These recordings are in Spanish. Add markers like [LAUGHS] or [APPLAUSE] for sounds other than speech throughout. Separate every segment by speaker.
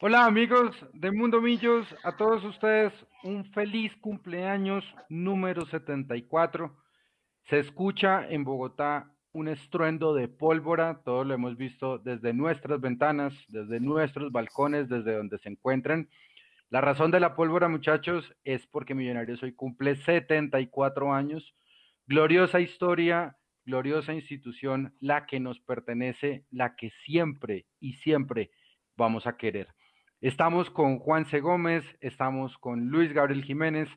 Speaker 1: Hola amigos de Mundo Millos, a todos ustedes un feliz cumpleaños número 74. Se escucha en Bogotá un estruendo de pólvora, todo lo hemos visto desde nuestras ventanas, desde nuestros balcones, desde donde se encuentran. La razón de la pólvora, muchachos, es porque Millonarios hoy cumple 74 años. Gloriosa historia, gloriosa institución, la que nos pertenece, la que siempre y siempre vamos a querer. Estamos con Juan C. Gómez, estamos con Luis Gabriel Jiménez,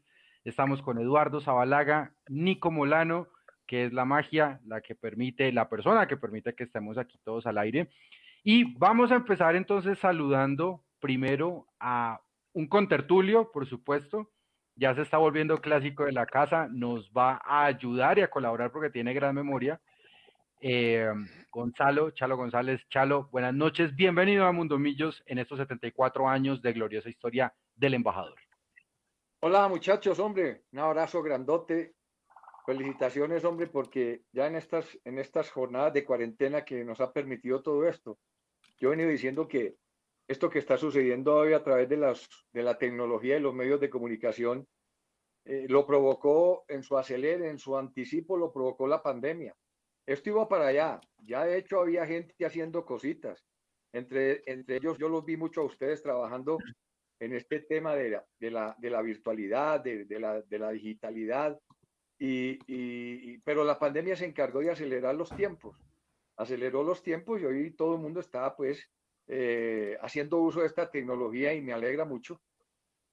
Speaker 1: estamos con Eduardo Zabalaga, Nico Molano, que es la magia, la que permite, la persona que permite que estemos aquí todos al aire. Y vamos a empezar entonces saludando primero a un contertulio, por supuesto, ya se está volviendo clásico de la casa, nos va a ayudar y a colaborar porque tiene gran memoria. Eh, Gonzalo, Chalo González, Chalo, buenas noches, bienvenido a Mundo Millos en estos 74 años de gloriosa historia del embajador.
Speaker 2: Hola muchachos, hombre, un abrazo grandote, felicitaciones hombre, porque ya en estas, en estas jornadas de cuarentena que nos ha permitido todo esto, yo he venido diciendo que esto que está sucediendo hoy a través de, las, de la tecnología y los medios de comunicación, eh, lo provocó en su acelere, en su anticipo, lo provocó la pandemia esto iba para allá. Ya de hecho había gente haciendo cositas. Entre, entre ellos yo los vi mucho a ustedes trabajando en este tema de la, de la, virtualidad, de, la, de la digitalidad. Y, pero la pandemia se encargó de acelerar los tiempos. Aceleró los tiempos y hoy todo el mundo está pues eh, haciendo uso de esta tecnología y me alegra mucho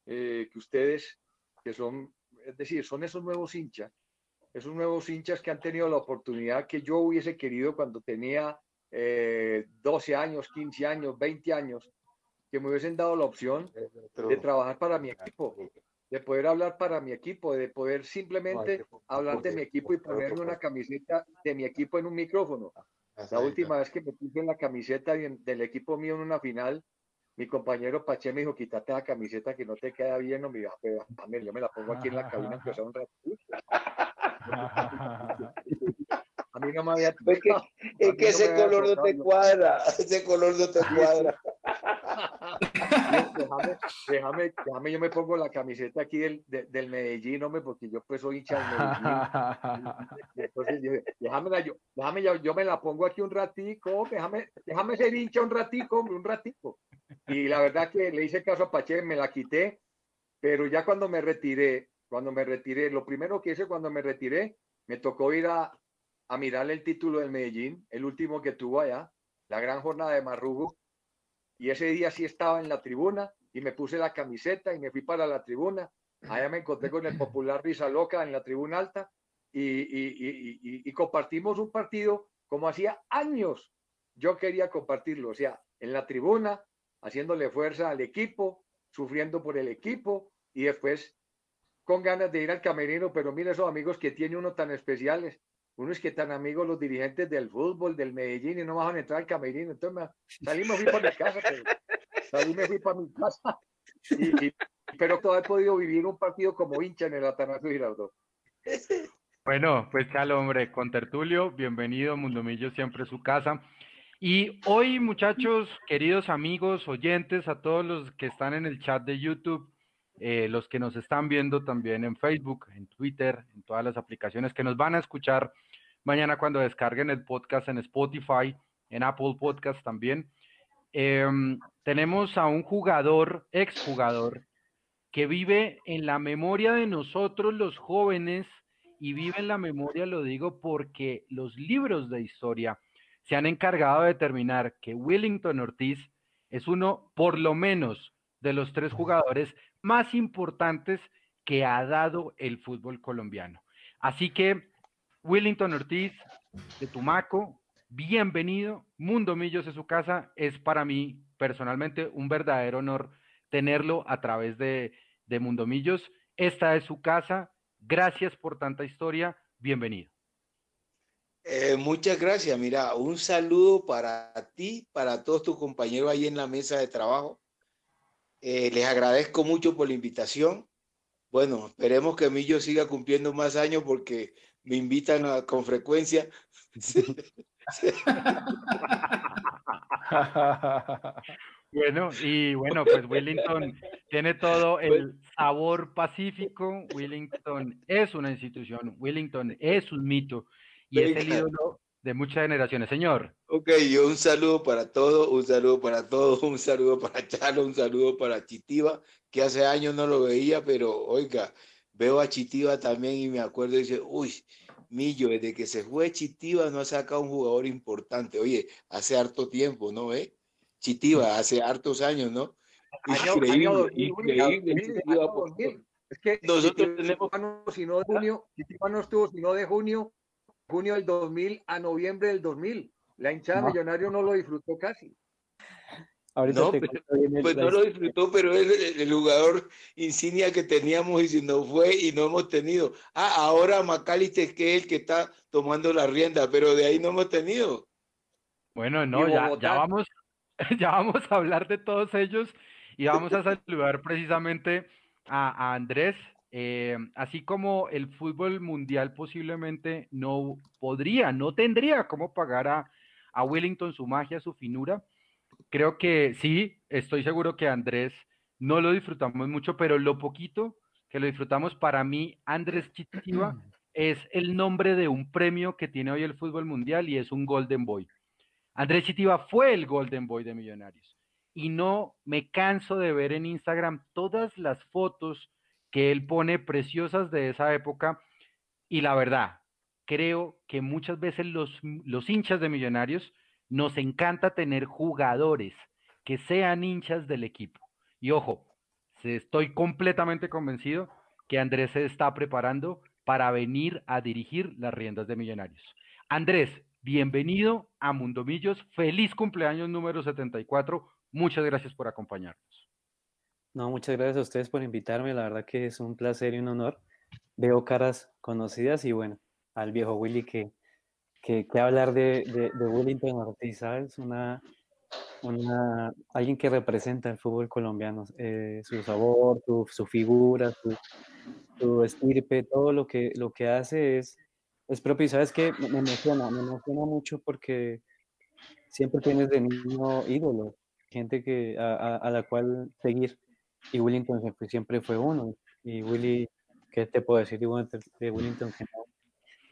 Speaker 2: eh, que ustedes, que son, es decir, son esos nuevos hinchas, esos nuevos hinchas que han tenido la oportunidad que yo hubiese querido cuando tenía 12 eh, años, 15 años, 20 años, que me hubiesen dado la opción de trabajar para mi equipo, de poder hablar para mi equipo, de poder simplemente hablar de mi equipo y ponerme una camiseta de mi equipo en un micrófono. La última vez que me puse en la camiseta del equipo mío en una final, mi compañero Pache me dijo, quítate la camiseta que no te queda bien, no me dijo, yo me la pongo aquí en la cabina que sea un. A mí no me había...
Speaker 3: Es que, es que ese color no te cuadra, ese color no te cuadra.
Speaker 2: déjame, déjame, déjame, yo me pongo la camiseta aquí del, del Medellín, hombre, porque yo pues soy hincha del Medellín. Entonces, déjame, yo, déjame yo, yo, me la pongo aquí un ratico, déjame, déjame ser hincha un ratico, hombre, un ratico. Y la verdad que le hice caso a Pache, me la quité, pero ya cuando me retiré, cuando me retiré, lo primero que hice cuando me retiré, me tocó ir a, a mirar el título del Medellín, el último que tuvo allá, la gran jornada de Marrugo. Y ese día sí estaba en la tribuna y me puse la camiseta y me fui para la tribuna. Allá me encontré con el popular Risa Loca en la tribuna alta y, y, y, y, compartimos un partido como hacía años yo quería compartirlo. O sea, en la tribuna, haciéndole fuerza al equipo, sufriendo por el equipo y después con ganas de ir al camerino, pero mira esos amigos que tiene uno tan especiales. Uno es que tan amigos los dirigentes del fútbol, del Medellín, y no van a entrar al camerino. Entonces me, salí, me fui para mi casa. Pero, salí, me fui para mi casa. [LAUGHS] Y, pero todavía he podido vivir un partido como hincha en el Atanasio Girardot.
Speaker 1: Bueno, pues chalo, hombre, con Tertulio, bienvenido, Mundomillo, siempre su casa. Y hoy, muchachos, queridos amigos, oyentes, a todos los que están en el chat de YouTube, eh, los que nos están viendo también en Facebook, en Twitter, en todas las aplicaciones que nos van a escuchar mañana cuando descarguen el podcast en Spotify, en Apple Podcast también. Em, tenemos a un jugador, exjugador, que vive en la memoria de nosotros los jóvenes y vive en la memoria, lo digo porque los libros de historia se han encargado de determinar que Willington Ortiz es uno, por lo menos, de los tres jugadores más importantes que ha dado el fútbol colombiano. Así que, Willington Ortiz de Tumaco, bienvenido. Mundo Millos es su casa. Es para mí personalmente un verdadero honor tenerlo a través de, Mundo Millos. Esta es su casa. Gracias por tanta historia. Bienvenido.
Speaker 3: Eh, muchas gracias. Mira, un saludo para ti, para todos tus compañeros ahí en la mesa de trabajo. Eh, les agradezco mucho por la invitación. Bueno, esperemos que Millo siga cumpliendo más años porque me invitan con frecuencia. [LAUGHS]
Speaker 1: Bueno, y bueno, pues Willington tiene todo el sabor pacífico. Willington es una institución, Willington es un mito y es el ídolo de muchas generaciones, señor.
Speaker 3: Ok, yo un saludo para todos, un saludo para todos, un saludo para Chalo, un saludo para Chitiva, que hace años no lo veía, pero oiga, veo a Chitiva también y me acuerdo y dice, uy, Millo, desde que se fue Chitiva no ha sacado un jugador importante. Oye, hace harto tiempo, ¿no? Eh? Chitiva, hace hartos años, ¿no?
Speaker 2: Increíble, increíble. Es que nosotros tenemos... Sino de junio, Chitiva no estuvo sino de junio, junio del 2000 a noviembre del 2000. La hinchada millonario no lo disfrutó casi
Speaker 3: no, pues no lo disfrutó, pero es el, jugador insignia que teníamos y si no fue y no hemos tenido. Ah, ahora Macalister que es el que está tomando la rienda, pero de ahí no hemos tenido.
Speaker 1: Bueno, no, ya, ya, vamos, [LAUGHS] ya vamos a hablar de todos ellos y vamos a [LAUGHS] saludar precisamente a, Andrés. Eh, así como el fútbol mundial posiblemente no podría, no tendría cómo pagar a, a Wellington su magia, su finura creo que sí, estoy seguro que Andrés no lo disfrutamos mucho, pero lo poquito que lo disfrutamos, para mí, Andrés Chitiva [CLEARS THROAT] es el nombre de un premio que tiene hoy el fútbol mundial y es un Golden Boy. Andrés Chitiva fue el Golden Boy de Millonarios y no me canso de ver en Instagram todas las fotos que él pone preciosas de esa época y la verdad, creo que muchas veces los, los hinchas de Millonarios nos encanta tener jugadores que sean hinchas del equipo. Y ojo, estoy completamente convencido que Andrés se está preparando para venir a dirigir las riendas de Millonarios. Andrés, bienvenido a Mundomillos. Feliz cumpleaños número 74. Muchas gracias por acompañarnos.
Speaker 4: No, muchas gracias a ustedes por invitarme. La verdad que es un placer y un honor. Veo caras conocidas y bueno, al viejo Willy que que, hablar de, de, de, Ortiz, ¿sabes? Una, una, alguien que representa el fútbol colombiano, eh, su sabor, su, su figura, su, su, estirpe, todo lo que, lo que hace es, es propio. Y sabes que me emociona, me emociona mucho porque siempre tienes de niño ídolo, gente que, a, a, la cual seguir. Y Wellington siempre, siempre fue uno. Y Willy, ¿qué te puedo decir de Wellington que no?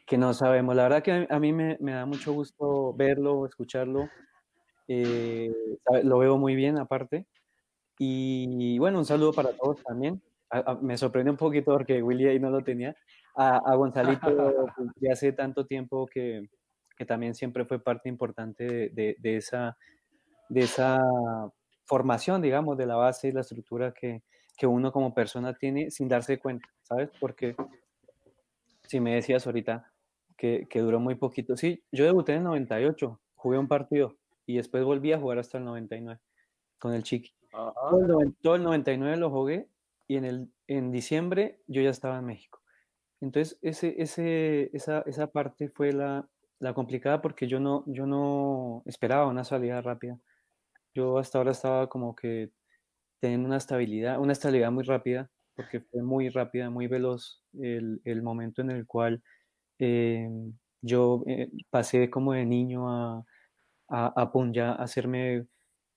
Speaker 4: que no sabemos. La verdad que a mí me, me da mucho gusto verlo, escucharlo. Eh, lo veo muy bien aparte. Y bueno, un saludo para todos también. me sorprende un poquito porque Willy ahí no lo tenía. A, a Gonzalito, [LAUGHS] de hace tanto tiempo que, que, también siempre fue parte importante de, de, esa, de esa formación, digamos, de la base y la estructura que, que uno como persona tiene sin darse cuenta, ¿sabes? Porque si me decías ahorita, que, duró muy poquito. Sí, yo debuté en el 98, jugué un partido y después volví a jugar hasta el 99 con el Chiqui. Todo el, todo el, 99 lo jugué y en, el, en diciembre yo ya estaba en México. Entonces, ese, ese, esa, esa parte fue la, la, complicada porque yo no, yo no esperaba una salida rápida. Yo hasta ahora estaba como que teniendo una estabilidad, una estabilidad muy rápida, porque fue muy rápida, muy veloz el, el momento en el cual eh, yo eh, pasé como de niño a, a, a ya hacerme,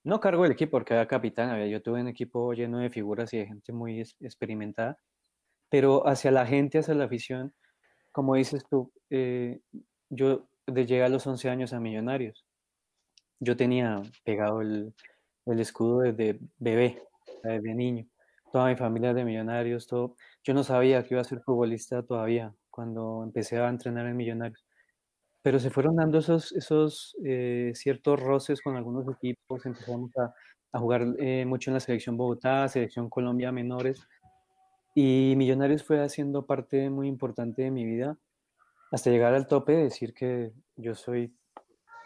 Speaker 4: no cargo del equipo porque era capitán, había, yo tuve un equipo lleno de figuras y de gente muy experimentada, pero hacia la gente, hacia la afición, como dices tú, eh, yo de llegar a los 11 años a Millonarios, yo tenía pegado el, el escudo desde bebé, desde niño, toda mi familia de Millonarios, todo, yo no sabía que iba a ser futbolista todavía, cuando empecé a entrenar en Millonarios. Pero se fueron dando esos, esos eh, ciertos roces con algunos equipos, empezamos a, a jugar eh, mucho en la selección Bogotá, selección Colombia menores, y Millonarios fue haciendo parte muy importante de mi vida hasta llegar al tope de decir que yo soy,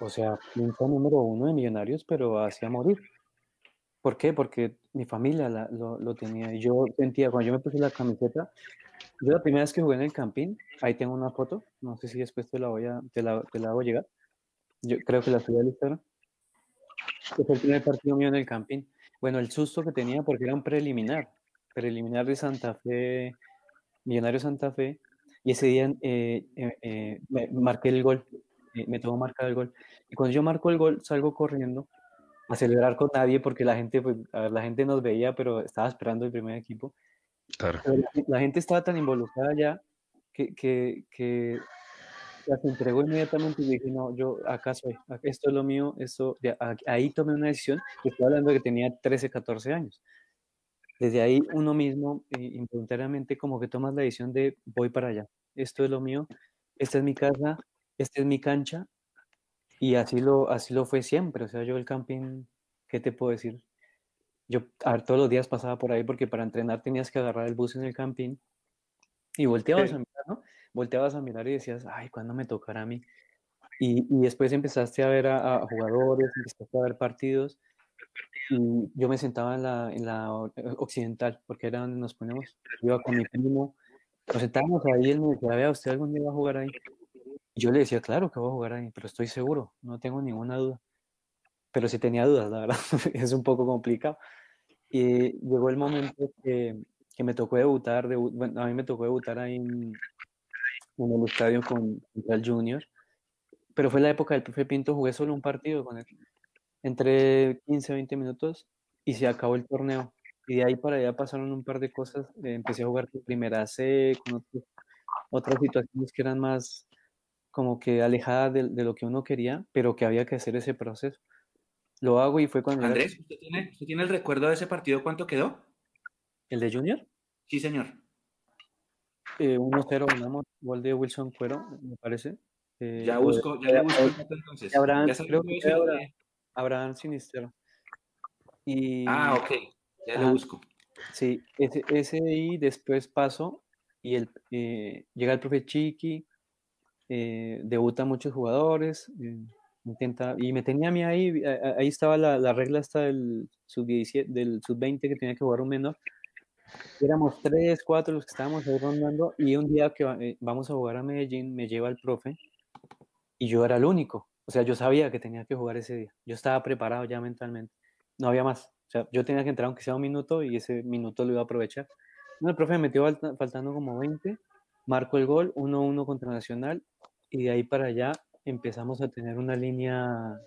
Speaker 4: o sea, hincha número uno de Millonarios, pero hacía morir. ¿Por qué? Porque mi familia lo, lo, tenía. Y yo sentía, cuando yo me puse la camiseta, yo la primera vez que jugué en el Campín, ahí tengo una foto, no sé si después te la voy a, te la, te la hago llegar. Yo creo que la subí al Instagram. Fue el primer partido mío en el Campín. Bueno, el susto que tenía porque era un preliminar, preliminar de Santa Fe, Millonario Santa Fe, y ese día eh, eh, eh, marqué el gol, me tocó marcar el gol. Y cuando yo marco el gol, salgo corriendo a celebrar con nadie porque la gente, pues, ver, la gente nos veía, pero estaba esperando el primer equipo.
Speaker 5: Claro.
Speaker 4: La, la gente estaba tan involucrada ya que, que, que las entregó inmediatamente y dije, no, yo acá soy, esto es lo mío, esto, de ahí tomé una decisión, estoy hablando de que tenía 13, 14 años. Desde ahí uno mismo, eh, involuntariamente, como que tomas la decisión de voy para allá, esto es lo mío, esta es mi casa, esta es mi cancha, y así lo, así lo fue siempre. O sea, yo el camping, ¿qué te puedo decir? Yo a ver, todos los días pasaba por ahí porque para entrenar tenías que agarrar el bus en el camping y volteabas
Speaker 2: Sí.
Speaker 4: a mirar, ¿no? Volteabas a mirar y decías, ay, ¿cuándo me tocará a mí? Y, y después empezaste a ver a, a jugadores, empezaste a ver partidos y yo me sentaba en la, en la eh, occidental porque era donde nos poníamos. Yo iba con mi primo, nos sentábamos ahí y él me decía, vea, ¿usted algún día va a jugar ahí? Yo le decía, claro que voy a jugar ahí, pero estoy seguro, no tengo ninguna duda. Pero sí tenía dudas, la verdad, [LAUGHS] es un poco complicado. Y llegó el momento que, que me tocó debutar, debu- bueno, a mí me tocó debutar ahí en, en el estadio con, el Junior, pero fue la época del profe Pinto, jugué solo un partido con él, entre 15 20 minutos y se acabó el torneo. Y de ahí para allá pasaron un par de cosas, eh, empecé a jugar con primera C, con otras situaciones que eran más como que alejadas de, de lo que uno quería, pero que había que hacer ese proceso. Lo hago y fue cuando era
Speaker 6: Andrés, ¿usted tiene, usted tiene el recuerdo de ese partido? ¿Cuánto quedó?
Speaker 4: el de Junior.
Speaker 6: Sí, señor.
Speaker 4: Eh, 1-0 ganamos, gol de Wilson Cuero, me parece. Eh,
Speaker 6: Ya busco, ya le busco el entonces.
Speaker 4: Abraham,
Speaker 6: Ya
Speaker 4: creo que Abraham, Abraham Sinistero. Y
Speaker 6: Ah, ok. Ya
Speaker 4: Ajá.
Speaker 6: busco.
Speaker 4: sí, ese, ese y después paso y el, eh, llega el profe Chiqui, eh, debuta muchos jugadores, eh, intenta, y me tenía a mí ahí, a- ahí estaba la, la regla hasta del sub-17, del sub-20 que tenía que jugar un menor. Éramos tres, cuatro los que estábamos ahí rondando y un día que va- eh, vamos a jugar a Medellín, me lleva el profe y yo era el único. O sea, yo sabía que tenía que jugar ese día. Yo estaba preparado ya mentalmente. No había más. O sea, yo tenía que entrar aunque sea un minuto y ese minuto lo iba a aprovechar. No, el profe me metió falta- faltando como 20, marco el gol, 1-1 contra Nacional y de ahí para allá empezamos a tener una línea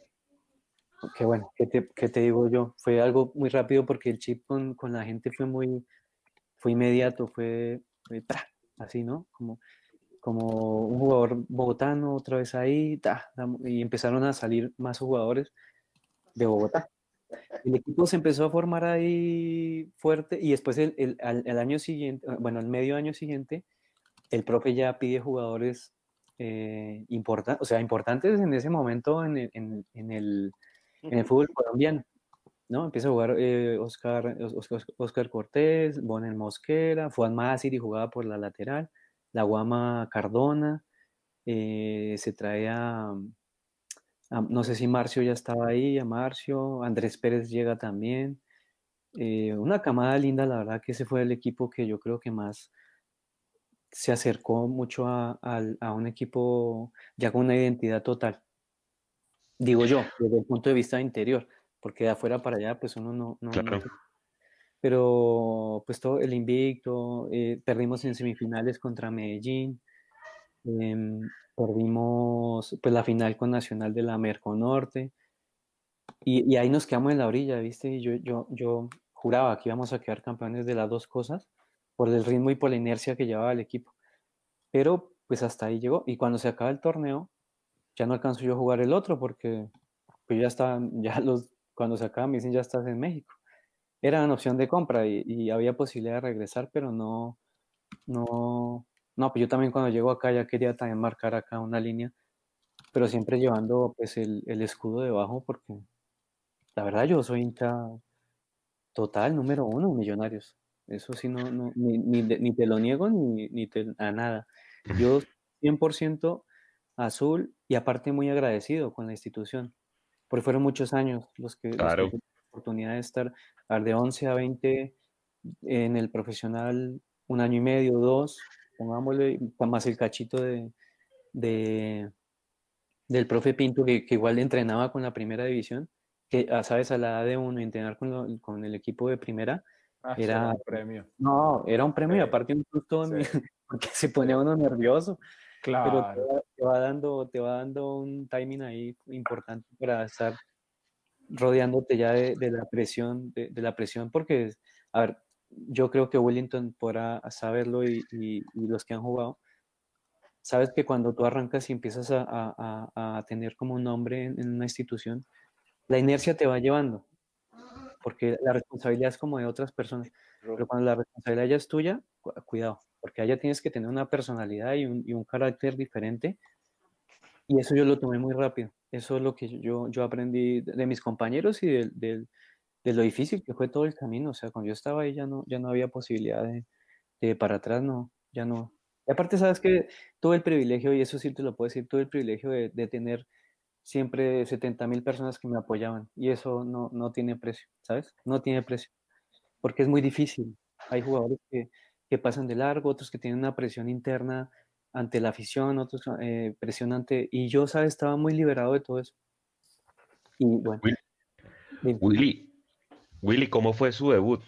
Speaker 4: que bueno, ¿qué te, qué te digo yo? Fue algo muy rápido porque el chip con, con la gente fue muy, fue inmediato, fue, así, ¿no? Como, como un jugador bogotano otra vez ahí, y empezaron a salir más jugadores de Bogotá. El equipo se empezó a formar ahí fuerte y después el, el, al- el año siguiente, bueno, el medio año siguiente, el profe ya pide jugadores eh, o sea, importantes en ese momento en el, en, en el, en el fútbol colombiano. ¿no? Empieza a jugar eh, Oscar, Oscar, Oscar Cortés, Bonel Mosquera, Juan Masiri jugaba por la lateral, la Guama Cardona, eh, se trae a, a- no sé si Marcio ya estaba ahí, a Marcio, Andrés Pérez llega también. eh, una camada linda, la verdad que ese fue el equipo que yo creo que más se acercó mucho a, un equipo ya con una identidad total. Digo yo, desde el punto de vista interior, porque de afuera para allá, pues uno no,
Speaker 5: Claro.
Speaker 4: Pero pues todo el invicto, eh, perdimos en semifinales contra Medellín, em, perdimos pues la final con Nacional de la Merconorte, y, y ahí nos quedamos en la orilla, ¿viste? Y yo, yo, yo juraba que íbamos a quedar campeones de las dos cosas, por el ritmo y por la inercia que llevaba el equipo. Pero pues hasta ahí llegó. Y cuando se acaba el torneo, ya no alcanzo yo a jugar el otro porque pues ya estaban, [LAUGHS] ya los, cuando se acaba me dicen ya estás en México. Era una opción de compra y, y había posibilidad de regresar, pero no, no, no, pues yo también cuando llego acá ya quería también marcar acá una línea, pero siempre llevando pues el, el escudo debajo porque la verdad yo soy hincha total, número uno, millonarios. Eso sí, no, no, ni, ni, ni te lo niego ni, ni te, a nada. Yo [LAUGHS] 100% azul y aparte muy agradecido con la institución, porque fueron muchos años los que, los que
Speaker 5: Claro.
Speaker 4: tuve la oportunidad de estar a ver, de 11 a 20 en el profesional, un año y medio, dos, pongámosle, más el cachito de, de, del profe Pinto, que, que igual entrenaba con la primera división, que, ah, sabes, a la edad de uno, entrenar con, lo- con el equipo de primera,
Speaker 7: Ah,
Speaker 4: Era-
Speaker 7: un premio.
Speaker 4: no, era un premio y
Speaker 7: Sí,
Speaker 4: aparte un susto
Speaker 7: sí. [LAUGHS]
Speaker 4: porque se pone uno nervioso, pero te
Speaker 7: Claro.
Speaker 4: va, te va dando, te va dando un timing ahí importante para estar rodeándote ya de, de la presión, de, de, la presión, porque, a ver, yo creo que Wellington podrá saberlo y, y, y los que han jugado, sabes que cuando tú arrancas y empiezas a, a, a tener como un nombre en, en, una institución, la inercia te va llevando, porque la responsabilidad es como de otras personas, pero cuando la responsabilidad ya es tuya, cuidado, porque allá tienes que tener una personalidad y un, y un carácter diferente, y eso yo lo tomé muy rápido, eso es lo que yo, yo aprendí de mis compañeros y de, de, de, lo difícil que fue todo el camino. O sea, cuando yo estaba ahí ya no, ya no había posibilidad de, de para atrás, no, ya no. Y aparte, sabes que tuve el privilegio, y eso sí te lo puedo decir, tuve el privilegio de, de tener siempre 70 mil personas que me apoyaban. Y eso no, no tiene precio, ¿sabes? No tiene precio. Porque es muy difícil. Hay jugadores que, que pasan de largo, otros que tienen una presión interna ante la afición, otros eh, presión ante... Y yo, ¿sabes? Estaba muy liberado de todo eso. Y bueno.
Speaker 5: Willy, Willy, Willy, ¿cómo fue su debut?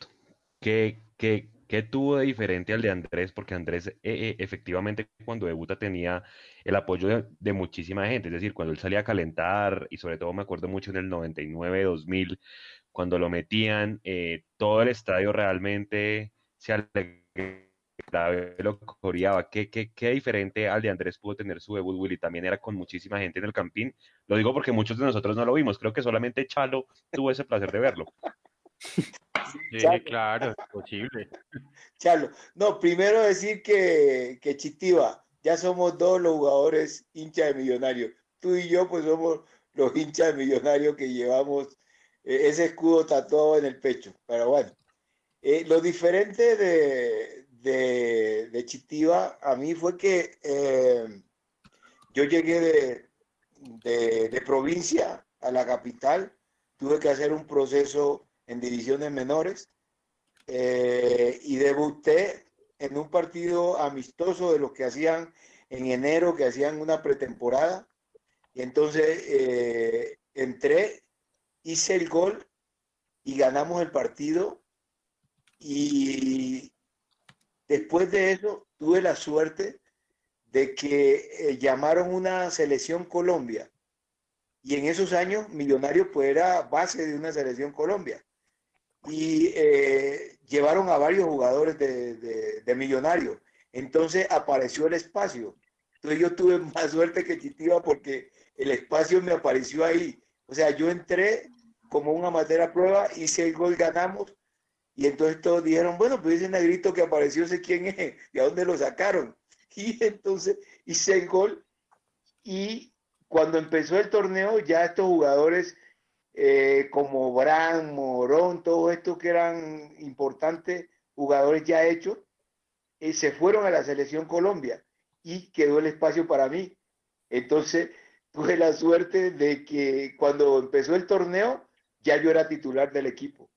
Speaker 5: ¿Qué, qué, qué tuvo de diferente al de Andrés? Porque Andrés eh, eh, efectivamente cuando debuta tenía el apoyo de, muchísima gente. Es decir, cuando él salía a calentar, y sobre todo me acuerdo mucho en el 99, 2000, cuando lo metían, eh, todo el estadio realmente se alegraba lo coreaba. ¿Qué, qué, qué diferente al de Andrés pudo tener su debut, Willy? También era con muchísima gente en el campín. Lo digo porque muchos de nosotros no lo vimos. Creo que solamente Chalo tuvo ese placer de verlo.
Speaker 1: Sí, claro, es posible. [LAUGHS]
Speaker 3: Chalo, no, primero decir que, que Chitiva, ya somos dos los jugadores hinchas de Millonarios. Tú y yo, pues somos los hinchas de Millonarios que llevamos eh, ese escudo tatuado en el pecho. Pero bueno, eh, lo diferente de, de, de Chitiva a mí fue que eh, yo llegué de, de, de, provincia a la capital, tuve que hacer un proceso en divisiones menores eh, y debuté en un partido amistoso de los que hacían en enero, que hacían una pretemporada. Y entonces eh, entré, hice el gol y ganamos el partido. Y, Después de eso, tuve la suerte de que eh, llamaron una selección Colombia. Y en esos años, Millonarios pues era base de una selección Colombia. Y eh, llevaron a varios jugadores de, de, Millonarios. Entonces apareció el espacio. Entonces yo tuve [LAUGHS] más suerte que Chitiva porque el espacio me apareció ahí. O sea, yo entré como una materia prueba, hice el gol, ganamos y entonces todos dijeron, bueno, pues ese negrito que apareció, sé quién es, [LAUGHS] ¿de dónde lo sacaron? [LAUGHS] Y entonces hice el gol y cuando empezó el torneo ya estos jugadores eh, como Bran, Morón, todos estos que eran importantes jugadores ya hechos, eh, se fueron a la selección Colombia y quedó el espacio para mí. Entonces [LAUGHS] tuve la suerte de que cuando empezó el torneo ya yo era titular del equipo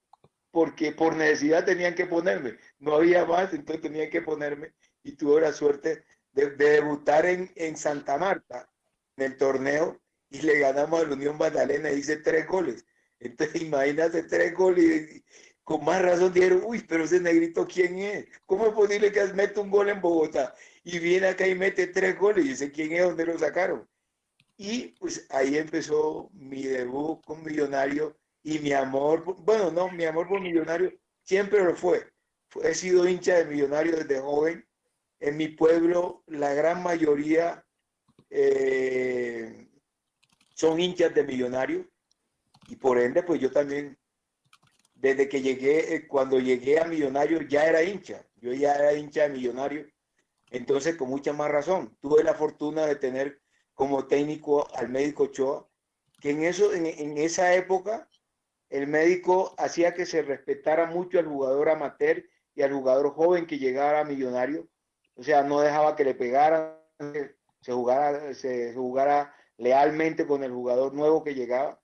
Speaker 3: porque por necesidad tenían que ponerme. No había más, entonces tenían que ponerme y tuve la suerte de, de debutar en, en, Santa Marta, en el torneo, y le ganamos a la Unión Magdalena, hice tres goles. Entonces imagínate tres goles y, con más razón dijeron, uy, pero ese negrito, ¿quién es? ¿Cómo es posible que mete un gol en Bogotá y viene acá y mete tres goles? Y dice, ¿quién es? ¿Dónde lo sacaron? Y pues ahí empezó mi debut con Millonario y mi amor, bueno, no, mi amor por millonario siempre lo fue. He sido hincha de millonario desde joven. En mi pueblo, la gran mayoría eh, son hinchas de millonario y por ende, pues yo también, desde que llegué, eh, cuando llegué a millonario, ya era hincha. Yo ya era hincha de millonario. Entonces, con mucha más razón, tuve la fortuna de tener como técnico al médico Choa, que en, eso, en esa época el médico hacía que se respetara mucho al jugador amateur y al jugador joven que llegara a millonario. O sea, no dejaba que le pegaran, se jugara, se jugara lealmente con el jugador nuevo que llegaba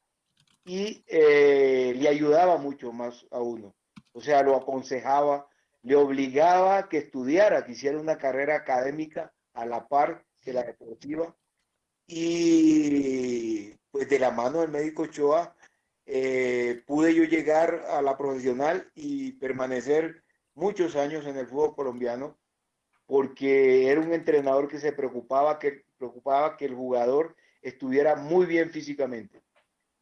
Speaker 3: y eh, le ayudaba mucho más a uno. O sea, lo aconsejaba, le obligaba a que estudiara, que hiciera una carrera académica a la par que la deportiva. Y pues de la mano del médico Choa eh, pude yo llegar a la profesional y permanecer muchos años en el fútbol colombiano porque era un entrenador que se preocupaba que, preocupaba que el jugador estuviera muy bien físicamente.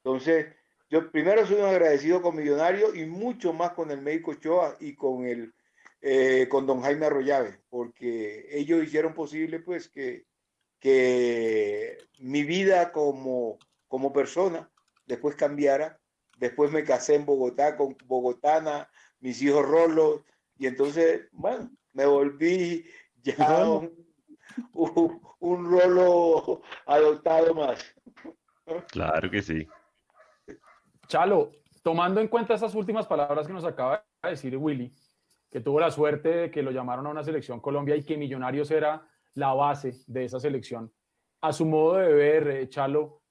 Speaker 3: Entonces, yo primero soy un agradecido con Millonario y mucho más con el médico Choa y con el eh, con don Jaime Arroyave, porque ellos hicieron posible pues que, que mi vida como, como persona después cambiara. Después me casé en Bogotá con bogotana, mis hijos rolos, y entonces, bueno, me volví ya un, un rolo adoptado más.
Speaker 5: Claro que sí.
Speaker 7: Chalo, tomando en cuenta esas últimas palabras que nos acaba de decir Willy, que tuvo la suerte de que lo llamaron a una selección Colombia y que Millonarios era la base de esa selección. A su modo de ver, eh, Chalo,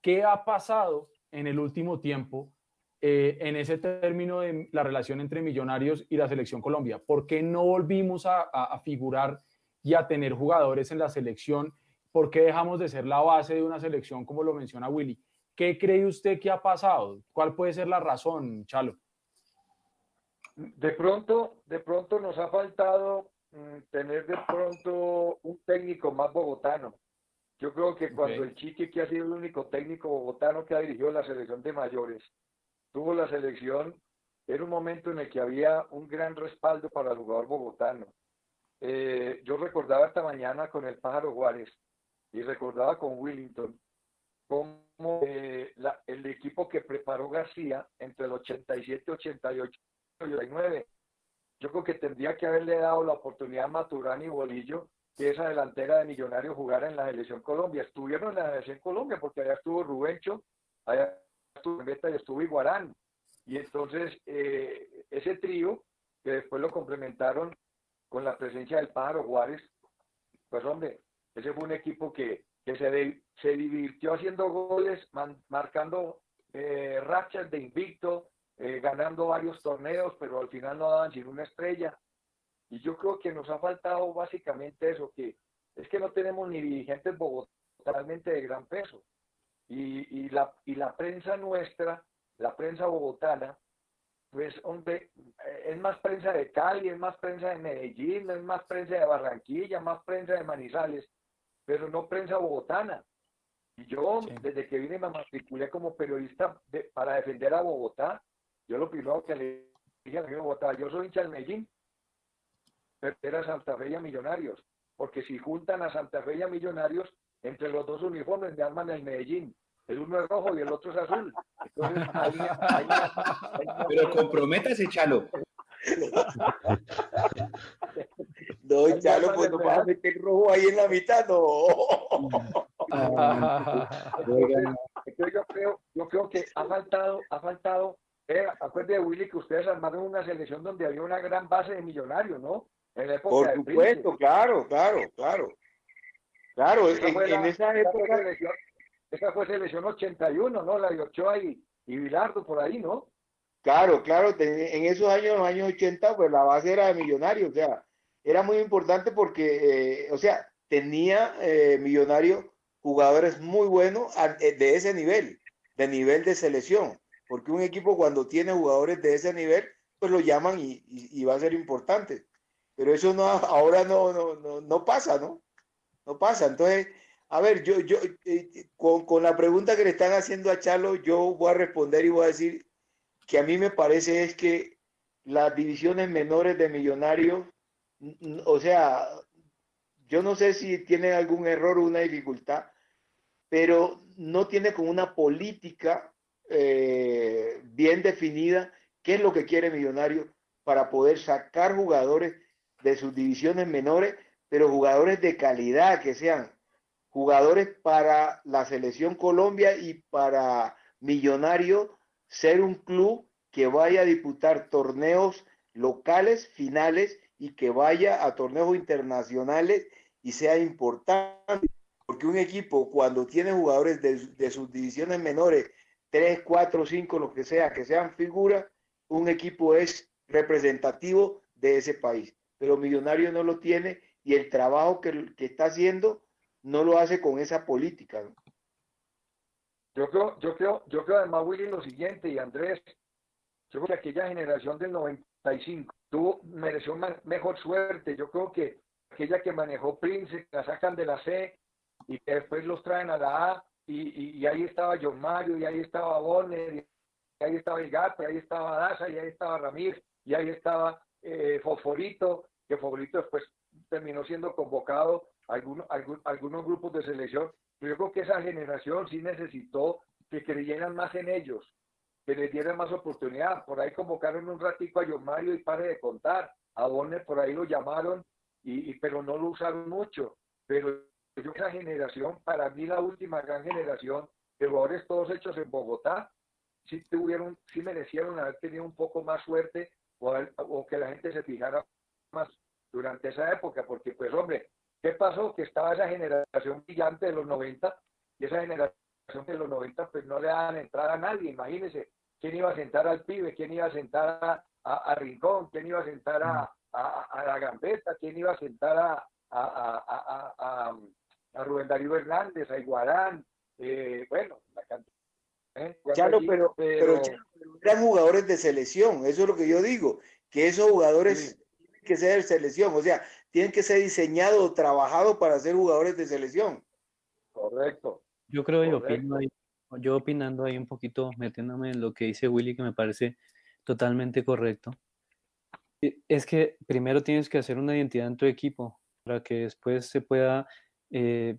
Speaker 7: ¿qué ha pasado en el último tiempo eh, en ese término de la relación entre Millonarios y la selección Colombia? ¿Por qué no volvimos a, a figurar y a tener jugadores en la selección? ¿Por qué dejamos de ser la base de una selección, como lo menciona Willy? ¿Qué cree usted que ha pasado? ¿Cuál puede ser la razón, Chalo?
Speaker 2: De pronto, de pronto nos ha faltado mm, tener de pronto un técnico más bogotano. Yo creo que cuando el Chiqui, que ha sido el único técnico bogotano que ha dirigido la selección de mayores, tuvo la selección, era un momento en el que había un gran respaldo para el jugador bogotano. Eh, yo recordaba esta mañana con el Pájaro Juárez y recordaba con Willington cómo eh, la- el equipo que preparó García entre el 87, 88 y 89, yo creo que tendría que haberle dado la oportunidad a Maturani y Bolillo que esa delantera de Millonarios jugara en la selección Colombia. Estuvieron en la selección Colombia porque allá estuvo Rubencho, allá estuvo Beta y estuvo Iguarán. Y entonces eh, ese trío, que después lo complementaron con la presencia del Pájaro Juárez, pues hombre, ese fue un equipo que, que se, de- se divirtió haciendo goles, man- marcando eh, rachas de invicto, eh, ganando varios torneos, pero al final no daban sin una estrella. Y yo creo que nos ha faltado básicamente eso, que es que no tenemos ni dirigentes bogotanamente de gran peso. Y, y, la, y la prensa nuestra, la prensa bogotana, pues hombre, eh, es más prensa de Cali, es más prensa de Medellín, es más prensa de Barranquilla, más prensa de Manizales, pero no prensa bogotana. Y yo,
Speaker 7: Sí.
Speaker 2: desde que vine, me matriculé como periodista de- para defender a Bogotá. Yo lo primero que le dije a la Bogotá, yo soy hincha del Medellín, pero era Santa Fe y a Millonarios, porque si juntan a Santa Fe y a Millonarios, entre los dos uniformes me arman el Medellín. El uno es rojo y el otro es azul. Entonces, ahí, ahí- ahí-
Speaker 6: Pero comprométase, Chalo. [LAUGHS]
Speaker 3: No, Chalo, pues no vas a meter rojo ahí en la mitad, no.
Speaker 2: Entonces, entonces yo creo, yo creo que ha faltado, ha faltado, eh, acuérdate Willy que ustedes armaron una selección donde había una gran base de millonarios, ¿no? En la época
Speaker 3: Por supuesto, claro, claro, claro. Claro, en, en esa época,
Speaker 2: selección, esa fue selección 81, ¿no? La de Ochoa y, y Bilardo por ahí, ¿no?
Speaker 3: claro, claro, en esos años, los años 80, pues la base era de Millonarios, o sea, era muy importante porque, eh, o sea, tenía eh, Millonarios jugadores muy buenos eh, de ese nivel, de nivel de selección, porque un equipo cuando tiene jugadores de ese nivel, pues lo llaman y, y- y va a ser importante. Pero eso no, ahora no, no, no, no pasa, ¿no? No pasa. Entonces, a ver, yo, yo, eh, con, con la pregunta que le están haciendo a Chalo, yo voy a responder y voy a decir que a mí me parece es que las divisiones menores de Millonarios, o sea, yo no sé si tienen algún error o una dificultad, pero no tiene como una política eh, bien definida qué es lo que quiere Millonario para poder sacar jugadores de sus divisiones menores, pero jugadores de calidad, que sean jugadores para la selección Colombia y para Millonario ser un club que vaya a disputar torneos locales, finales y que vaya a torneos internacionales y sea importante. Porque un equipo cuando tiene jugadores de, de sus divisiones menores, 3, 4, 5, lo que sea, que sean figuras, un equipo es representativo de ese país. Pero Millonario no lo tiene y el trabajo que, que está haciendo no lo hace con esa política.
Speaker 2: Yo creo, yo creo, yo creo además, Willy, lo siguiente, y Andrés, yo creo que aquella generación del 95 tuvo, mereció ma- mejor suerte. Yo creo que aquella que manejó Prince, la sacan de la C y después los traen a la A, y, y- y ahí estaba John Mario, y ahí estaba Bonner, y ahí estaba Igate, ahí estaba Daza, y ahí estaba Ramírez, y ahí estaba eh, Fosforito, que Fosforito después terminó siendo convocado algunos, algún- algunos grupos de selección. Pero yo creo que esa generación sí necesitó que creyeran más en ellos, que les dieran más oportunidad. Por ahí convocaron un ratico a John Mario y pare de contar. A Bonner por ahí lo llamaron, y, y- pero no lo usaron mucho. Pero yo esa generación, para mí la última gran generación de jugadores todos hechos en Bogotá, sí tuvieron, sí merecieron haber tenido un poco más suerte o, o que la gente se fijara más durante esa época, porque pues hombre, ¿qué pasó? Que estaba esa generación brillante de los 90 y esa generación de los 90 pues no le daban entrada a nadie, imagínense, ¿quién iba a sentar al pibe? ¿Quién iba a sentar a, a- a Rincón? ¿Quién iba a sentar a, la Gambetta? ¿Quién iba a sentar a, Rubén Darío Hernández, a Iguarán? Eh, bueno, la cantidad. ¿eh?
Speaker 3: Chalo,
Speaker 2: Allí,
Speaker 3: pero, pero, Chalo, pero eran jugadores de selección, eso es lo que yo digo, que esos jugadores tienen que ser de selección, o sea, tienen que ser diseñados o trabajados para ser jugadores de selección.
Speaker 2: Correcto.
Speaker 4: Yo creo y
Speaker 2: Correcto.
Speaker 4: opino ahí, yo opinando ahí un poquito, metiéndome en lo que dice Willy, que me parece totalmente correcto. E- Es que primero tienes que hacer una identidad en tu equipo para que después se pueda eh,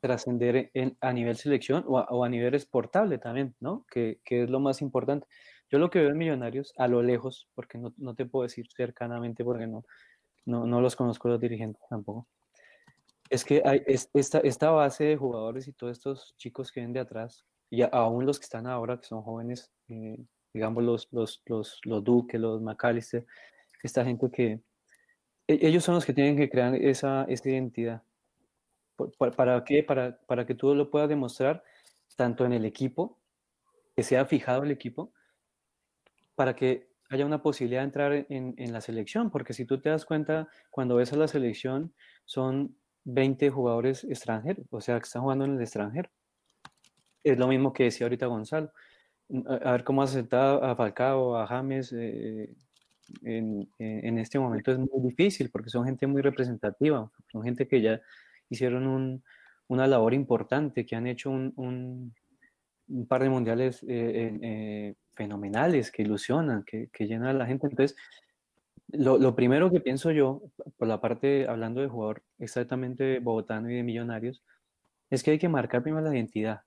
Speaker 4: trascender en- a nivel selección o a, o a nivel exportable también, ¿no? Que, que es lo más importante. Yo lo que veo en Millonarios, a lo lejos, porque no, no te puedo decir cercanamente porque no, no, no los conozco los dirigentes tampoco, es que hay es- esta, esta base de jugadores y todos estos chicos que ven de atrás, y aún los que están ahora, que son jóvenes, eh, digamos los, los, los, los Duque, los McAllister, esta gente que e- ellos son los que tienen que crear esa, esa identidad. ¿Por- por- ¿Para qué? Para, para que tú lo puedas demostrar tanto en el equipo, que sea fijado el equipo, para que haya una posibilidad de entrar en, en la selección, porque si tú te das cuenta, cuando ves a la selección, son 20 jugadores extranjeros, o sea, que están jugando en el extranjero. Es lo mismo que decía ahorita Gonzalo. A, a ver cómo aceptar a Falcao, a James, eh, en, en- este momento es muy difícil, porque son gente muy representativa, son gente que ya hicieron un- una labor importante, que han hecho un, un- par de mundiales eh, eh, fenomenales, que ilusionan, que, que llenan a la gente. Entonces, lo, lo primero que pienso yo, por la parte, hablando de jugador exactamente bogotano y de millonarios, es que hay que marcar primero la identidad.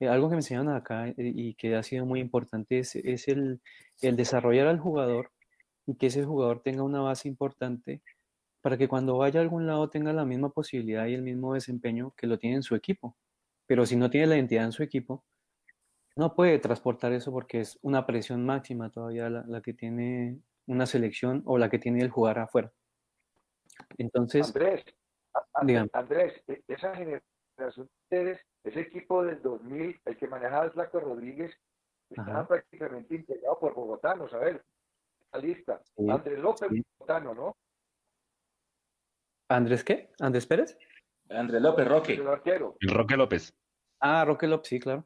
Speaker 4: Eh, algo que me enseñaron acá eh, y que ha sido muy importante es, es el, el desarrollar al jugador y que ese jugador tenga una base importante para que cuando vaya a algún lado tenga la misma posibilidad y el mismo desempeño que lo tiene en su equipo. Pero si no tiene la identidad en su equipo, no puede transportar eso porque es una presión máxima todavía la, la que tiene una selección o la que tiene el jugar afuera. Entonces,
Speaker 2: Andrés, a- a-
Speaker 4: Dígame.
Speaker 2: Andrés, e- esa generación de ustedes, ese equipo del 2000, el que manejaba el Flaco Rodríguez, estaba
Speaker 4: Ajá.
Speaker 2: prácticamente integrado por bogotanos, a ver, la lista.
Speaker 4: Sí,
Speaker 2: Andrés López,
Speaker 4: sí.
Speaker 2: bogotano, ¿no?
Speaker 4: ¿Andrés qué? ¿Andrés Pérez?
Speaker 6: Andrés López Roque.
Speaker 2: El arquero,
Speaker 5: El Roque López.
Speaker 4: Ah, Roque López, sí, claro.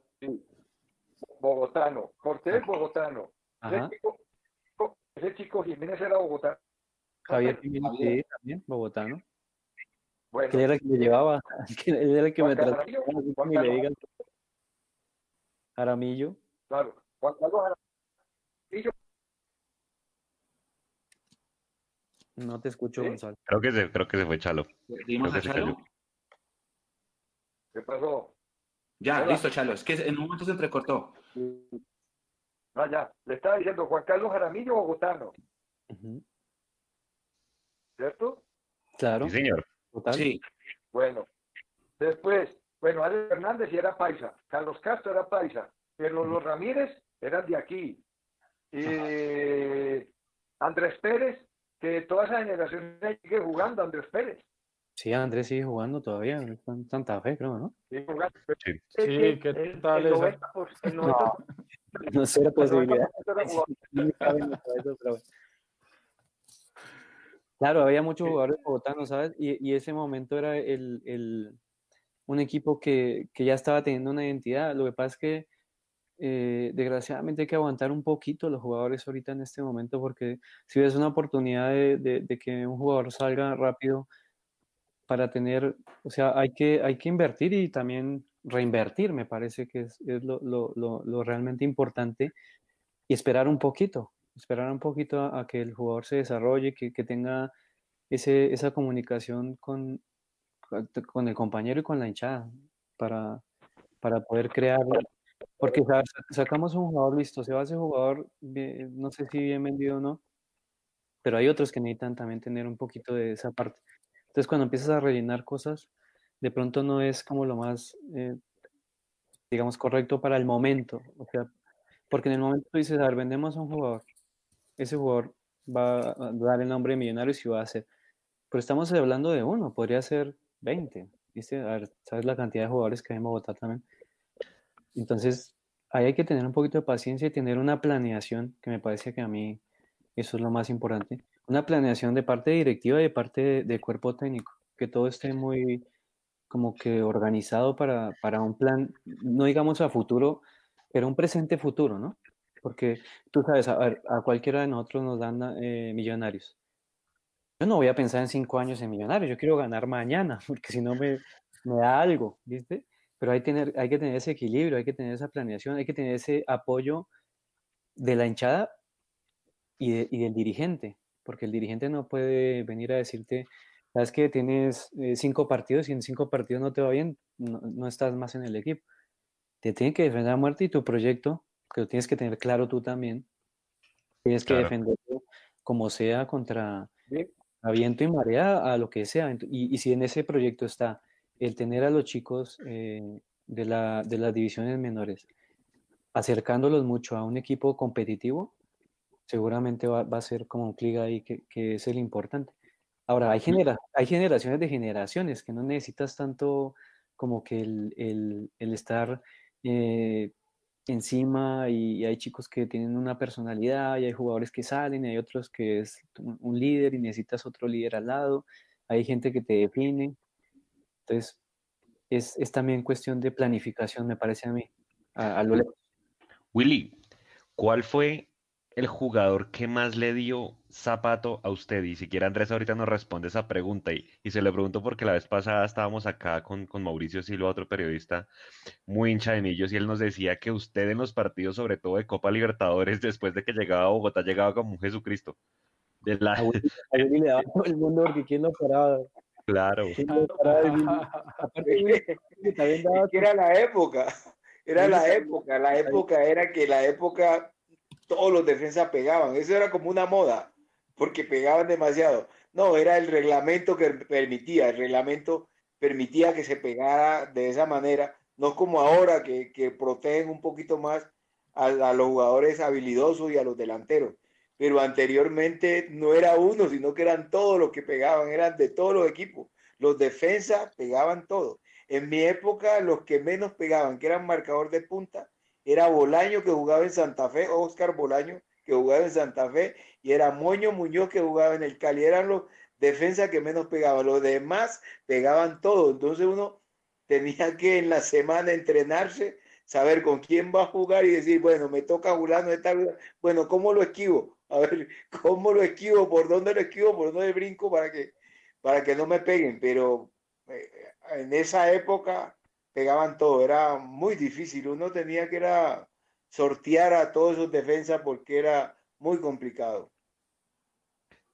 Speaker 2: Bogotano. Cortés, bogotano. Ese chico, ese chico Jiménez era bogotano.
Speaker 4: Javier Jiménez, sí, también, bogotano.
Speaker 2: Bueno,
Speaker 4: él [LAUGHS] era el que me llevaba, que él era el que
Speaker 2: Juan
Speaker 4: me trataba,
Speaker 2: Juan Carlos
Speaker 4: digan. Jaramillo.
Speaker 2: claro. Juan Carlos Jaramillo,
Speaker 4: No te escucho,
Speaker 2: ¿Sí?
Speaker 4: Gonzalo.
Speaker 5: Creo que se, creo que se fue Chalo.
Speaker 6: Perdimos
Speaker 5: Creo
Speaker 6: a
Speaker 5: que se
Speaker 6: Chalo.
Speaker 5: cayó.
Speaker 2: ¿qué pasó?
Speaker 6: Ya,
Speaker 2: Hola.
Speaker 6: listo, Chalo. Es que en un momento se entrecortó.
Speaker 2: Ah, ya, le estaba diciendo Juan Carlos Jaramillo, bogotano, ¿cierto?
Speaker 4: Claro,
Speaker 5: Sí, señor.
Speaker 4: total.
Speaker 6: Sí.
Speaker 2: Bueno, después, bueno, Alex Hernández era paisa, Carlos Castro era paisa, pero los Ramírez eran de aquí. Eh, Andrés Pérez, que toda esa generación sigue jugando, Andrés Pérez.
Speaker 4: Sí, Andrés sigue jugando todavía en Santa Fe, creo, ¿no?
Speaker 5: Sí.
Speaker 7: Sí,
Speaker 2: que
Speaker 7: ¿qué tal
Speaker 2: el
Speaker 7: esa?
Speaker 2: 90%, el 90%,
Speaker 4: No sé la [LAUGHS] posibilidad.
Speaker 2: 90% era jugador. [LAUGHS]
Speaker 4: No me cabe en la cabeza, pero bueno. Claro, había muchos jugadores bogotanos, ¿sabes? Y, y ese momento era el, el- un equipo que, que ya estaba teniendo una identidad. Lo que pasa es que eh, desgraciadamente hay que aguantar un poquito los jugadores ahorita en este momento, porque si ves una oportunidad de, de- de que un jugador salga rápido para tener, o sea, hay que, hay que invertir y también reinvertir, me parece que es, es lo, lo- lo- lo realmente importante y esperar un poquito, esperar un poquito a, a que el jugador se desarrolle, que, que tenga ese, esa comunicación con, con el compañero y con la hinchada para, para poder crear, porque sa- sacamos un jugador listo, se va ese jugador, no sé si bien vendido o no, pero hay otros que necesitan también tener un poquito de esa parte. Entonces, cuando empiezas a rellenar cosas, de pronto no es como lo más, eh, digamos, correcto para el momento. Porque en el momento dices, a ver, vendemos a un jugador, ese jugador va a dar el nombre de Millonarios y va a ser. Pero estamos hablando de uno, podría ser 20. ¿viste? A ver, ¿sabes la cantidad de jugadores que hay en Bogotá también? Entonces, ahí hay que tener un poquito de paciencia y tener una planeación, que me parece que a mí eso es lo más importante. Una planeación de parte directiva y de parte de, de cuerpo técnico, que todo esté muy como que organizado para, para un plan, no digamos a futuro, pero un presente futuro, ¿no? Porque tú sabes, a, ver, a cualquiera de nosotros nos dan eh, millonarios. Yo no voy a pensar en cinco años en millonarios, yo quiero ganar mañana, [LAUGHS] porque si no me, me da algo, ¿viste? Pero hay, tener, hay que tener ese equilibrio, hay que tener esa planeación, hay que tener ese apoyo de la hinchada y, de, y del dirigente, porque el dirigente no puede venir a decirte, sabes que tienes eh, cinco partidos y en cinco partidos no te va bien, no, no, estás más en el equipo. Te tiene que defender a muerte y tu proyecto, que lo tienes que tener claro tú también, tienes que claro. defenderlo como sea contra a viento y marea, a lo que sea. Y, y, si en ese proyecto está el tener a los chicos eh, de, la, de las divisiones menores, acercándolos mucho a un equipo competitivo, seguramente va, va a ser como un clic ahí que, que es el importante. Ahora, hay, genera hay generaciones de generaciones que no necesitas tanto como que el, el, el estar eh, encima y, y, hay chicos que tienen una personalidad y hay jugadores que salen y hay otros que es un líder y necesitas otro líder al lado, hay gente que te define. Entonces, es, es también cuestión de planificación, me parece a mí, a, a lo lejos.
Speaker 5: Willy, ¿cuál fue el jugador que más le dio zapato a usted? Y siquiera Andrés ahorita nos responde esa pregunta. Y, y se le pregunto porque la vez pasada estábamos acá con, con, Mauricio Silva, otro periodista muy hincha de millos, y él nos decía que usted en los partidos, sobre todo de Copa Libertadores, [LAUGHS] después de que llegaba a Bogotá, llegaba como un Jesucristo. De la...
Speaker 4: Le daba todo el mundo porque quién lo paraba.
Speaker 5: Claro.
Speaker 3: Lo paraba Aparte, [LAUGHS] Willy, también daba... que era la época. Era la época. La época era que la época todos los defensas pegaban. Eso era como una moda, porque pegaban demasiado. No, era el reglamento que permitía. El reglamento permitía que se pegara de esa manera. No como ahora que, que protegen un poquito más a, los jugadores habilidosos y a los delanteros. Pero anteriormente no era uno, sino que eran todos los que pegaban, eran de todos los equipos. Los defensas pegaban todo. En mi época, los que menos pegaban, que eran marcador de punta, era Bolaño que jugaba en Santa Fe, Oscar Bolaño que jugaba en Santa Fe, y era Moño Muñoz que jugaba en el Cali. Eran los defensas que menos pegaban. Los demás pegaban todo. Entonces uno tenía que en la semana entrenarse, saber con quién va a jugar y decir, bueno, me toca Julano, esta... bueno, ¿cómo lo esquivo? A ver, [LAUGHS] ¿cómo lo esquivo? ¿Por dónde lo esquivo? ¿Por dónde brinco para que, para que no me peguen? Pero eh, en esa época pegaban todo, era muy difícil, uno tenía que era sortear a todos esos defensas porque era muy complicado.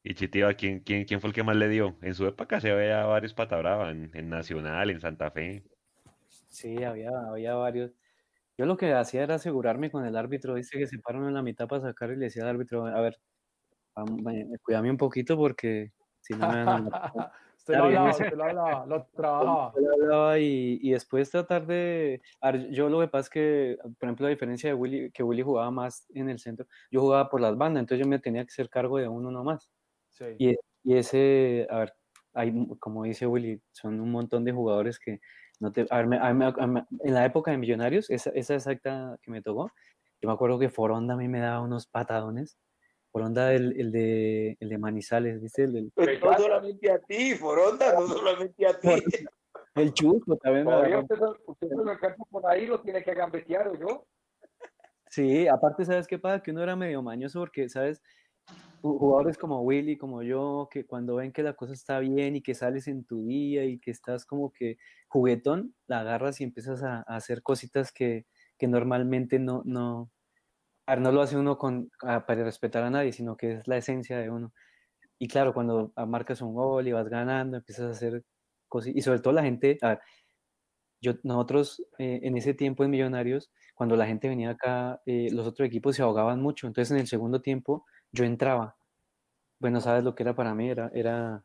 Speaker 5: Y Chitiva, ¿quién, quién, ¿quién fue el que más le dio? En su época se veía varios patabrava, en, en Nacional, en Santa Fe.
Speaker 4: Sí, había, había varios. Yo lo que hacía era asegurarme con el árbitro, dice que se pararon en la mitad para sacar y le decía al árbitro, a ver, cuídame un poquito porque si no me van a... [LAUGHS]
Speaker 7: Usted lo hablaba, [LAUGHS] usted lo hablaba, lo trabajaba.
Speaker 4: Lo hablaba y, y, después tratar de... Yo lo que pasa es que, por ejemplo, la diferencia de Willy, que Willy jugaba más en el centro, yo jugaba por las bandas, entonces yo me tenía que hacer cargo de uno nomás.
Speaker 7: Sí.
Speaker 4: Y, y ese, a ver, hay, como dice Willy, son un montón de jugadores que no te... A ver, a me, a me, en la época de Millonarios, esa, esa exacta que me tocó, yo me acuerdo que Foronda a mí me daba unos patadones Foronda, el, el, de, el de Manizales, ¿viste? El.
Speaker 3: Pues no solamente a ti, Foronda, no solamente a ti.
Speaker 4: El Chusco también.
Speaker 3: Todavía usted, usted se lo alcanza por ahí, lo tiene que gambetear, ¿o yo?
Speaker 4: Sí, aparte, ¿sabes qué pasa? Que uno era medio mañoso porque, ¿sabes? Jugadores como Willy, como yo, que cuando ven que la cosa está bien y que sales en tu día y que estás como que juguetón, la agarras y empiezas a, a hacer cositas que, que normalmente no, no, no lo hace uno con, a- para respetar a nadie, sino que es la esencia de uno. Y claro, cuando ah, marcas un gol y vas ganando, empiezas a hacer cosas, y sobre todo la gente, a ver, yo, nosotros eh, en ese tiempo en Millonarios, cuando la gente venía acá, eh, los otros equipos se ahogaban mucho, entonces en el segundo tiempo yo entraba. Bueno, sabes lo que era para mí, era, era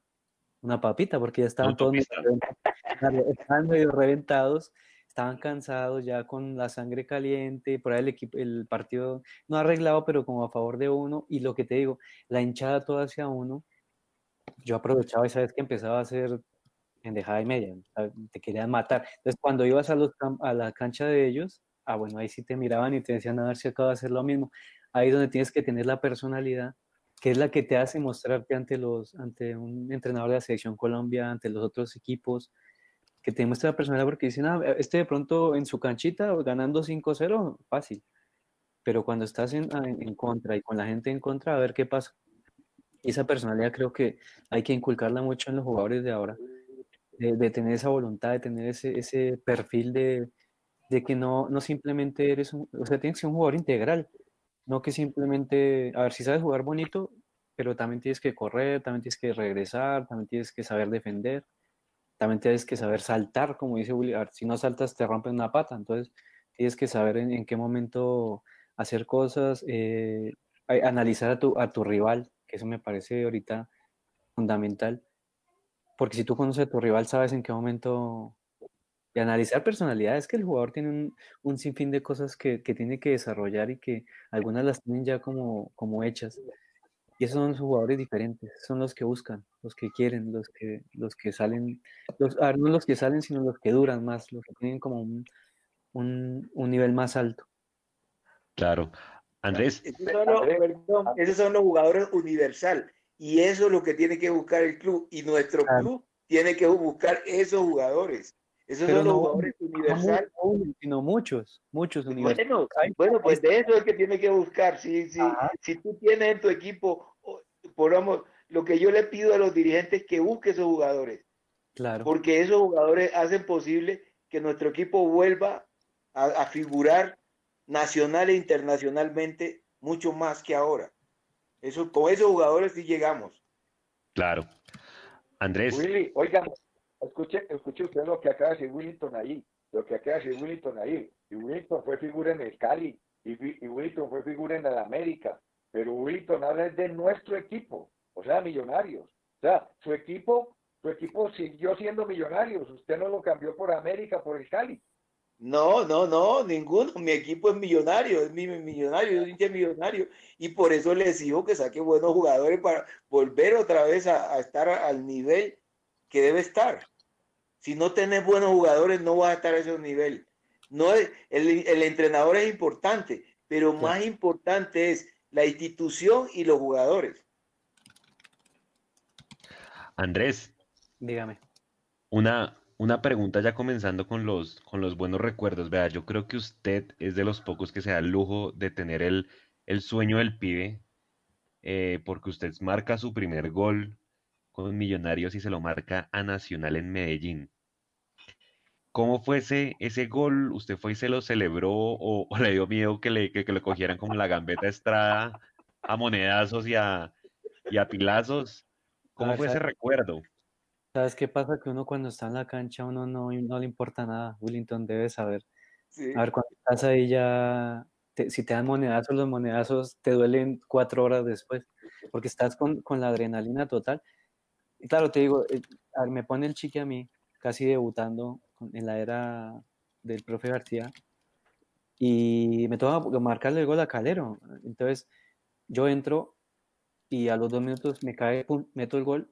Speaker 4: una papita, porque ya estaban todos medio estaban medio reventados, estaban cansados ya con la sangre caliente, por ahí el equipo, el partido no arreglado, pero como a favor de uno, y lo que te digo, la hinchada toda hacia uno, yo aprovechaba esa vez que empezaba a hacer pendejada y media, ¿sabes? te querían matar. Entonces, cuando ibas a, los, a la cancha de ellos, ah, bueno, ahí sí te miraban y te decían a ver si acabo de hacer lo mismo. Ahí es donde tienes que tener la personalidad, que es la que te hace mostrarte ante, los, ante un entrenador de la selección Colombia, ante los otros equipos, que te muestra personalidad porque dicen, ah, este de pronto en su canchita ganando 5-0, fácil. Pero cuando estás en, ah, en en contra y con la gente en contra, a ver qué pasa. Esa personalidad creo que hay que inculcarla mucho en los jugadores de ahora de, de tener esa voluntad, de tener ese, ese perfil de, de que no, no simplemente eres un, o sea, tienes que ser un jugador integral, no que simplemente, a ver, si sabes jugar bonito, pero también tienes que correr, también tienes que regresar, también tienes que saber defender, también tienes que saber saltar, como dice ver, si no saltas te rompen una pata, entonces tienes que saber en, en qué momento hacer cosas, eh, analizar a tu, a tu rival, que eso me parece ahorita fundamental porque si tú conoces a tu rival, sabes en qué momento. Y analizar personalidades, que el jugador tiene un, un sinfín de cosas que, que tiene que desarrollar y que algunas las tienen ya como, como hechas. Y esos son los jugadores diferentes, son los que buscan, los que quieren, los que, los que salen, los, a ver, no los que salen, sino los que duran más, los que tienen como un, un, un nivel más alto.
Speaker 5: Claro. Andrés,
Speaker 3: Esos son los, perdón, esos son los jugadores universal. Y eso es lo que tiene que buscar el club. Y nuestro
Speaker 4: Claro.
Speaker 3: club tiene que buscar esos jugadores. Esos
Speaker 4: Pero
Speaker 3: son los
Speaker 4: no-
Speaker 3: jugadores
Speaker 4: No
Speaker 3: universal.
Speaker 4: uno, sino muchos, muchos universales.
Speaker 3: Bueno, bueno, pues de eso es que tiene que buscar. Si, si, si tú tienes en tu equipo, ponamos, lo que yo le pido a los dirigentes es que busque esos jugadores,
Speaker 4: Claro.
Speaker 3: porque esos jugadores hacen posible que nuestro equipo vuelva a, a figurar nacional e internacionalmente mucho más que ahora. Eso, con esos jugadores sí llegamos.
Speaker 5: claro. Andrés,
Speaker 2: Willy, oigan, escuche, escuche usted lo que acaba de decir Willington ahí, lo que acaba de decir Willington ahí. Y Willington fue figura en el Cali, y, y Willington fue figura en el América, pero Willington ahora es de nuestro equipo, o sea, millonarios. O sea, su equipo, su equipo siguió siendo millonarios, usted no lo cambió por América, por el Cali.
Speaker 3: No, no, no, ninguno. Mi equipo es millonario, es mi mi millonario, yo soy millonario. Y por eso les digo que saque buenos jugadores para volver otra vez a, estar al nivel que debe estar. Si no tenés buenos jugadores, no vas a estar a ese nivel. No es, el, el entrenador es importante, pero más importante es la institución y los jugadores.
Speaker 5: Andrés,
Speaker 4: Dígame.
Speaker 5: una, una pregunta ya comenzando con los, con los buenos recuerdos. Vea, yo creo que usted es de los pocos que se da el lujo de tener el, el sueño del pibe, eh, porque usted marca su primer gol con Millonarios y se lo marca a Nacional en Medellín. ¿Cómo fue ese, ese gol? ¿Usted fue y se lo celebró o, o le dio miedo que le, que, que lo cogieran como la gambeta Estrada a monedazos y a, y a pilazos? ¿Cómo
Speaker 4: ver,
Speaker 5: fue ese
Speaker 4: ¿sabe?
Speaker 5: recuerdo?
Speaker 4: ¿Sabes qué pasa? Que uno cuando está en la cancha, uno no, no le importa nada. Willington debe saber.
Speaker 3: Sí.
Speaker 4: A ver, cuando estás ahí ya, te- si te dan monedazos, los monedazos te duelen cuatro horas después, porque estás con, con la adrenalina total. Claro, te digo, eh, me pone el chique a mí, casi debutando en la era del profe García, y me toca marcarle el gol a Calero. Entonces, yo entro y a los dos minutos me cae, meto el gol,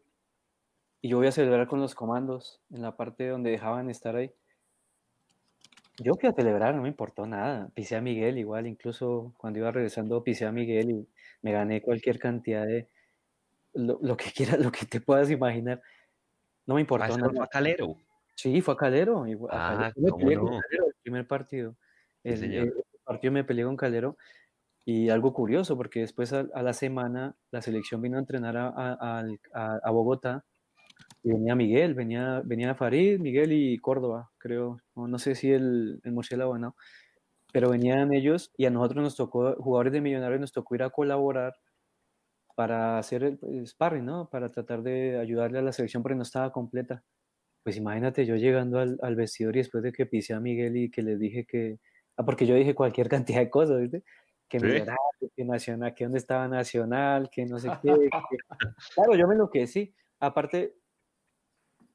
Speaker 4: y yo voy a celebrar con los comandos en la parte donde dejaban estar ahí. Yo fui a celebrar, no me importó nada. Pisé a Miguel igual, incluso cuando iba regresando pisé a Miguel y me gané cualquier cantidad de lo, lo que quieras, lo que te puedas imaginar. No me
Speaker 5: Ah,
Speaker 4: nada.
Speaker 5: gol fue a Calero.
Speaker 4: Sí, fue a Calero. a
Speaker 5: Ah,
Speaker 4: Calero. Me con
Speaker 5: no.
Speaker 4: Calero el primer partido.
Speaker 5: Sí,
Speaker 4: El, el partido me peleé con Calero. Y algo curioso, porque después a, a la semana la selección vino a entrenar a, a- a- Bogotá y venía Miguel, venía, venía Farid, Miguel y Córdoba, creo. No, no sé si el, el murciélago o no. pero venían ellos y a nosotros nos tocó, jugadores de Millonarios, nos tocó ir a colaborar para hacer el pues, sparring, ¿no? Para tratar de ayudarle a la selección porque no estaba completa. Pues imagínate yo llegando al, al vestidor y después de que pisé a Miguel y que les dije que, ah, porque yo dije cualquier [LAUGHS] cantidad de cosas, ¿viste? Que
Speaker 5: Sí.
Speaker 4: Millonarios, que Nacional, que dónde estaba Nacional, que no sé qué. [LAUGHS] que- Claro, yo me enloquecí. Aparte,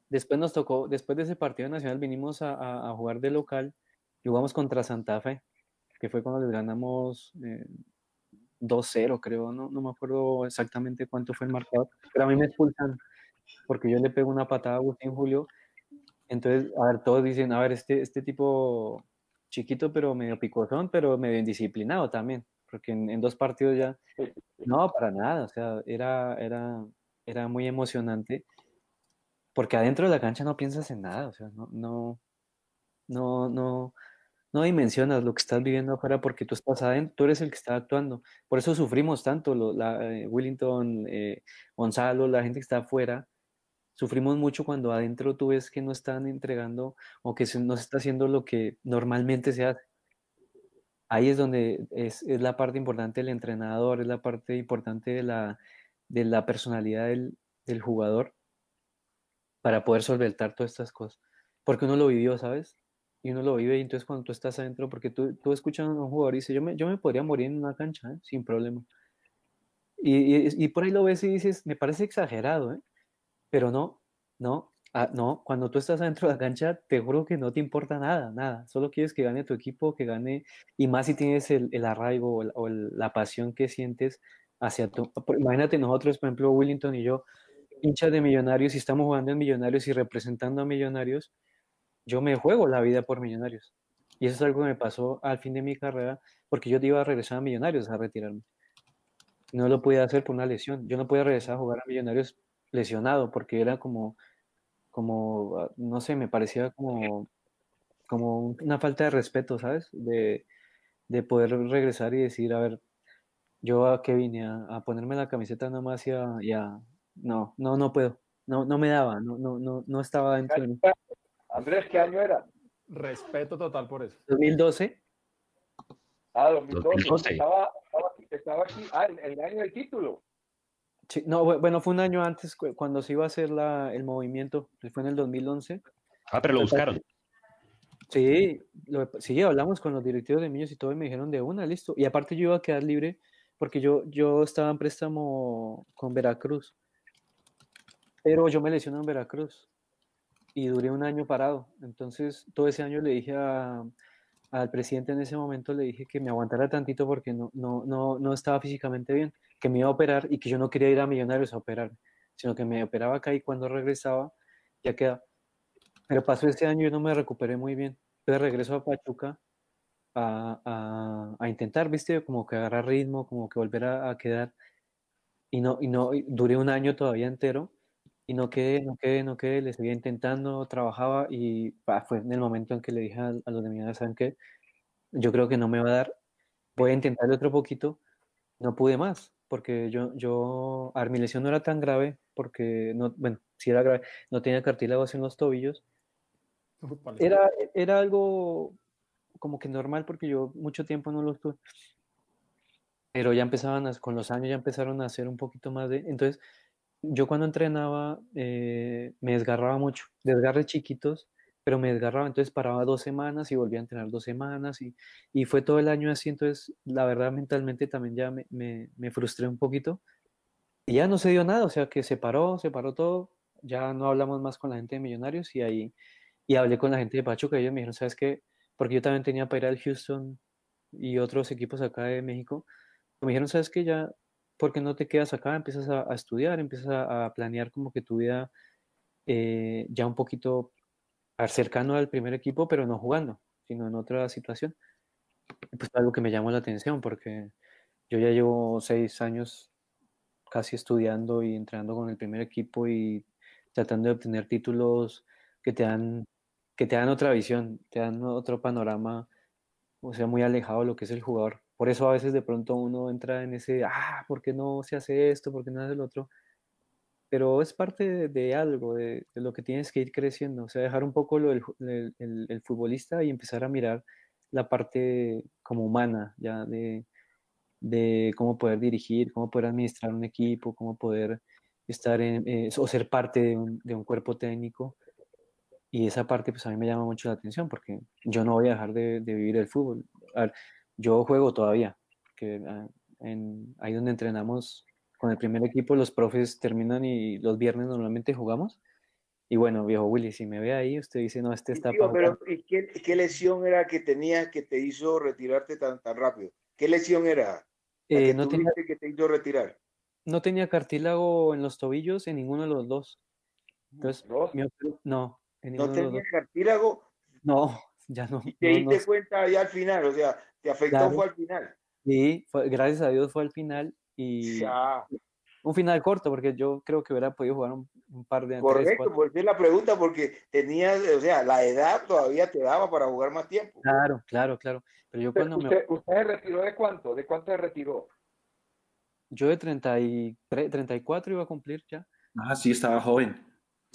Speaker 4: después nos tocó, después de ese partido nacional, vinimos a, a- a jugar de local y jugamos contra Santa Fe, que fue cuando les ganamos eh, 2-0, creo, no, no me acuerdo exactamente cuánto fue el [LAUGHS] marcador, pero a mí me expulsan porque yo le pego una patada a Agustín Julio. Entonces, a ver, todos dicen, a ver, este, este tipo chiquito, pero medio picosón, pero medio indisciplinado también, porque en, en dos partidos ya, no, para nada, o sea, era, era, era muy emocionante, porque adentro de la cancha no piensas en nada, o sea, no, no, no, no, no dimensionas lo que estás viviendo afuera porque tú estás adentro, tú eres el que está actuando. Por eso sufrimos tanto, lo- la, eh, Willington, eh, Gonzalo, la gente que está afuera, sufrimos mucho cuando adentro tú ves que no están entregando o que se- no se está haciendo lo que normalmente se hace. Ahí es donde es, es la parte importante del entrenador, es la parte importante de la, de la personalidad del, del jugador para poder solventar todas estas cosas. Porque uno lo vivió, ¿sabes? Y uno lo vive y entonces cuando tú estás adentro, porque tú, tú escuchas a un jugador y dices, yo me, yo me podría morir en una cancha, ¿eh? sin problema. Y, y, y por ahí lo ves y dices, me parece exagerado, ¿eh? Pero no, no, ah, no, cuando tú estás adentro de la cancha, te juro que no te importa nada, nada. Solo quieres que gane tu equipo, que gane, y más si tienes el, el arraigo o, el- o el- la pasión que sientes hacia tu... por- Imagínate nosotros, por ejemplo, Willington y yo, hinchas de Millonarios, y estamos jugando en Millonarios y representando a Millonarios, yo me juego la vida por Millonarios. Y eso es algo que me pasó al fin de mi carrera, porque yo iba a regresar a Millonarios a retirarme. No lo podía hacer por una lesión. Yo no podía regresar a jugar a Millonarios lesionado, porque era como, como, ah, no sé, me parecía como, como un- una falta de respeto, ¿sabes? De, de poder regresar y decir, a ver, yo a qué vine a, a ponerme la camiseta nomás y a, y no, no, no puedo, no, no me daba, no, no, no, no estaba dentro de mí.
Speaker 2: Andrés, ¿qué año era?
Speaker 7: Respeto total por eso.
Speaker 4: 2012,
Speaker 2: Ah, 2012.
Speaker 5: 2012.
Speaker 2: Estaba, estaba, aquí- estaba aquí. Ah, el, el año del título.
Speaker 4: sí, no, bu- bueno, fue un año antes cu- cuando se iba a hacer la, el movimiento, fue en el 2011.
Speaker 5: Ah, pero lo buscaron.
Speaker 4: Sí, lo- sí, hablamos con los directivos de Millos y todo y me dijeron de una, listo. Y aparte yo iba a quedar libre porque yo, yo estaba en préstamo con Veracruz, pero yo me lesioné en Veracruz y duré un año parado. Entonces, todo ese año le dije a- al presidente en ese momento, le dije que me aguantara tantito porque no, no, no, no estaba físicamente bien, que me iba a operar y que yo no quería ir a Millonarios a operar, sino que me operaba acá y cuando regresaba ya queda. Pero pasó este año y no me recuperé muy bien. Entonces regreso a Pachuca a, a- a intentar, viste, como que agarrar ritmo, como que volver a, a quedar. Y no, y no, y duré un año todavía entero y no quedé, no quedé, no quedé, le seguía intentando, trabajaba y pa, fue en el momento en que le dije a, a los de mi edad, ¿saben qué? Yo creo que no me va a dar, voy a intentarle otro poquito, no pude más, porque yo, yo, a ver, mi lesión no era tan grave, porque, no, bueno, sí era grave, no tenía cartílagos en los tobillos, [LAUGHS] era, era algo como que normal porque yo mucho tiempo no lo tuve. Pero ya empezaban, a- con los años ya empezaron a hacer un poquito más de... Entonces, yo cuando entrenaba eh, me desgarraba mucho, desgarres chiquitos, pero me desgarraba, entonces paraba dos semanas y volvía a entrenar dos semanas y, y fue todo el año así, entonces la verdad mentalmente también ya me, me, me frustré un poquito y ya no se dio nada, o sea que se paró, se paró todo, ya no hablamos más con la gente de Millonarios y ahí y hablé con la gente de Pachuca y ellos me dijeron, ¿sabes qué? Porque yo también tenía para ir al Houston y otros equipos acá de México. Me dijeron, ¿sabes qué? Ya, ¿por qué no te quedas acá? Empiezas a, estudiar, empiezas a, planear como que tu vida eh, ya un poquito cercano al primer equipo, pero no jugando, sino en otra situación. Pues algo que me llamó la atención porque yo ya llevo seis años casi estudiando y entrenando con el primer equipo y tratando de obtener títulos que te dan, que te dan otra visión, te dan otro panorama, o sea, muy alejado de lo que es el jugador. Por eso a veces de pronto uno entra en ese, ah, ¿por qué no se hace esto? ¿Por qué no hace lo otro? Pero es parte de, algo, de, lo que tienes que ir creciendo, o sea, dejar un poco lo el, el- el futbolista y empezar a mirar la parte como humana, ya de, de cómo poder dirigir, cómo poder administrar un equipo, cómo poder estar eh, o ser parte de un, de un cuerpo técnico. Y esa parte pues a mí me llama mucho la atención porque yo no voy a dejar de, de vivir el fútbol. A ver, yo juego todavía, que ah, en, ahí donde entrenamos con el primer equipo, los profes terminan y los viernes normalmente jugamos. Y bueno, viejo Willy, si me ve ahí, usted dice, no, este está...
Speaker 3: Tío, pero
Speaker 4: jugar".
Speaker 3: ¿y qué, qué lesión era que tenías que te hizo retirarte tan, tan rápido? ¿Qué lesión era?
Speaker 4: Eh, no, tenía,
Speaker 3: que te hizo retirar.
Speaker 4: no tenía cartílago en los tobillos en ninguno de los dos. Entonces,
Speaker 3: ¿No?
Speaker 4: mi no, en
Speaker 3: ¿No
Speaker 4: dos.
Speaker 3: cartílago?
Speaker 4: No, ya no.
Speaker 3: Y te
Speaker 4: no, no
Speaker 3: diste cuenta ya al final, o sea, te afectó
Speaker 4: Claro.
Speaker 3: fue al final.
Speaker 4: Sí, fue- gracias a Dios fue al final y
Speaker 3: Ya,
Speaker 4: un final corto porque yo creo que hubiera podido jugar un, un par de tres,
Speaker 3: correcto,
Speaker 4: cuatro.
Speaker 3: pues es la pregunta porque tenías, o sea, la edad todavía te daba para jugar más tiempo.
Speaker 4: Claro, claro, claro. Pero yo cuando me,
Speaker 2: ¿Usted, ¿Usted se retiró de cuánto? ¿De cuánto se retiró?
Speaker 4: yo de 33, 34 iba a cumplir ya.
Speaker 6: Ah, sí, estaba joven.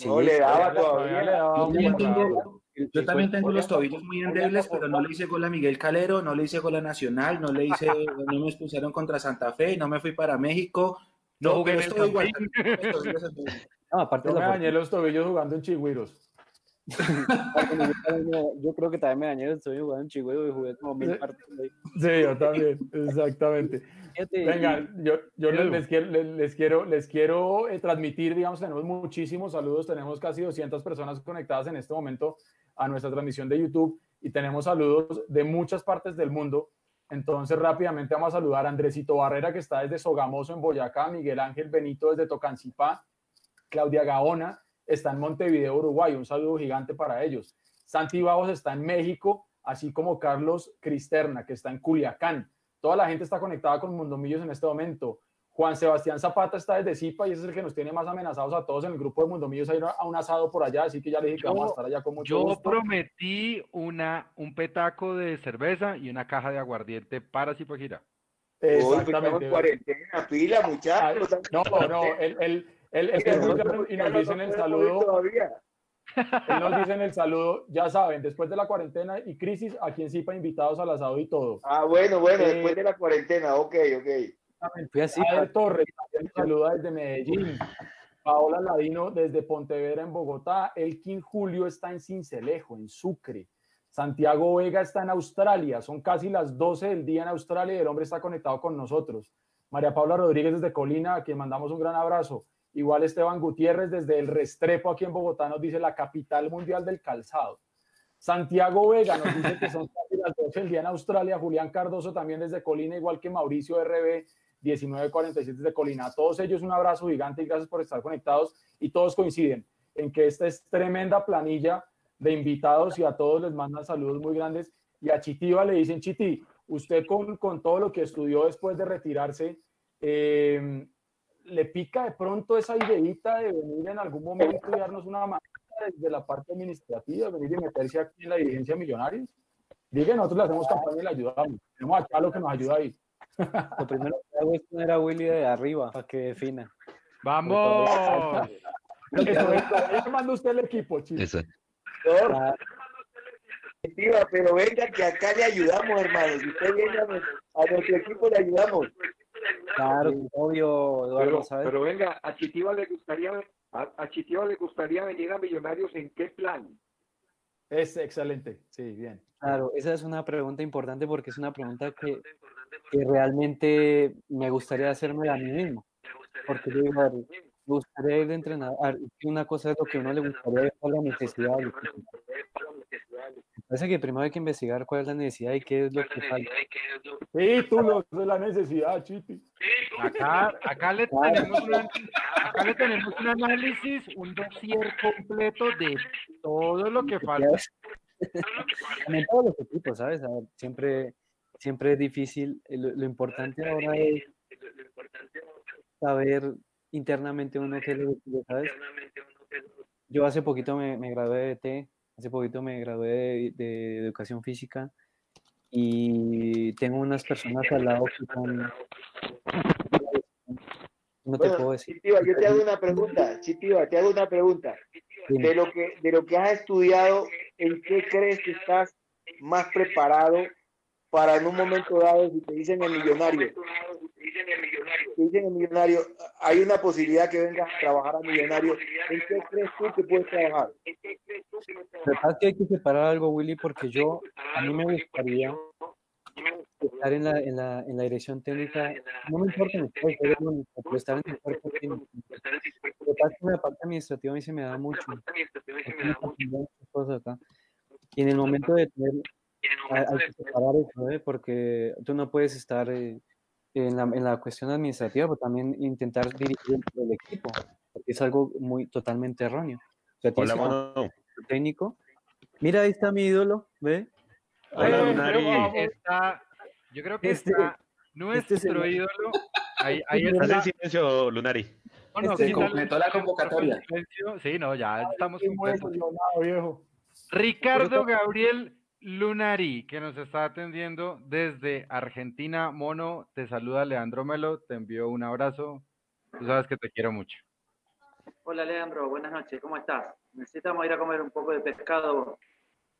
Speaker 3: No le daba
Speaker 7: Todavía le daba
Speaker 6: Yo yo también tengo los tobillos muy endebles, pero no le hice gol a Miguel Calero, no le hice gol a Nacional, no le hice, no me expulsaron contra Santa Fe, no me fui para México.
Speaker 1: No
Speaker 6: No,
Speaker 1: jugué
Speaker 6: pero
Speaker 1: en el
Speaker 6: estoy igual. [LAUGHS]
Speaker 4: No, aparte
Speaker 7: me dañé los tobillos jugando en chigüiros. [LAUGHS]
Speaker 4: yo, creo que también me dañé, estoy jugando en Chihuahua y jugué como mil partidos. ahí.
Speaker 7: Sí, yo también, exactamente. Venga, yo, yo les, les quiero, les, les quiero, les quiero eh, transmitir, digamos, tenemos muchísimos saludos, tenemos casi 200 personas conectadas en este momento a nuestra transmisión de YouTube y tenemos saludos de muchas partes del mundo. Entonces, rápidamente vamos a saludar a Andresito Barrera, que está desde Sogamoso, en Boyacá, Miguel Ángel Benito desde Tocancipá, Claudia Gaona está en Montevideo, Uruguay, un saludo gigante para ellos. Santi Bajos está en México, así como Carlos Cristerna, que está en Culiacán. Toda la gente está conectada con Mundomillos en este momento. Juan Sebastián Zapata está desde Zipa y ese es el que nos tiene más amenazados a todos en el grupo de Mundomillos a ir a un asado por allá, así que ya le dije que vamos a
Speaker 1: Yo-
Speaker 7: estar allá con mucho
Speaker 1: Yo
Speaker 7: gusto.
Speaker 1: prometí una, un petaco de cerveza y una caja de aguardiente para
Speaker 3: pues estamos
Speaker 7: Exactamente.
Speaker 3: en cuarentena, pila, muchachos.
Speaker 7: No, no, él, él, él, y nos dicen el saludo. Él nos dice en el saludo, ya saben, después de la cuarentena y crisis, aquí en Zipa invitados al asado y todo.
Speaker 3: Ah, bueno, bueno,
Speaker 7: Eh,
Speaker 3: después de la cuarentena, ok, ok.
Speaker 4: fui
Speaker 7: Ader Torres nos saluda desde Medellín. Paola Ladino desde Pontevedra en Bogotá. Elkin Julio está en Cincelejo, en Sucre. Santiago Vega está en Australia. Son casi las 12 del día en Australia y el hombre está conectado con nosotros. María Paula Rodríguez desde Colina, a quien mandamos un gran abrazo. Igual Esteban Gutiérrez desde El Restrepo aquí en Bogotá nos dice la capital mundial del calzado. Santiago Vega nos dice que son casi las 12 del día en Australia. Julián Cardoso también desde Colina, igual que Mauricio RB 1947 desde Colina. A todos ellos un abrazo gigante y gracias por estar conectados. Y todos coinciden en que esta es tremenda planilla de invitados y a todos les mandan saludos muy grandes. Y a Chitiva le dicen, Chiti, usted con, con todo lo que estudió después de retirarse, eh, ¿le pica de pronto esa ideita de venir en algún momento y darnos una mano desde la parte administrativa, venir y meterse aquí en la dirigencia Millonarios? Diga, nosotros le hacemos campaña y le ayudamos. Tenemos a Chalo que nos ayuda ahí.
Speaker 4: lo primero que hago es poner a Willy de arriba para que defina.
Speaker 1: ¡Vamos!
Speaker 7: Eso es, ahí manda usted el equipo, chicos.
Speaker 5: Eso.
Speaker 4: Ah,
Speaker 3: pero venga que acá le ayudamos, hermano. Si usted viene a, nuestro- a nuestro equipo, le ayudamos.
Speaker 4: Claro, obvio, Eduardo,
Speaker 2: Pero,
Speaker 4: ¿sabes?
Speaker 2: pero venga, a Chitiva le gustaría, a, a Chitiva le gustaría venir a Millonarios en qué plan?
Speaker 7: Es excelente, sí, bien.
Speaker 4: Claro, esa es una pregunta importante porque es una pregunta que, que realmente me gustaría hacerme a mí mismo. Porque yo digo, me gustaría ir de que una cosa es lo que a uno le gustaría es la necesidad. Parece que primero hay que investigar cuál es la necesidad y qué es lo que falta.
Speaker 7: Sí, tú lo de la necesidad, Chiti.
Speaker 1: Acá, acá, le tenemos una- acá le tenemos un análisis, un dossier completo de todo lo que falta.
Speaker 4: En todos los equipos, ¿sabes? Ver, siempre, siempre es difícil. Lo, lo importante ahora es saber internamente uno qué le gusta, ¿sabes? Yo hace poquito me, me gradué de T, hace poquito me gradué de, de educación física y tengo unas personas al lado que son... No te
Speaker 3: Bueno,
Speaker 4: puedo decir.
Speaker 3: Chitiva, yo te hago una pregunta. Chitiva, te hago una pregunta. De lo que, de lo que has estudiado, ¿en qué crees que estás más preparado para en un momento dado, si te dicen el millonario, te dicen el millonario, hay una posibilidad que vengas a trabajar a millonario, ¿en qué crees tú que puedes trabajar?
Speaker 4: Lo que pasa es que hay que separar algo, Willy, porque yo, a mí me gustaría estar en la, en la, en la dirección técnica, no me importa en el pero estar en el cuerpo técnico. Lo que pasa es que la parte administrativa a mí se me da mucho. Y en el momento de tener, hay, hay que separar eso, ¿eh? porque tú no puedes estar eh, en, la, en la cuestión administrativa, pero también intentar dirigir el equipo, porque es algo muy totalmente erróneo. O sea, tienes
Speaker 5: Hola, mano.
Speaker 4: técnico. Mira, ahí está mi ídolo, ¿ve?
Speaker 5: Hola, Lunari.
Speaker 7: vamos.
Speaker 1: Está, yo creo que
Speaker 4: Este-
Speaker 1: está nuestro
Speaker 4: señor.
Speaker 1: ídolo. Ahí, ahí
Speaker 4: Este
Speaker 1: está.
Speaker 5: Haz el silencio, Lunari.
Speaker 1: No, no,
Speaker 4: este
Speaker 6: completó la convocatoria.
Speaker 1: Sí, no, ya estamos completos. Ricardo Gabriel Lunari, que nos está atendiendo desde Argentina. Mono, te saluda Leandro Melo, te envío un abrazo. Tú sabes que te quiero mucho.
Speaker 8: Hola Leandro, buenas noches, ¿cómo estás? Necesitamos ir a comer un poco de pescado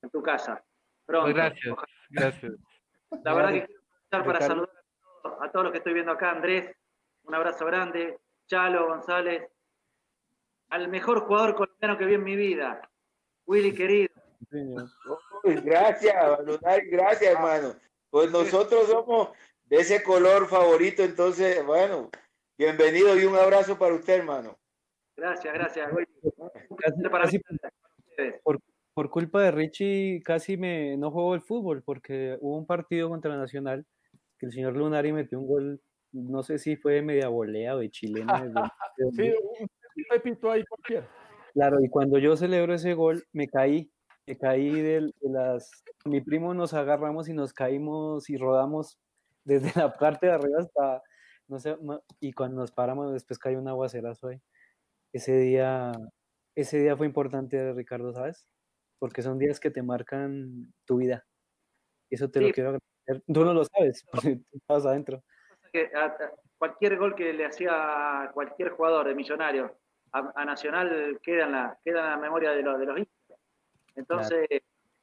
Speaker 8: en tu casa. Pronto.
Speaker 1: Pues gracias,
Speaker 8: Ojalá.
Speaker 1: gracias. [LAUGHS]
Speaker 8: La verdad que quiero empezar para saludar a todos, a todos los que estoy viendo acá. Andrés, un abrazo grande. Chalo González, al mejor jugador colombiano que vi en mi vida, Willy querido.
Speaker 3: Uy, Gracias, Lunari, gracias, hermano. Pues nosotros somos de ese color favorito, entonces, bueno, bienvenido y un abrazo para usted, hermano.
Speaker 8: Gracias, gracias,
Speaker 4: Casi-
Speaker 8: para
Speaker 4: casi
Speaker 8: ustedes.
Speaker 4: por culpa de Richie casi me no juego el fútbol porque hubo un partido contra Nacional que el señor Lunari metió un gol, no sé si fue de media volea o de chilena. [LAUGHS]
Speaker 7: Sí, un pepito ahí cualquiera.
Speaker 4: Claro, y cuando yo celebro ese gol, me caí, me caí del- de, las... Mi primo nos agarramos y nos caímos y rodamos [LAUGHS] desde la parte de arriba hasta, no sé, y cuando nos paramos después cayó un aguacerazo ahí. Ese día, ese día fue importante, Ricardo, ¿sabes? Porque son días que te marcan tu vida. Eso te lo
Speaker 8: Sí.
Speaker 4: quiero agradecer. Tú no lo sabes, porque tú estabas adentro.
Speaker 8: que a- a- cualquier gol que le hacía a cualquier jugador de Millonario a, a Nacional queda en, la, queda en la memoria de, los de los Entonces,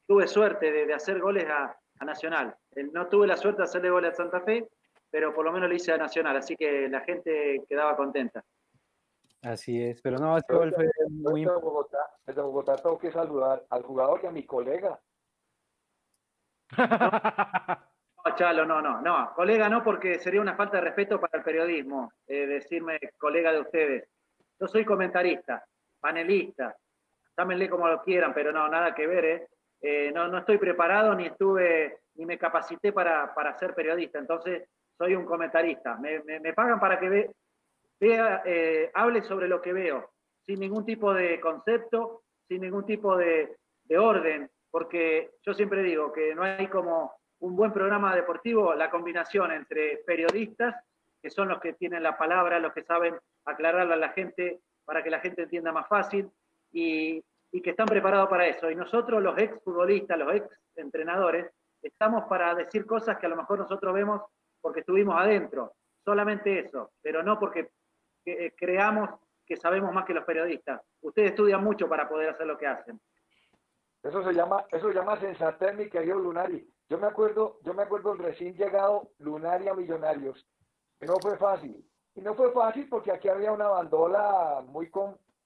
Speaker 8: tuve suerte de, de hacer goles a, a Nacional. No tuve la suerte de hacerle goles a Santa Fe, pero por lo menos le hice a Nacional, así que la gente quedaba contenta.
Speaker 4: Así es, pero no, ese gol fue muy
Speaker 2: Desde Bogotá, desde Bogotá tengo que saludar al jugador y a mi colega. [LAUGHS]
Speaker 8: No, Chalo, no, no, no. Colega no, porque sería una falta de respeto para el periodismo eh, decirme colega de ustedes. Yo soy comentarista, panelista, llámenle como lo quieran, pero no, nada que ver, ¿eh? Eh, no, no estoy preparado ni estuve, ni me capacité para, para ser periodista, entonces soy un comentarista. Me, me- me pagan para que ve- vea, eh, hable sobre lo que veo, sin ningún tipo de concepto, sin ningún tipo de, de orden, porque yo siempre digo que no hay como un buen programa deportivo, la combinación entre periodistas, que son los que tienen la palabra, los que saben aclararla a la gente para que la gente entienda más fácil y, y que están preparados para eso. Y nosotros, los ex futbolistas, los ex entrenadores, estamos para decir cosas que a lo mejor nosotros vemos porque estuvimos adentro, solamente eso, pero no porque que- eh, creamos que sabemos más que los periodistas. Ustedes estudian mucho para poder hacer lo que hacen.
Speaker 2: Eso se llama, eso se llama sensatez, mi querido Lunari. Yo me acuerdo, yo me acuerdo el recién llegado Lunari a Millonarios. no fue fácil. Y no fue fácil porque aquí había una bandola muy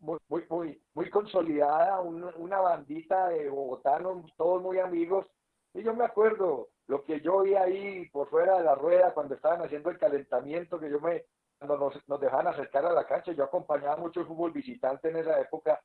Speaker 2: muy, muy, muy, consolidada, un- una bandita de bogotanos, todos muy amigos. Y yo me acuerdo lo que yo vi ahí por fuera de la rueda cuando estaban haciendo el calentamiento, que yo me, cuando nos, nos dejaban acercar a la cancha, yo acompañaba mucho el fútbol visitante en esa época.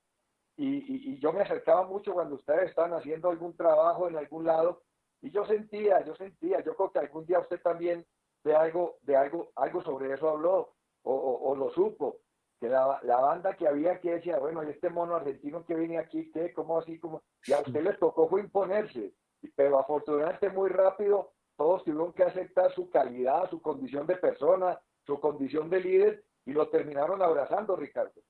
Speaker 2: Y, y- yo me acercaba mucho cuando ustedes estaban haciendo algún trabajo en algún lado. Y yo sentía, yo sentía, yo creo que algún día usted también de algo, de algo, algo sobre eso habló o- o lo supo, que la, la banda que había que decía, bueno, y este mono argentino que viene aquí, ¿qué? ¿Cómo así? como Y a usted le tocó fue imponerse, pero afortunadamente muy rápido todos tuvieron que aceptar su calidad, su condición de persona, su condición de líder y lo terminaron abrazando, Ricardo.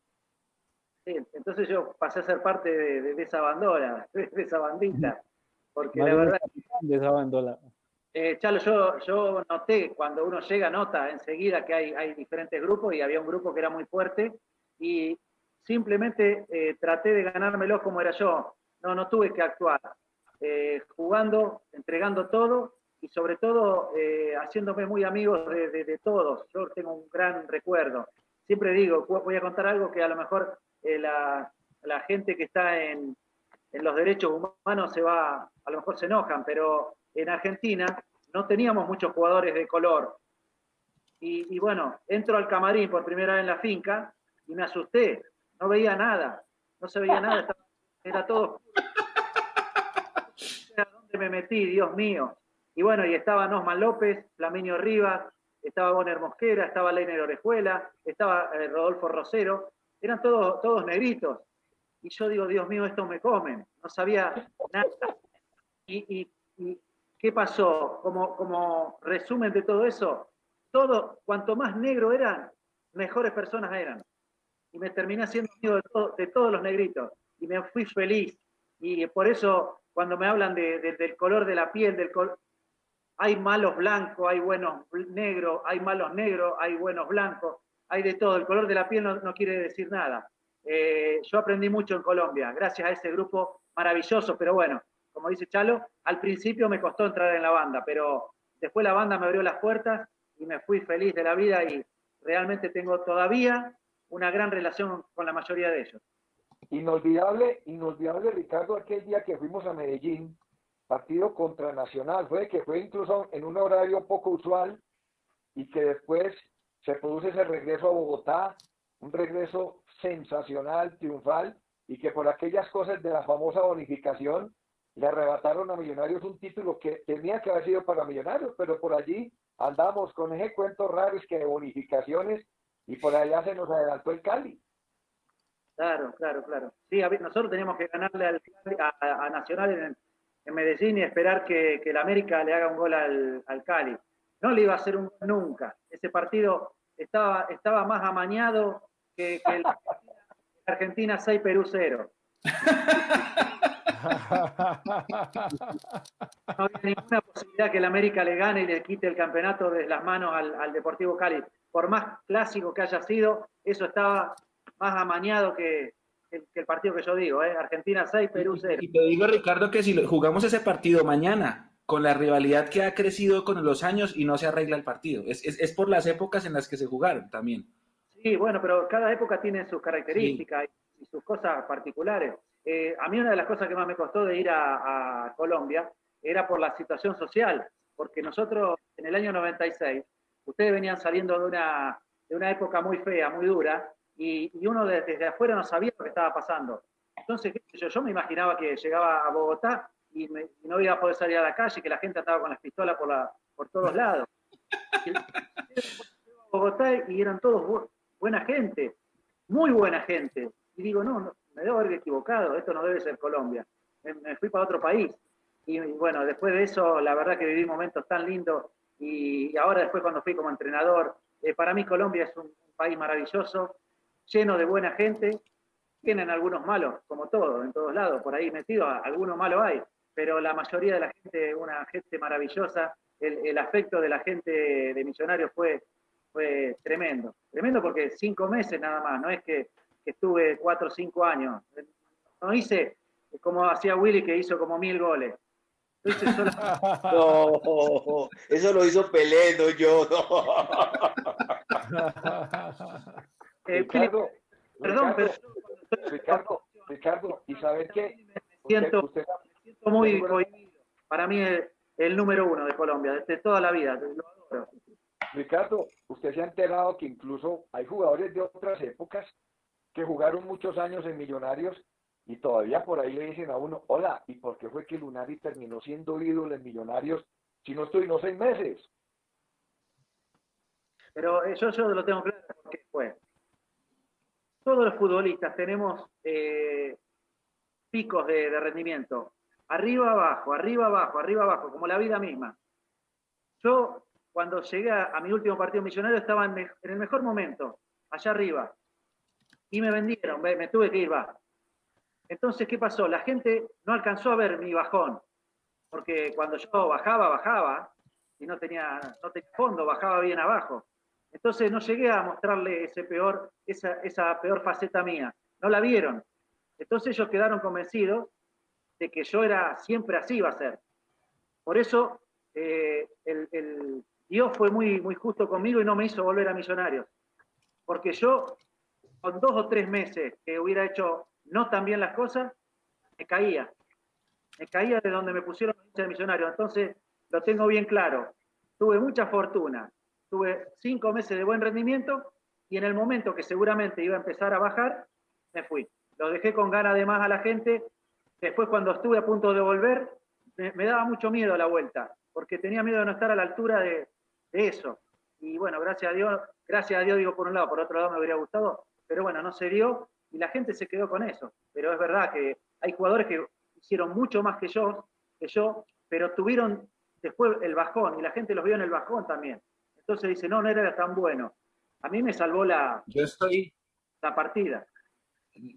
Speaker 8: Sí, entonces yo pasé a ser parte de, de- de esa bandera, [LAUGHS] de, esa bandita, porque la verdad,
Speaker 4: de esa bandola.
Speaker 8: Eh, Chalo, yo, yo noté cuando uno llega, nota enseguida que hay, hay diferentes grupos y había un grupo que era muy fuerte y simplemente eh, traté de ganármelo como era yo, no, no tuve que actuar. eh, jugando, entregando todo y sobre todo eh, haciéndome muy amigos de, todos. Yo tengo un gran recuerdo. Siempre digo, voy a contar algo que a lo mejor eh, la, gente que está en, los derechos humanos se va, a lo mejor se enojan, pero en Argentina no teníamos muchos jugadores de color. Y, bueno, entro al camarín por primera vez en la finca y me asusté, no veía nada, no se veía nada, era todo. ¿A dónde me metí, Dios mío? Y bueno, y estaba Osman López, Flaminio Rivas, estaba Bonner Mosquera, estaba Leiner Orejuela, estaba eh, Rodolfo Rosero, eran todos, todos negritos. Y yo digo, Dios mío, estos me comen. No sabía nada. Y, qué pasó? Como, como resumen de todo eso, todo, cuanto más negro eran, mejores personas eran y me terminé haciendo amigo de, todos los negritos y me fui feliz. Y por eso cuando me hablan del color de la piel, del hay malos blancos, hay buenos negros, hay malos negros, hay buenos blancos, hay de todo. El color de la piel no, quiere decir nada. Eh, yo aprendí mucho en Colombia, gracias a ese grupo maravilloso, pero bueno, como dice Chalo, al principio me costó entrar en la banda, pero después la banda me abrió las puertas y me fui feliz de la vida y realmente tengo todavía una gran relación con la mayoría de ellos.
Speaker 2: Inolvidable, inolvidable Ricardo, aquel día que fuimos a Medellín, partido contra Nacional, fue que fue incluso en un horario poco usual y que después se produce ese regreso a Bogotá, un regreso sensacional, triunfal, y que por aquellas cosas de la famosa bonificación le arrebataron a Millonarios un título que tenía que haber sido para Millonarios, pero por allí andamos con ese cuento raro es que de bonificaciones y por allá se nos adelantó el Cali.
Speaker 8: Claro, claro, claro. Sí, nosotros teníamos que ganarle al, a, Nacional en, Medellín y esperar que, que el América le haga un gol al, Cali. No le iba a hacer un nunca. Ese partido estaba, estaba más amañado que, que el Argentina 6 Perú 0. [LAUGHS] No había ninguna posibilidad que el América le gane y le quite el campeonato de las manos al, Deportivo Cali. Por más clásico que haya sido, eso estaba más amañado que, el partido que yo digo, ¿eh? Argentina 6, Perú 0.
Speaker 6: Y te digo, Ricardo, que si jugamos ese partido mañana, con la rivalidad que ha crecido con los años y no se arregla el partido, es, por las épocas en las que se jugaron también.
Speaker 8: Sí, bueno, pero cada época tiene sus características y sus cosas particulares. Eh, a mí una de las cosas que más me costó de ir a, Colombia era por la situación social, porque nosotros en el año 96, ustedes venían saliendo de una, de una época muy fea, muy dura, y, uno desde, afuera no sabía lo que estaba pasando. Entonces, yo, yo me imaginaba que llegaba a Bogotá y, no iba a poder salir a la calle, que la gente estaba con las pistolas por, la, por todos lados. Y, [LAUGHS] Bogotá y eran todos buena gente, muy buena gente. Y digo, no, no me debo haber equivocado, esto no debe ser Colombia. Me, fui para otro país. Y, bueno, después de eso, la verdad que viví momentos tan lindos. Y, ahora después cuando fui como entrenador, eh, para mí Colombia es un, país maravilloso, lleno de buena gente. Tienen algunos malos, como todo, en todos lados, por ahí metido, algunos malos hay, pero la mayoría de la gente, una gente maravillosa, el, afecto de la gente de Millonarios fue, fue tremendo. Tremendo porque cinco meses nada más, no es que estuve cuatro o cinco años. No hice como hacía Willy, que hizo como mil goles. [LAUGHS]
Speaker 3: no, eso lo hizo Pelé, no yo. [LAUGHS]
Speaker 2: Eh, Ricardo, perdón, pero... Ricardo, Ricardo, ¿y sabes qué?
Speaker 8: Me siento, siento muy cohibido. Para mí es el número uno de Colombia, desde toda la vida.
Speaker 2: Ricardo, usted se ha enterado que incluso hay jugadores de otras épocas que jugaron muchos años en Millonarios y todavía por ahí le dicen a uno, hola, ¿y por qué fue que Lunari terminó siendo ídolo en Millonarios si no estoy no seis meses?
Speaker 8: Pero eso yo lo tengo claro porque fue. Todos los futbolistas tenemos eh, picos de, rendimiento. Arriba, abajo, arriba, abajo, arriba, abajo, como la vida misma. Yo, cuando llegué a, mi último partido millonario, estaba en el mejor momento, allá arriba y me vendieron, me, tuve que ir, va. Entonces, ¿qué pasó? La gente no alcanzó a ver mi bajón, porque cuando yo bajaba, bajaba, y no tenía, no tenía fondo, bajaba bien abajo. Entonces no llegué a mostrarle ese peor, esa, esa peor faceta mía. No la vieron. Entonces ellos quedaron convencidos de que yo era siempre así iba a ser. Por eso eh, el, Dios fue muy, muy justo conmigo y no me hizo volver a Millonarios. Porque yo, con dos o tres meses que hubiera hecho no tan bien las cosas, me caía. Me caía de donde me pusieron de Millonarios. Entonces, lo tengo bien claro. Tuve mucha fortuna. Tuve cinco meses de buen rendimiento y en el momento que seguramente iba a empezar a bajar, me fui. Lo dejé con ganas de más a la gente. Después, cuando estuve a punto de volver, me, daba mucho miedo la vuelta, porque tenía miedo de no estar a la altura de, eso. Y bueno, gracias a Dios, gracias a Dios digo por un lado, por otro lado me hubiera gustado, pero bueno, no se dio y la gente se quedó con eso. Pero es verdad que hay jugadores que hicieron mucho más que yo, que yo, pero tuvieron después el bajón y la gente los vio en el bajón también. Entonces dice, no, no era tan bueno. A mí me salvó la,
Speaker 6: yo estoy,
Speaker 8: la partida.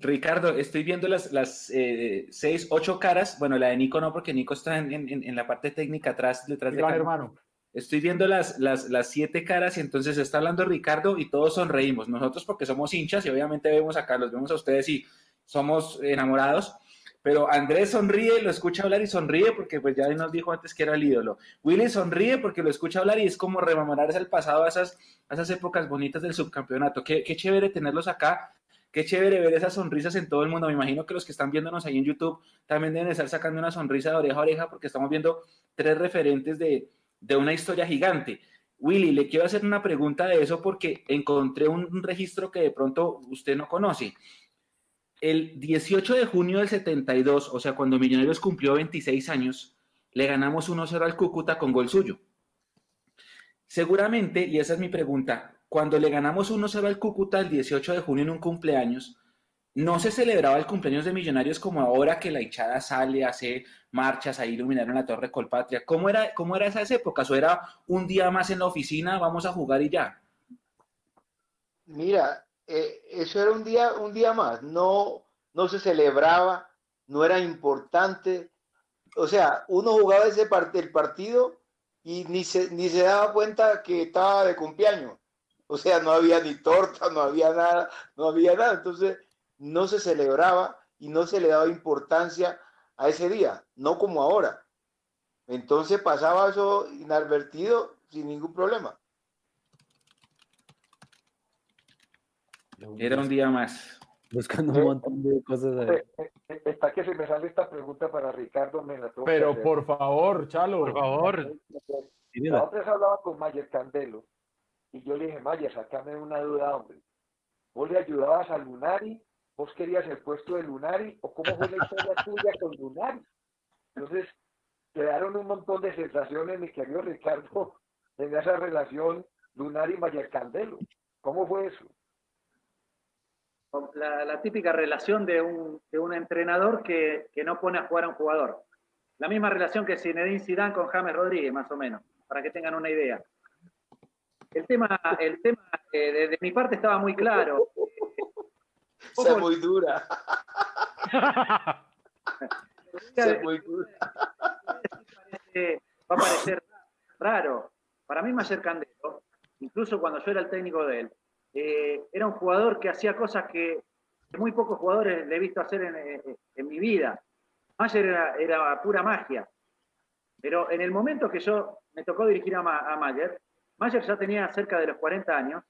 Speaker 6: Ricardo, estoy viendo las, las eh, seis, ocho caras. Bueno, la de Nico no, porque Nico está en, en, la parte técnica atrás, detrás de
Speaker 7: hermano.
Speaker 6: Estoy viendo las, las, las, siete caras y entonces está hablando Ricardo y todos sonreímos. Nosotros porque somos hinchas y obviamente vemos acá, los vemos a ustedes y somos enamorados. Pero Andrés sonríe, lo escucha hablar y sonríe porque pues ya nos dijo antes que era el ídolo. Willy sonríe porque lo escucha hablar y es como rememorarse el pasado a esas, a esas épocas bonitas del subcampeonato. Qué, qué chévere tenerlos acá Qué chévere ver esas sonrisas en todo el mundo. Me imagino que los que están viéndonos ahí en YouTube también deben estar sacando una sonrisa de oreja a oreja porque estamos viendo tres referentes de, una historia gigante. Willy, le quiero hacer una pregunta de eso porque encontré un, registro que de pronto usted no conoce. El 18 de junio del 72, o sea, cuando Millonarios cumplió 26 años, le ganamos 1-0 al Cúcuta con gol suyo. Seguramente, y esa es mi pregunta, cuando le ganamos 1-0 al Cúcuta el 18 de junio en un cumpleaños, no se celebraba el cumpleaños de Millonarios como ahora que la hinchada sale, hace marchas, ahí iluminaron la Torre Colpatria. ¿Cómo era, cómo era esas épocas? ¿O era un día más en la oficina, vamos a jugar y ya?
Speaker 3: Mira, eh, eso era un día, un día más. No, no se celebraba, no era importante. O sea, uno jugaba ese el partido y ni se, ni se daba cuenta que estaba de cumpleaños. O sea, no había ni torta, no había nada, no había nada. Entonces, no se celebraba y no se le daba importancia a ese día, no como ahora. Entonces pasaba eso inadvertido sin ningún problema.
Speaker 6: Era un día más.
Speaker 4: Buscando un montón de cosas.
Speaker 2: Está que se me sale esta pregunta para Ricardo. Me
Speaker 7: Pero por favor, Chalo.
Speaker 1: Por favor.
Speaker 2: La otra vez hablaba con Mayer Candelo y yo le dije, Maya, sacame una duda, hombre. ¿Vos le ayudabas a Lunari? ¿Vos querías el puesto de Lunari? ¿O cómo fue la historia [LAUGHS] tuya con Lunari? Entonces, quedaron un montón de sensaciones, mi querido Ricardo, en esa relación Lunari-Mayer Candelo. ¿Cómo fue eso?
Speaker 8: La, típica relación de un, de un entrenador que, que, no pone a jugar a un jugador. La misma relación que Zinedine Zidane con James Rodríguez, más o menos, para que tengan una idea. El tema, el tema eh, de, mi parte estaba muy claro. [LAUGHS]
Speaker 3: Es muy dura. [LAUGHS] es muy dura.
Speaker 8: va a parecer raro. Para mí, Mayer Candelo, incluso cuando yo era el técnico de él, eh, era un jugador que hacía cosas que muy pocos jugadores le he visto hacer en, eh, en mi vida. Mayer era, era, pura magia. Pero en el momento que yo me tocó dirigir a, a Mayer, Mayer ya tenía cerca de los 40 años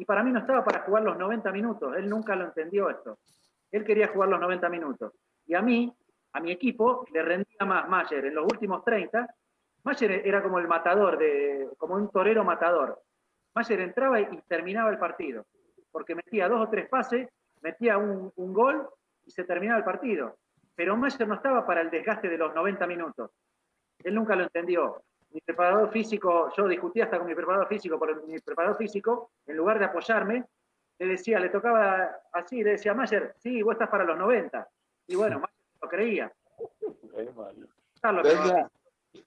Speaker 8: y para mí no estaba para jugar los 90 minutos. Él nunca lo entendió esto. Él quería jugar los 90 minutos. Y a mí, a mi equipo, le rendía más Mayer. En los últimos 30, Mayer era como el matador, de, como un torero matador. Mayer entraba y, terminaba el partido, porque metía dos o tres pases, metía un, un gol y se terminaba el partido. Pero Mayer no estaba para el desgaste de los 90 minutos. Él nunca lo entendió mi preparador físico, yo discutía hasta con mi preparador físico, por mi preparador físico, en lugar de apoyarme, le decía, le tocaba así, le decía, Mayer, sí, vos estás para los 90. Y bueno, [LAUGHS] Mayer lo creía.
Speaker 3: Venga,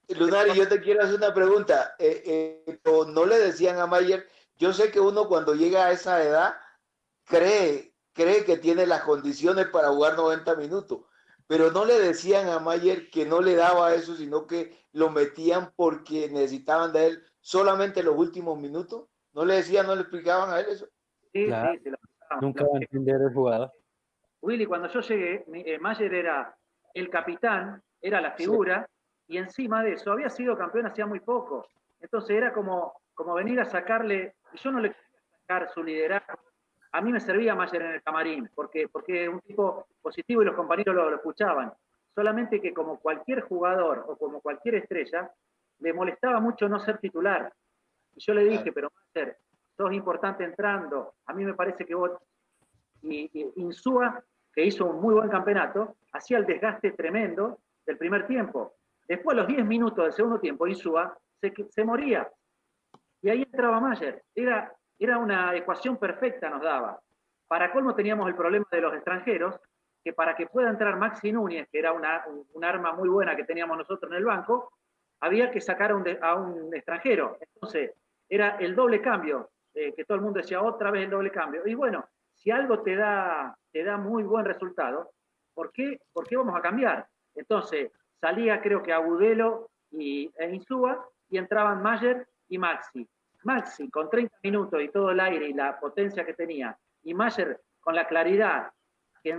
Speaker 3: Lunari, yo te quiero hacer una pregunta. Eh, eh, no le decían a Mayer, yo sé que uno cuando llega a esa edad cree, cree que tiene las condiciones para jugar 90 minutos pero no le decían a Mayer que no le daba eso, sino que lo metían porque necesitaban de él solamente los últimos minutos. ¿No le decían, no le explicaban a él eso?
Speaker 8: Sí, sí,
Speaker 4: Nunca va a entender el jugador.
Speaker 8: Willy, cuando yo llegué, eh, Mayer era el capitán, era la figura, y encima de eso había sido campeón hacía muy poco. Entonces era como, como venir a sacarle, y yo no le quería sacar su liderazgo. A mí me servía Mayer en el camarín, porque, porque un tipo positivo y los compañeros lo, lo escuchaban. Solamente que como cualquier jugador o como cualquier estrella, le molestaba mucho no ser titular. Y yo le dije, pero Mayer, sos importante entrando, a mí me parece que vos... Y, y Insúa, que hizo un muy buen campeonato, hacía el desgaste tremendo del primer tiempo. Después, a los 10 minutos del segundo tiempo, Insúa se, se moría. Y ahí entraba Mayer. Era, era una ecuación perfecta, nos daba. Para colmo teníamos el problema de los extranjeros, que para que pueda entrar Maxi Núñez, que era una, un arma muy buena que teníamos nosotros en el banco, había que sacar a un, extranjero. Entonces, era el doble cambio, eh, que todo el mundo decía otra vez el doble cambio. Y bueno, si algo te da, te da muy buen resultado, ¿por qué, ¿por qué vamos a cambiar? Entonces, salía creo que Agudelo y, e Insúa y entraban Mayer y Maxi. Maxi con 30 minutos y todo el aire y la potencia que tenía, y Mayer con la claridad que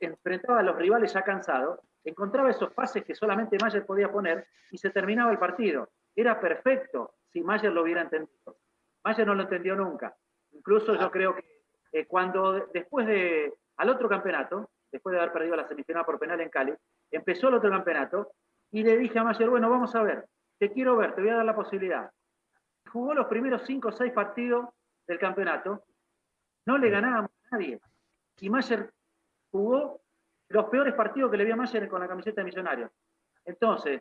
Speaker 8: enfrentaba a los rivales ya cansados, encontraba esos pases que solamente Mayer podía poner y se terminaba el partido. Era perfecto si Mayer lo hubiera entendido. Mayer no lo entendió nunca. Incluso yo creo que eh, cuando después de, al otro campeonato, después de haber perdido la semifinal por penal en Cali, empezó el otro campeonato y le dije a Mayer, bueno, vamos a ver, te quiero ver, te voy a dar la posibilidad. Jugó los primeros cinco o seis partidos del campeonato, no le ganábamos a nadie. Y Mayer jugó los peores partidos que le vi a Mayer con la camiseta de Millonarios. Entonces,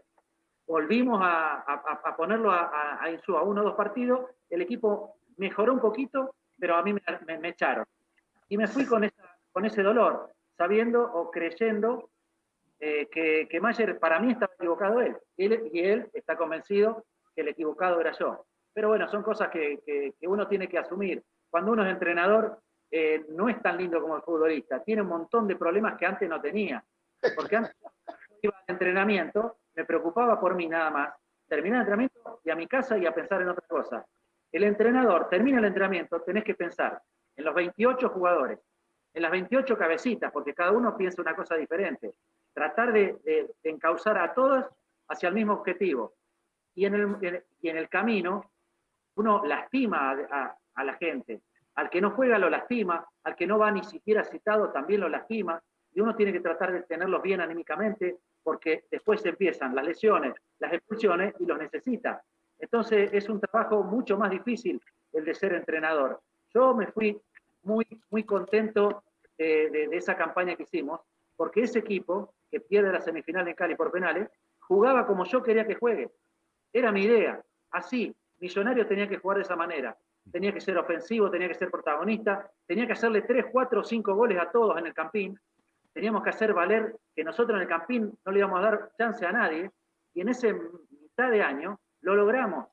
Speaker 8: volvimos a, a, a ponerlo a, a, a Insúa, uno o dos partidos, el equipo mejoró un poquito, pero a mí me, me, me echaron. Y me fui con, esa, con ese dolor, sabiendo o creyendo eh, que, que Mayer para mí estaba equivocado él, él, y él está convencido que el equivocado era yo. Pero bueno, son cosas que, que, que uno tiene que asumir. Cuando uno es entrenador, eh, no es tan lindo como el futbolista, tiene un montón de problemas que antes no tenía. Porque antes [LAUGHS] iba al entrenamiento, me preocupaba por mí nada más, terminar el entrenamiento y a mi casa y a pensar en otra cosa. El entrenador termina el entrenamiento, tenés que pensar en los 28 jugadores, en las 28 cabecitas, porque cada uno piensa una cosa diferente. Tratar de, de, de encauzar a todos hacia el mismo objetivo. Y en el, y en el camino, uno lastima a, la gente. Al que no juega lo lastima, al que no va ni siquiera citado también lo lastima, y uno tiene que tratar de tenerlos bien anímicamente, porque después empiezan las lesiones, las expulsiones, y los necesita. Entonces es un trabajo mucho más difícil el de ser entrenador. Yo me fui muy, muy contento de, de esa campaña que hicimos, porque ese equipo, que pierde la semifinal en Cali por penales, jugaba como yo quería que juegue. Era mi idea. Así, Millonarios tenía que jugar de esa manera. Tenía que ser ofensivo, tenía que ser protagonista, tenía que hacerle 3, 4, 5 goles a todos en el campín. Teníamos que hacer valer que nosotros en el campín no le íbamos a dar chance a nadie. Y en ese mitad de año lo logramos.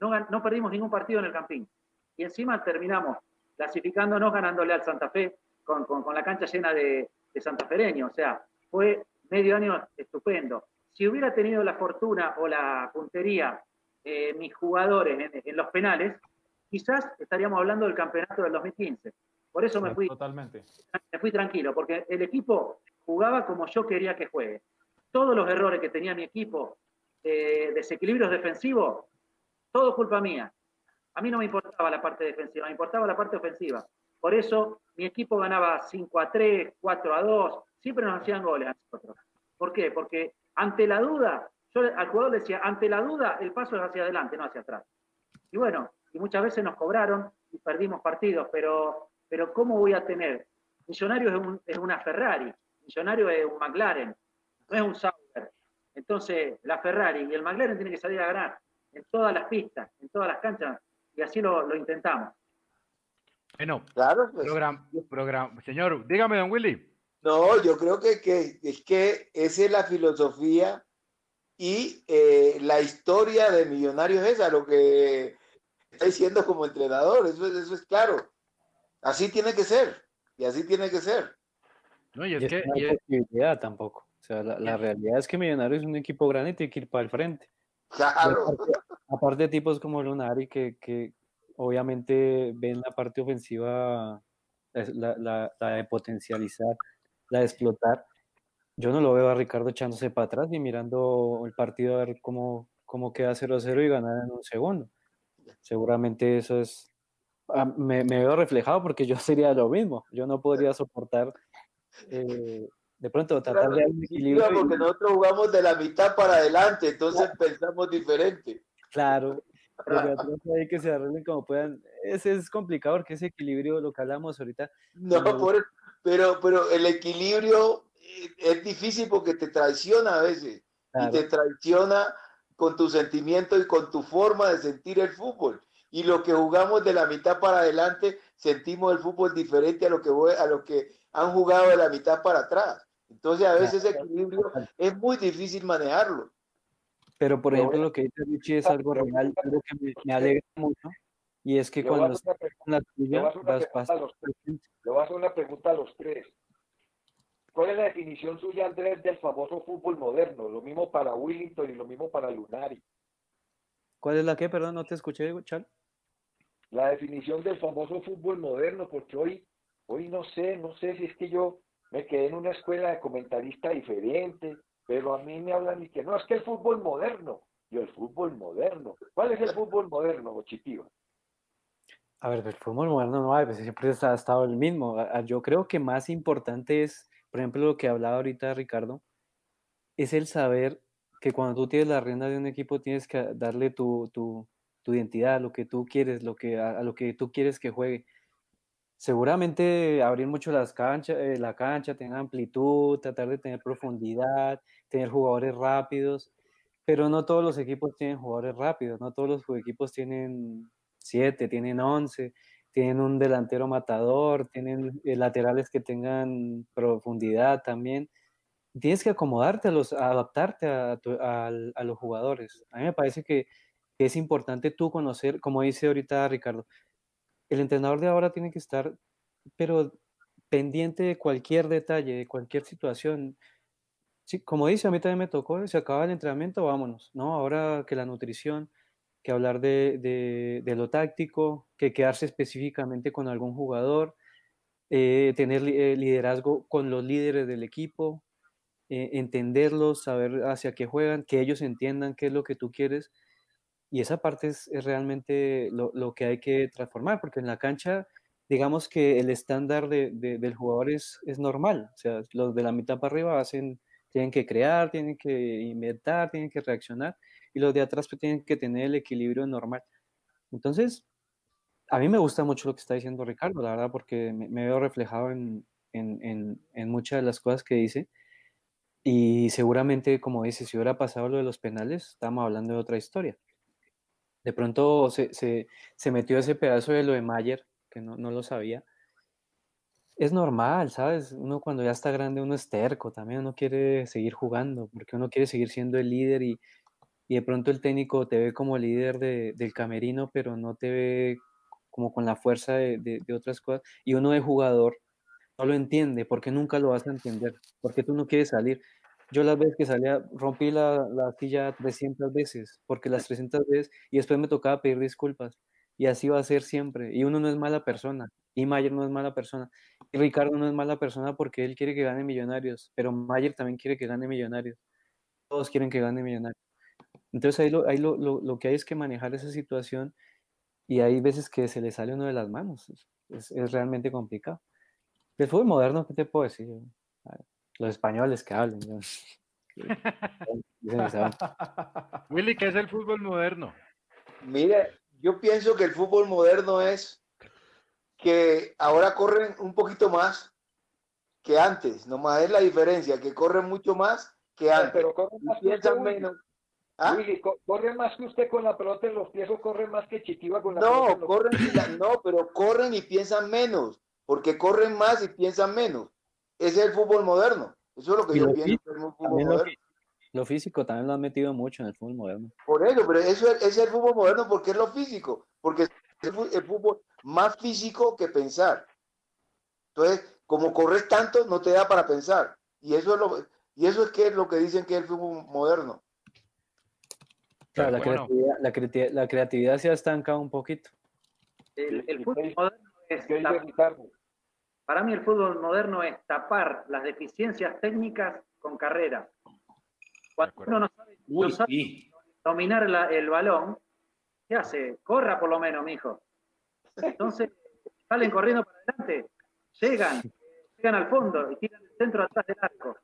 Speaker 8: No, no perdimos ningún partido en el campín. Y encima terminamos clasificándonos ganándole al Santa Fe con, con, la cancha llena de, de santafereños. O sea, fue medio año estupendo. Si hubiera tenido la fortuna o la puntería eh, mis jugadores en, en, los penales, quizás estaríamos hablando del campeonato del 2015. Por eso me fui,
Speaker 7: Totalmente.
Speaker 8: me fui tranquilo, porque el equipo jugaba como yo quería que juegue. Todos los errores que tenía mi equipo, eh, desequilibrios defensivos, todo culpa mía. A mí no me importaba la parte defensiva, me importaba la parte ofensiva. Por eso mi equipo ganaba 5 a 3, 4 a 2, siempre nos hacían goles a nosotros. ¿Por qué? Porque ante la duda, yo al jugador le decía, ante la duda, el paso es hacia adelante, no hacia atrás. Y bueno, y muchas veces nos cobraron y perdimos partidos, pero, pero ¿cómo voy a tener? Millonario es, un, es una Ferrari, Millonario es un McLaren, no es un Sauber. Entonces, la Ferrari y el McLaren tienen que salir a ganar en todas las pistas, en todas las canchas, y así lo, lo intentamos.
Speaker 1: Bueno, claro, pues. Señor, dígame, don Willy.
Speaker 3: No, yo creo que, que es que esa es la filosofía y eh, la historia de Millonarios es esa, lo que está diciendo como entrenador, eso, eso es claro. Así tiene que ser, y así tiene que ser.
Speaker 4: No, y es, y que no hay y posibilidad tampoco. O sea, la, la, realidad es que Millonarios es un equipo grande y tiene que ir para el frente.
Speaker 3: Claro.
Speaker 4: Aparte, aparte, de tipos como Lunari que, que obviamente ven la parte ofensiva, la, la, la de potencializar, la de explotar. Yo no lo veo a Ricardo echándose para atrás y mirando el partido a ver cómo, cómo queda 0-0 y ganar en un segundo. Seguramente eso es, ah, me, me, veo reflejado porque yo [LAUGHS] sería lo mismo. Yo no podría soportar eh, de pronto tratar de
Speaker 3: un equilibrio. porque nosotros jugamos de la mitad para adelante, entonces pensamos diferente.
Speaker 4: Claro, hay [LAUGHS] que se arreglen como puedan. Ese es complicado porque ese equilibrio, lo que hablamos ahorita.
Speaker 3: No, pero, pero el equilibrio es difícil porque te traiciona a veces. Y te traiciona con tu sentimiento y con tu forma de sentir el fútbol. Y lo que jugamos de la mitad para adelante, sentimos el fútbol diferente a lo que, a lo que han jugado de la mitad para atrás. Entonces a veces ese equilibrio es muy difícil manejarlo.
Speaker 4: Pero, por ejemplo, lo que dice Richie es algo real, algo que me, alegra mucho, y es que cuando estás
Speaker 2: en la tuya, vas, a hacer una pregunta a los tres. ¿Cuál es la definición suya, Andrés, del famoso fútbol moderno? Lo mismo para Willington y lo mismo para Lunari.
Speaker 4: ¿Cuál es la que? Perdón, no te escuché, Chal.
Speaker 2: La definición del famoso fútbol moderno, porque hoy, hoy no sé, no sé si es que yo me quedé en una escuela de comentarista diferente, pero a mí me hablan y que no, es que el fútbol moderno. Yo, el fútbol moderno. ¿Cuál es el [LAUGHS] fútbol moderno, Chitiva?
Speaker 4: A ver, el fútbol moderno no hay, pues siempre ha estado el mismo. Yo creo que más importante es, por ejemplo, lo que hablaba ahorita Ricardo, es el saber que cuando tú tienes la rienda de un equipo tienes que darle tu, tu, tu identidad, lo que tú quieres, lo que, a, lo que tú quieres que juegue. Seguramente abrir mucho las canchas, eh, la cancha, tener amplitud, tratar de tener profundidad, tener jugadores rápidos, pero no todos los equipos tienen jugadores rápidos, no todos los equipos tienen siete, tienen once, tienen un delantero matador, tienen eh, laterales que tengan profundidad también. Tienes que acomodarte, a los, adaptarte a, a, los jugadores. A mí me parece que es importante tú conocer, como dice ahorita Ricardo, el entrenador de ahora tiene que estar, pero pendiente de cualquier detalle, de cualquier situación. Sí, como dice, a mí también me tocó, se acaba el entrenamiento, vámonos, ¿no? Ahora que la nutrición, que hablar de, lo táctico, que quedarse específicamente con algún jugador, eh, tener eh, liderazgo con los líderes del equipo, eh, entenderlos, saber hacia qué juegan, que ellos entiendan qué es lo que tú quieres y esa parte es, realmente lo, que hay que transformar, porque en la cancha, digamos que el estándar de, del jugador es, es, normal. O sea, los de la mitad para arriba hacen, tienen que crear, tienen que inventar, tienen que reaccionar, y los de atrás pues, tienen que tener el equilibrio normal. Entonces, a mí me gusta mucho lo que está diciendo Ricardo, la verdad, porque me, veo reflejado en, en, en, muchas de las cosas que dice. Y seguramente, como dice, si hubiera pasado lo de los penales, estamos hablando de otra historia de pronto se, se, se, metió ese pedazo de lo de Mayer, que no, no, lo sabía. Es normal, ¿sabes? Uno cuando ya está grande, uno es terco, también uno quiere seguir jugando, porque uno quiere seguir siendo el líder y, y de pronto el técnico te ve como líder de, del camerino, pero no te ve como con la fuerza de, de, otras cosas. Y uno de jugador no lo entiende, porque nunca lo vas a entender, porque tú no quieres salir. Yo las veces que salía, rompí la, la silla 300 veces, porque las 300 veces, y después me tocaba pedir disculpas. Y así va a ser siempre. Y uno no es mala persona, y Mayer no es mala persona, y Ricardo no es mala persona porque él quiere que gane millonarios, pero Mayer también quiere que gane millonarios. Todos quieren que gane millonarios. Entonces ahí, lo, ahí lo, lo, que hay es que manejar esa situación y hay veces que se le sale uno de las manos. Es, es realmente complicado. El fútbol moderno, ¿qué te puedo decir? los españoles que hablen. [LAUGHS] [LAUGHS]
Speaker 1: Willy, ¿qué es el fútbol moderno?
Speaker 3: Mire, yo pienso que el fútbol moderno es que ahora corren un poquito más que antes, nomás es la diferencia, que corren mucho más que antes. Pero corren más piensan menos.
Speaker 2: ¿Ah? Willy, ¿corren más que usted con la pelota en los pies o corren más que Chitiva con la
Speaker 3: no,
Speaker 2: pelota?
Speaker 3: Corren, no, pero corren y piensan menos, porque corren más y piensan menos. Ese es el fútbol moderno. Eso es lo que yo pienso.
Speaker 4: Lo, físico también lo han metido mucho en el fútbol moderno.
Speaker 3: Por eso, pero eso es, el fútbol moderno porque es lo físico, porque es el, fútbol más físico que pensar. Entonces, como corres tanto, no te da para pensar. Y eso es lo, y eso es que es lo que dicen que es el fútbol moderno.
Speaker 4: Claro, la, creatividad, la, creatividad, la, creatividad, se ha estancado un poquito.
Speaker 8: El, fútbol moderno es Para mí el fútbol moderno es tapar las deficiencias técnicas con carreras. Cuando uno no sabe, no
Speaker 6: Uy,
Speaker 8: sabe
Speaker 6: sí.
Speaker 8: dominar la- el balón, ¿qué hace? Corra por lo menos, mijo. Entonces, [LAUGHS] salen corriendo para adelante, llegan, llegan al fondo y tiran el centro atrás del arco.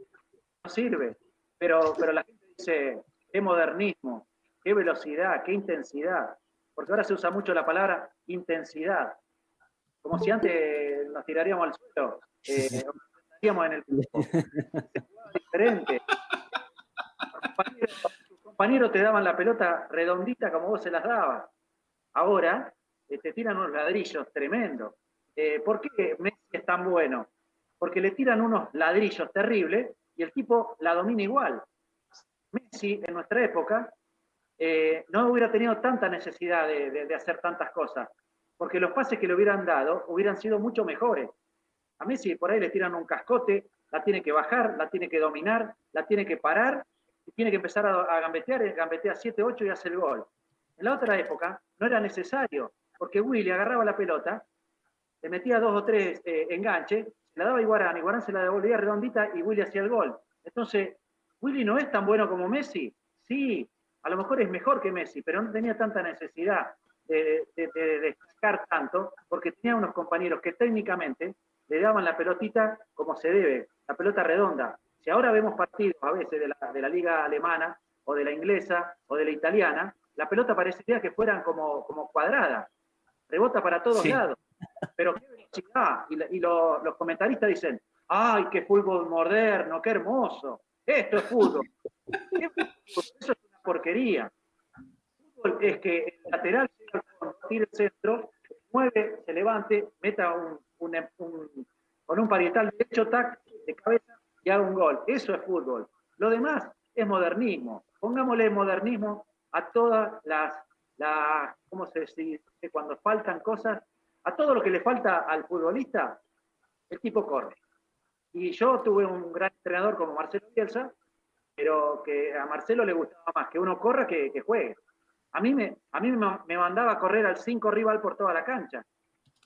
Speaker 8: No sirve. Pero, pero la gente dice, qué modernismo, qué velocidad, qué intensidad. Porque ahora se usa mucho la palabra intensidad. Como si antes nos tiraríamos al suelo, eh, nos en el [LAUGHS] diferente. Tus compañeros te daban la pelota redondita como vos se las dabas. Ahora eh, te tiran unos ladrillos tremendos. Eh, ¿Por qué Messi es tan bueno? Porque le tiran unos ladrillos terribles y el tipo la domina igual. Messi, en nuestra época, eh, no hubiera tenido tanta necesidad de, hacer tantas cosas, porque los pases que le hubieran dado hubieran sido mucho mejores. A Messi por ahí le tiran un cascote, la tiene que bajar, la tiene que dominar, la tiene que parar y tiene que empezar a, a gambetear, y gambetea 7, 8 y hace el gol. En la otra época no era necesario, porque Willy agarraba la pelota, le metía dos o tres eh, enganches, se la daba a Iguarán, Iguarán se la devolvía redondita y Willy hacía el gol. Entonces, Willy no es tan bueno como Messi, sí, a lo mejor es mejor que Messi, pero no tenía tanta necesidad de, de- de destacar tanto, porque tenía unos compañeros que técnicamente le daban la pelotita como se debe, la pelota redonda. Si ahora vemos partidos a veces de la, de la liga alemana, o de la inglesa, o de la italiana, la pelota parecería que fueran como, como cuadradas, rebota para todos
Speaker 6: Sí.
Speaker 8: lados, pero qué velocidad. Y, la- y lo- los comentaristas dicen, ¡ay, qué fútbol moderno, qué hermoso! Esto es fútbol. [LAUGHS] Eso es porquería. Es que el lateral tire el centro, mueve, se levante, meta un, con un parietal derecho, tac, de cabeza y haga un gol. Eso es fútbol. Lo demás es modernismo. Pongámosle modernismo a todas las, las ¿cómo se dice? Cuando faltan cosas, a todo lo que le falta al futbolista, el tipo corre. Y yo tuve un gran entrenador como Marcelo Bielsa, pero que a Marcelo le gustaba más que uno corra que, que juegue. A mí, me, a mí me, me mandaba a correr al 5 rival por toda la cancha.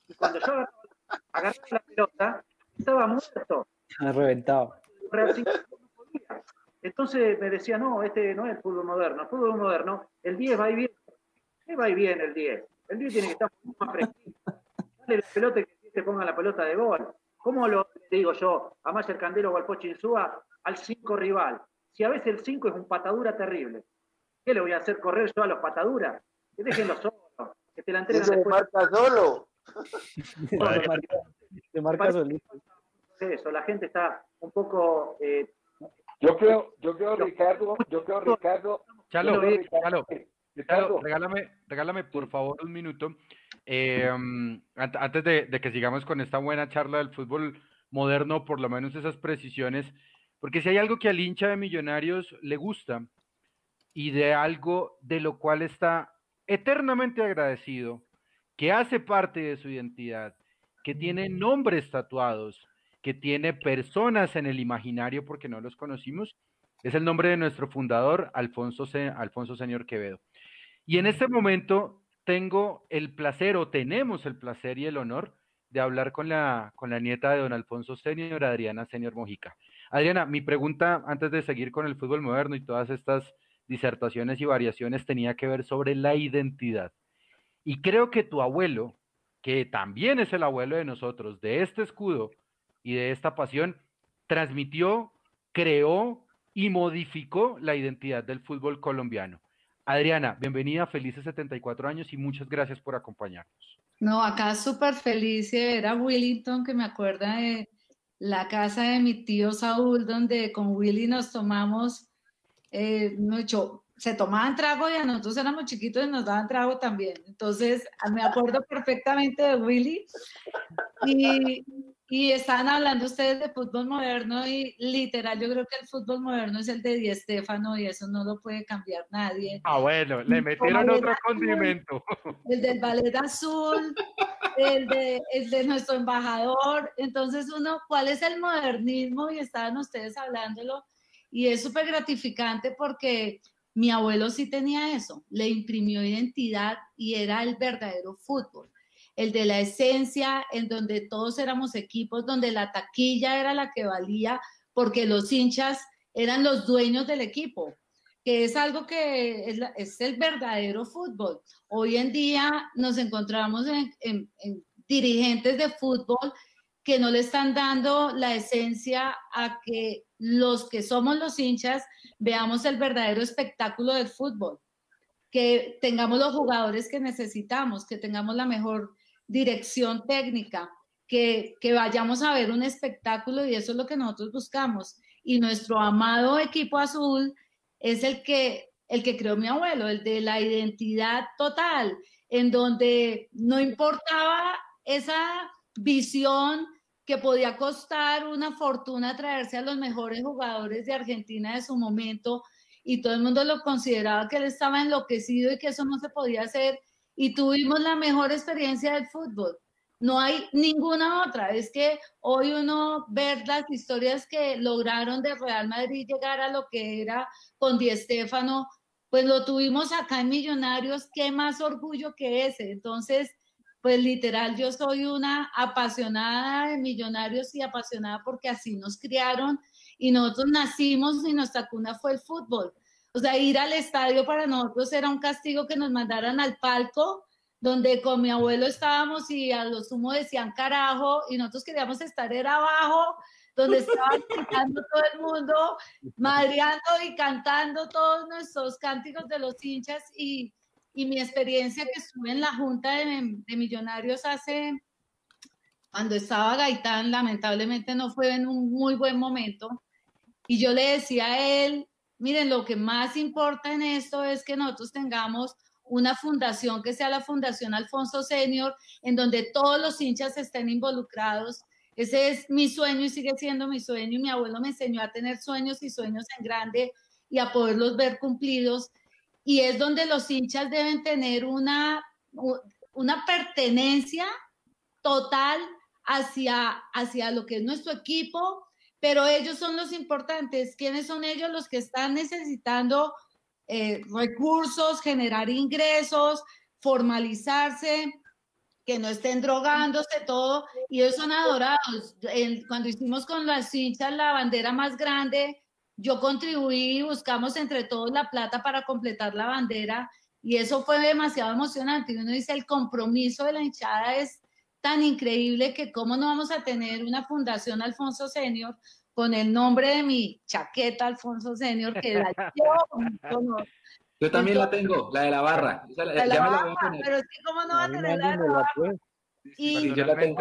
Speaker 8: Y cuando yo agarraba, agarraba la pelota, estaba muerto.
Speaker 4: Ha reventado.
Speaker 8: Correr al 5 no podía. Entonces me decía, no, este no es el fútbol moderno. El fútbol moderno, el 10 va y viene. ¿Qué va y viene el 10? El 10 tiene que estar más fresquito. Dale la pelota y que el 10 te ponga la pelota de gol. ¿Cómo lo digo yo a Mayer Candelo o al Pocho Insúa al 5 rival? Si a veces el 5 es un patadura terrible. ¿Qué le voy a hacer correr yo a los pataduras? Que déjenlo solo, que te la entreguen
Speaker 3: Ese
Speaker 8: después.
Speaker 3: marca solo. [LAUGHS]
Speaker 4: Se marca, se marca solito.
Speaker 8: Eso, la gente está un poco eh,
Speaker 2: Yo creo, yo creo, Ricardo, yo creo, Ricardo,
Speaker 1: Chalo,
Speaker 2: creo, Ricardo,
Speaker 1: Chalo,
Speaker 2: Ricardo,
Speaker 1: regálame, regálame por favor un minuto. Eh, ant- antes de, de que sigamos con esta buena charla del fútbol moderno, por lo menos esas precisiones, porque si hay algo que al hincha de Millonarios le gusta y de algo de lo cual está eternamente agradecido, que hace parte de su identidad, que tiene nombres tatuados, que tiene personas en el imaginario porque no los conocimos, es el nombre de nuestro fundador, Alfonso, Se- Alfonso Señor Quevedo. Y en este momento tengo el placer o tenemos el placer y el honor de hablar con la, con la nieta de don Alfonso Senior, Adriana Senior Mojica. Adriana, mi pregunta antes de seguir con el fútbol moderno y todas estas disertaciones y variaciones tenía que ver sobre la identidad. Y creo que tu abuelo, que también es el abuelo de nosotros, de este escudo y de esta pasión, transmitió, creó y modificó la identidad del fútbol colombiano. Adriana, bienvenida, felices 74 años y muchas gracias por acompañarnos.
Speaker 9: No, acá súper feliz de ver Willington, que me acuerda de la casa de mi tío Saúl, donde con Willy nos tomamos, eh, mucho, se tomaban trago y a nosotros éramos chiquitos y nos daban trago también. Entonces, me acuerdo perfectamente de Willy. Y, y estaban hablando ustedes de fútbol moderno y literal, yo creo que el fútbol moderno es el de Di Stéfano y eso no lo puede cambiar nadie.
Speaker 1: Ah, bueno, le metieron otro condimento.
Speaker 9: el del ballet azul, el de, el de nuestro embajador. Entonces uno, ¿cuál es el modernismo? Y estaban ustedes hablándolo. Y es súper gratificante porque mi abuelo sí tenía eso, le imprimió identidad y era el verdadero fútbol. El de la esencia, en donde todos éramos equipos, donde la taquilla era la que valía, porque los hinchas eran los dueños del equipo, que es algo que es, el verdadero fútbol. Hoy en día nos encontramos en dirigentes de fútbol que no le están dando la esencia a que los que somos los hinchas veamos el verdadero espectáculo del fútbol, que tengamos los jugadores que necesitamos, que tengamos la mejor dirección técnica, que, que vayamos a ver un espectáculo y eso es lo que nosotros buscamos. Y nuestro amado equipo azul es el que, el que creó mi abuelo, el de la identidad total, en donde no importaba esa visión que podía costar una fortuna traerse a los mejores jugadores de Argentina de su momento y todo el mundo lo consideraba que él estaba enloquecido y que eso no se podía hacer y tuvimos la mejor experiencia del fútbol. No hay ninguna otra. Es que hoy uno ver las historias que lograron de Real Madrid llegar a lo que era con Di Stéfano, pues lo tuvimos acá en Millonarios, qué más orgullo que ese. Entonces, pues literal, yo soy una apasionada de millonarios y apasionada porque así nos criaron y nosotros nacimos y nuestra cuna fue el fútbol. O sea, ir al estadio para nosotros era un castigo que nos mandaran al palco, donde con mi abuelo estábamos y a lo sumo decían carajo y nosotros queríamos estar era abajo, donde estaban [LAUGHS] cantando todo el mundo, madreando y cantando todos nuestros cánticos de los hinchas y y mi experiencia que estuve en la Junta de, Millonarios hace, cuando estaba Gaitán, lamentablemente no fue en un muy buen momento. Y yo le decía a él, miren, lo que más importa en esto es que nosotros tengamos una fundación que sea la Fundación Alfonso Senior, en donde todos los hinchas estén involucrados. Ese es mi sueño y sigue siendo mi sueño. Mi abuelo me enseñó a tener sueños y sueños en grande y a poderlos ver cumplidos y es donde los hinchas deben tener una, una pertenencia total hacia, hacia lo que es nuestro equipo, pero ellos son los importantes. ¿Quiénes son ellos los que están necesitando eh, recursos, generar ingresos, formalizarse? que no estén drogándose todo, y ellos son adorados. cuando hicimos con las hinchas la bandera más grande, yo contribuí y buscamos entre todos la plata para completar la bandera y eso fue demasiado emocionante. Y uno dice, el compromiso de la hinchada es tan increíble que cómo no vamos a tener una fundación Alfonso Senior con el nombre de mi chaqueta Alfonso Senior, que la [LAUGHS]
Speaker 6: yo, yo también la tengo, la de la barra.
Speaker 9: pero es que cómo no va a tener la de la barra. Y yo la tengo.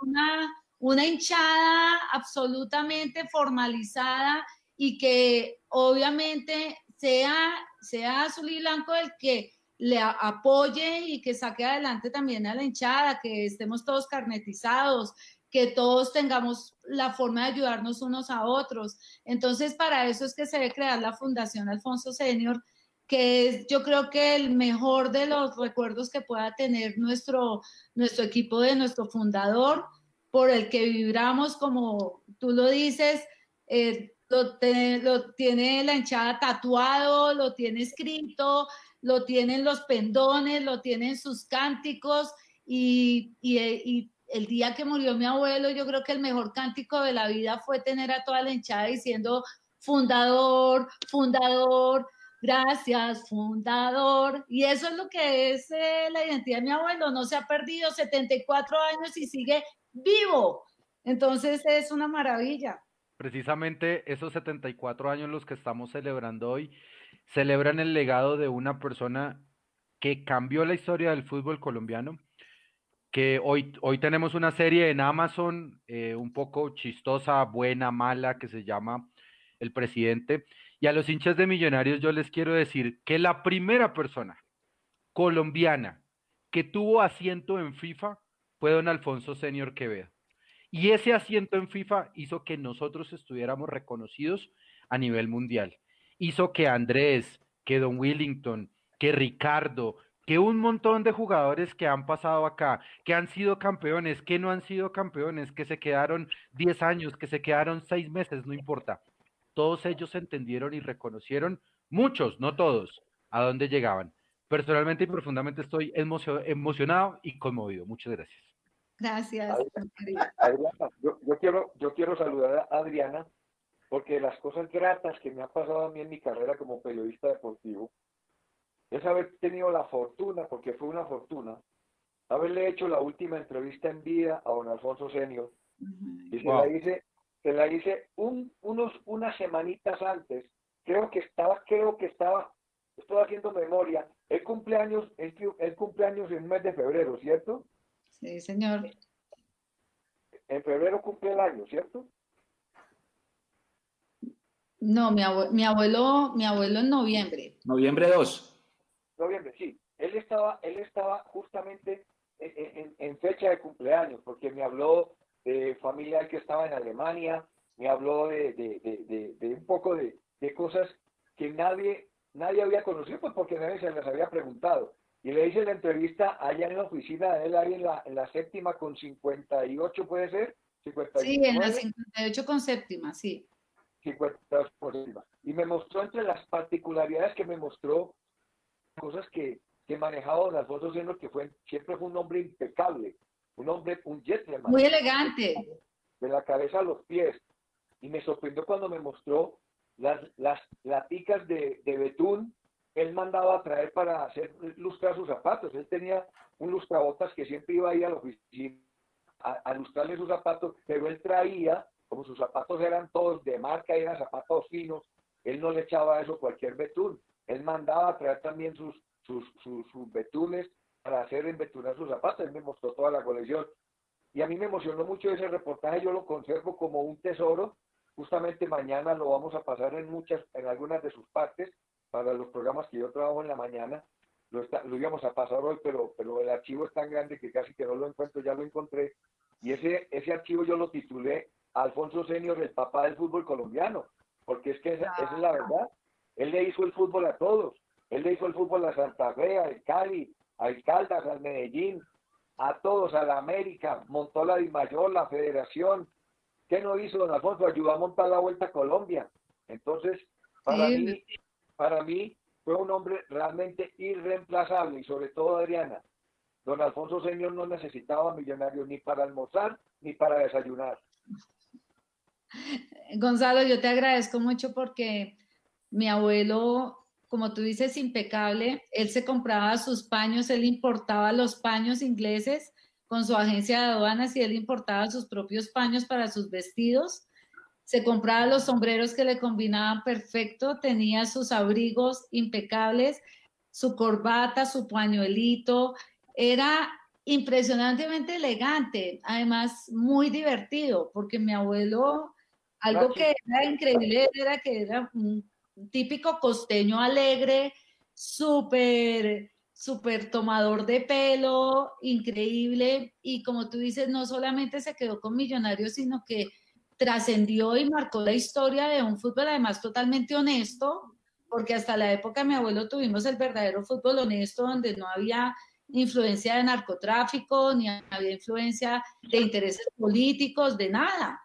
Speaker 9: Una, una hinchada absolutamente formalizada y que obviamente sea, sea azul y blanco el que le apoye y que saque adelante también a la hinchada, que estemos todos carnetizados, que todos tengamos la forma de ayudarnos unos a otros. Entonces, para eso es que se debe crear la Fundación Alfonso Senior, que es yo creo que el mejor de los recuerdos que pueda tener nuestro, nuestro equipo de nuestro fundador, por el que vibramos, como tú lo dices, eh, lo, tiene la hinchada tatuado, lo tiene escrito, lo tienen los pendones, lo tienen sus cánticos y, y, el día que murió mi abuelo, yo creo que el mejor cántico de la vida fue tener a toda la hinchada diciendo fundador, fundador, gracias, fundador. Y eso es lo que es eh, la identidad de mi abuelo, no se ha perdido 74 años y sigue vivo. Entonces es una maravilla.
Speaker 1: Precisamente esos 74 años los que estamos celebrando hoy celebran el legado de una persona que cambió la historia del fútbol colombiano, que hoy, hoy tenemos una serie en Amazon eh, un poco chistosa, buena, mala, que se llama El Presidente. Y a los hinchas de Millonarios yo les quiero decir que la primera persona colombiana que tuvo asiento en FIFA fue don Alfonso Senior Quevedo. Y ese asiento en FIFA hizo que nosotros estuviéramos reconocidos a nivel mundial. Hizo que Andrés, que don Willington, que Ricardo, que un montón de jugadores que han pasado acá, que han sido campeones, que no han sido campeones, que se quedaron 10 años, que se quedaron 6 meses, no importa. Todos ellos entendieron y reconocieron, muchos, no todos, a dónde llegaban personalmente y profundamente estoy emocionado y conmovido. Muchas gracias.
Speaker 9: Gracias.
Speaker 2: Adriana, yo, quiero, yo quiero saludar a Adriana porque las cosas gratas que me han pasado a mí en mi carrera como periodista deportivo es haber tenido la fortuna, porque fue una fortuna, haberle hecho la última entrevista en vida a don Alfonso Senior. Y se la hice, se la hice un, unos, unas semanitas antes. Creo que estaba, creo que estaba, estoy haciendo memoria. El cumpleaños, el, el cumpleaños en el mes de febrero, ¿cierto?
Speaker 9: Sí, señor.
Speaker 2: En febrero cumple el año, ¿cierto?
Speaker 9: No, mi, mi abuelo, mi abuelo en noviembre.
Speaker 6: Noviembre 2
Speaker 2: noviembre, sí. Él estaba, él estaba justamente en, fecha de cumpleaños, porque me habló de familia que estaba en Alemania, me habló de, un poco de, cosas que nadie, nadie había conocido, pues porque nadie se les había preguntado. Y le hice la entrevista allá en la oficina de él, ahí en la, en la séptima con 58, ¿puede ser?
Speaker 9: sí, en la 58 con séptima, sí.
Speaker 2: 58 con séptima. Y me mostró entre las particularidades que me mostró cosas que, que manejaba don Alfonso Seno, que fue, siempre fue un hombre impecable, un hombre, un gentleman.
Speaker 9: Muy elegante.
Speaker 2: De la cabeza a los pies. Y me sorprendió cuando me mostró las, las laticas de, de betún él mandaba a traer para hacer lustrar sus zapatos. Él tenía un lustrabotas que siempre iba a ir a la oficina a, a, lustrarle sus zapatos, pero él traía, como sus zapatos eran todos de marca y eran zapatos finos, él no le echaba eso cualquier betún. Él mandaba a traer también sus, sus, sus, betunes para hacer embetunar sus zapatos. Él me mostró toda la colección. Y a mí me emocionó mucho ese reportaje. Yo lo conservo como un tesoro. Justamente mañana lo vamos a pasar en muchas, en algunas de sus partes para los programas que yo trabajo en la mañana. Lo, lo íbamos a pasar hoy, pero, pero el archivo es tan grande que casi que no lo encuentro, ya lo encontré. Y ese, ese archivo yo lo titulé Alfonso Senior, el papá del fútbol colombiano, porque es que esa es la verdad. Él le hizo el fútbol a todos. Él le hizo el fútbol a Santa Fe, al Cali, a Caldas, al Medellín, a todos, a la América, montó la Dimayor, la Federación. ¿Qué no hizo don Alfonso? Ayudó a montar la Vuelta a Colombia. Entonces, para mí, para mí fue un hombre realmente irreemplazable y sobre todo Adriana. Don Alfonso Señor no necesitaba millonarios ni para almorzar ni para desayunar. [LAUGHS]
Speaker 9: Gonzalo, yo te agradezco mucho porque mi abuelo, como tú dices, impecable. Él se compraba sus paños, él importaba los paños ingleses con su agencia de aduanas y él importaba sus propios paños para sus vestidos. Se compraba los sombreros que le combinaban perfecto, tenía sus abrigos impecables, su corbata, su pañuelito. Era impresionantemente elegante, además muy divertido, porque mi abuelo, algo que era increíble era que era un típico costeño alegre, súper, súper tomador de pelo, increíble. Y como tú dices, no solamente se quedó con Millonarios, sino que trascendió y marcó la historia de un fútbol además totalmente honesto, porque hasta la época de mi abuelo tuvimos el verdadero fútbol honesto donde no había influencia de narcotráfico, ni había influencia de intereses políticos, de nada.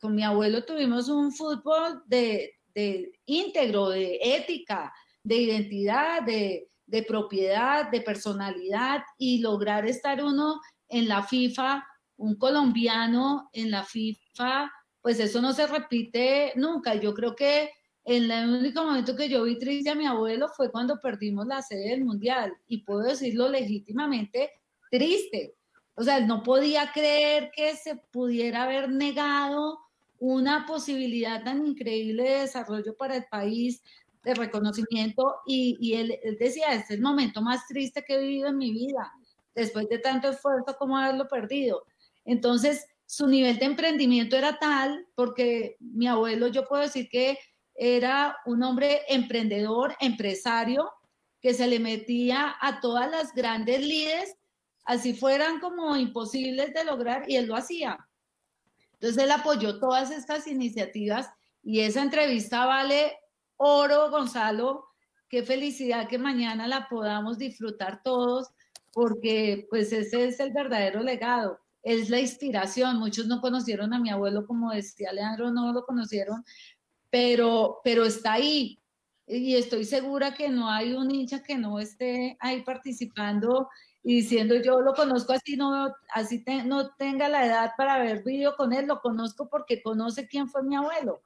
Speaker 9: Con mi abuelo tuvimos un fútbol de, de íntegro, de ética, de identidad, de, de propiedad, de personalidad y lograr estar uno en la FIFA, un colombiano en la FIFA, pues eso no se repite nunca. Yo creo que en el único momento que yo vi triste a mi abuelo fue cuando perdimos la sede del Mundial y puedo decirlo legítimamente triste. O sea, no podía creer que se pudiera haber negado una posibilidad tan increíble de desarrollo para el país, de reconocimiento, y, él, decía, este es el momento más triste que he vivido en mi vida, después de tanto esfuerzo como haberlo perdido. Entonces, su nivel de emprendimiento era tal, porque mi abuelo, yo puedo decir que era un hombre emprendedor, empresario, que se le metía a todas las grandes líderes, así fueran como imposibles de lograr, y él lo hacía. Entonces él apoyó todas estas iniciativas y esa entrevista vale oro, Gonzalo. Qué felicidad que mañana la podamos disfrutar todos, porque pues ese es el verdadero legado, es la inspiración. Muchos no conocieron a mi abuelo, como decía Leandro, no lo conocieron, pero, pero está ahí. y estoy segura que no hay un hincha que no esté ahí participando y diciendo yo lo conozco así no así no tenga la edad para ver vídeo con él, lo conozco porque conoce quién fue mi abuelo.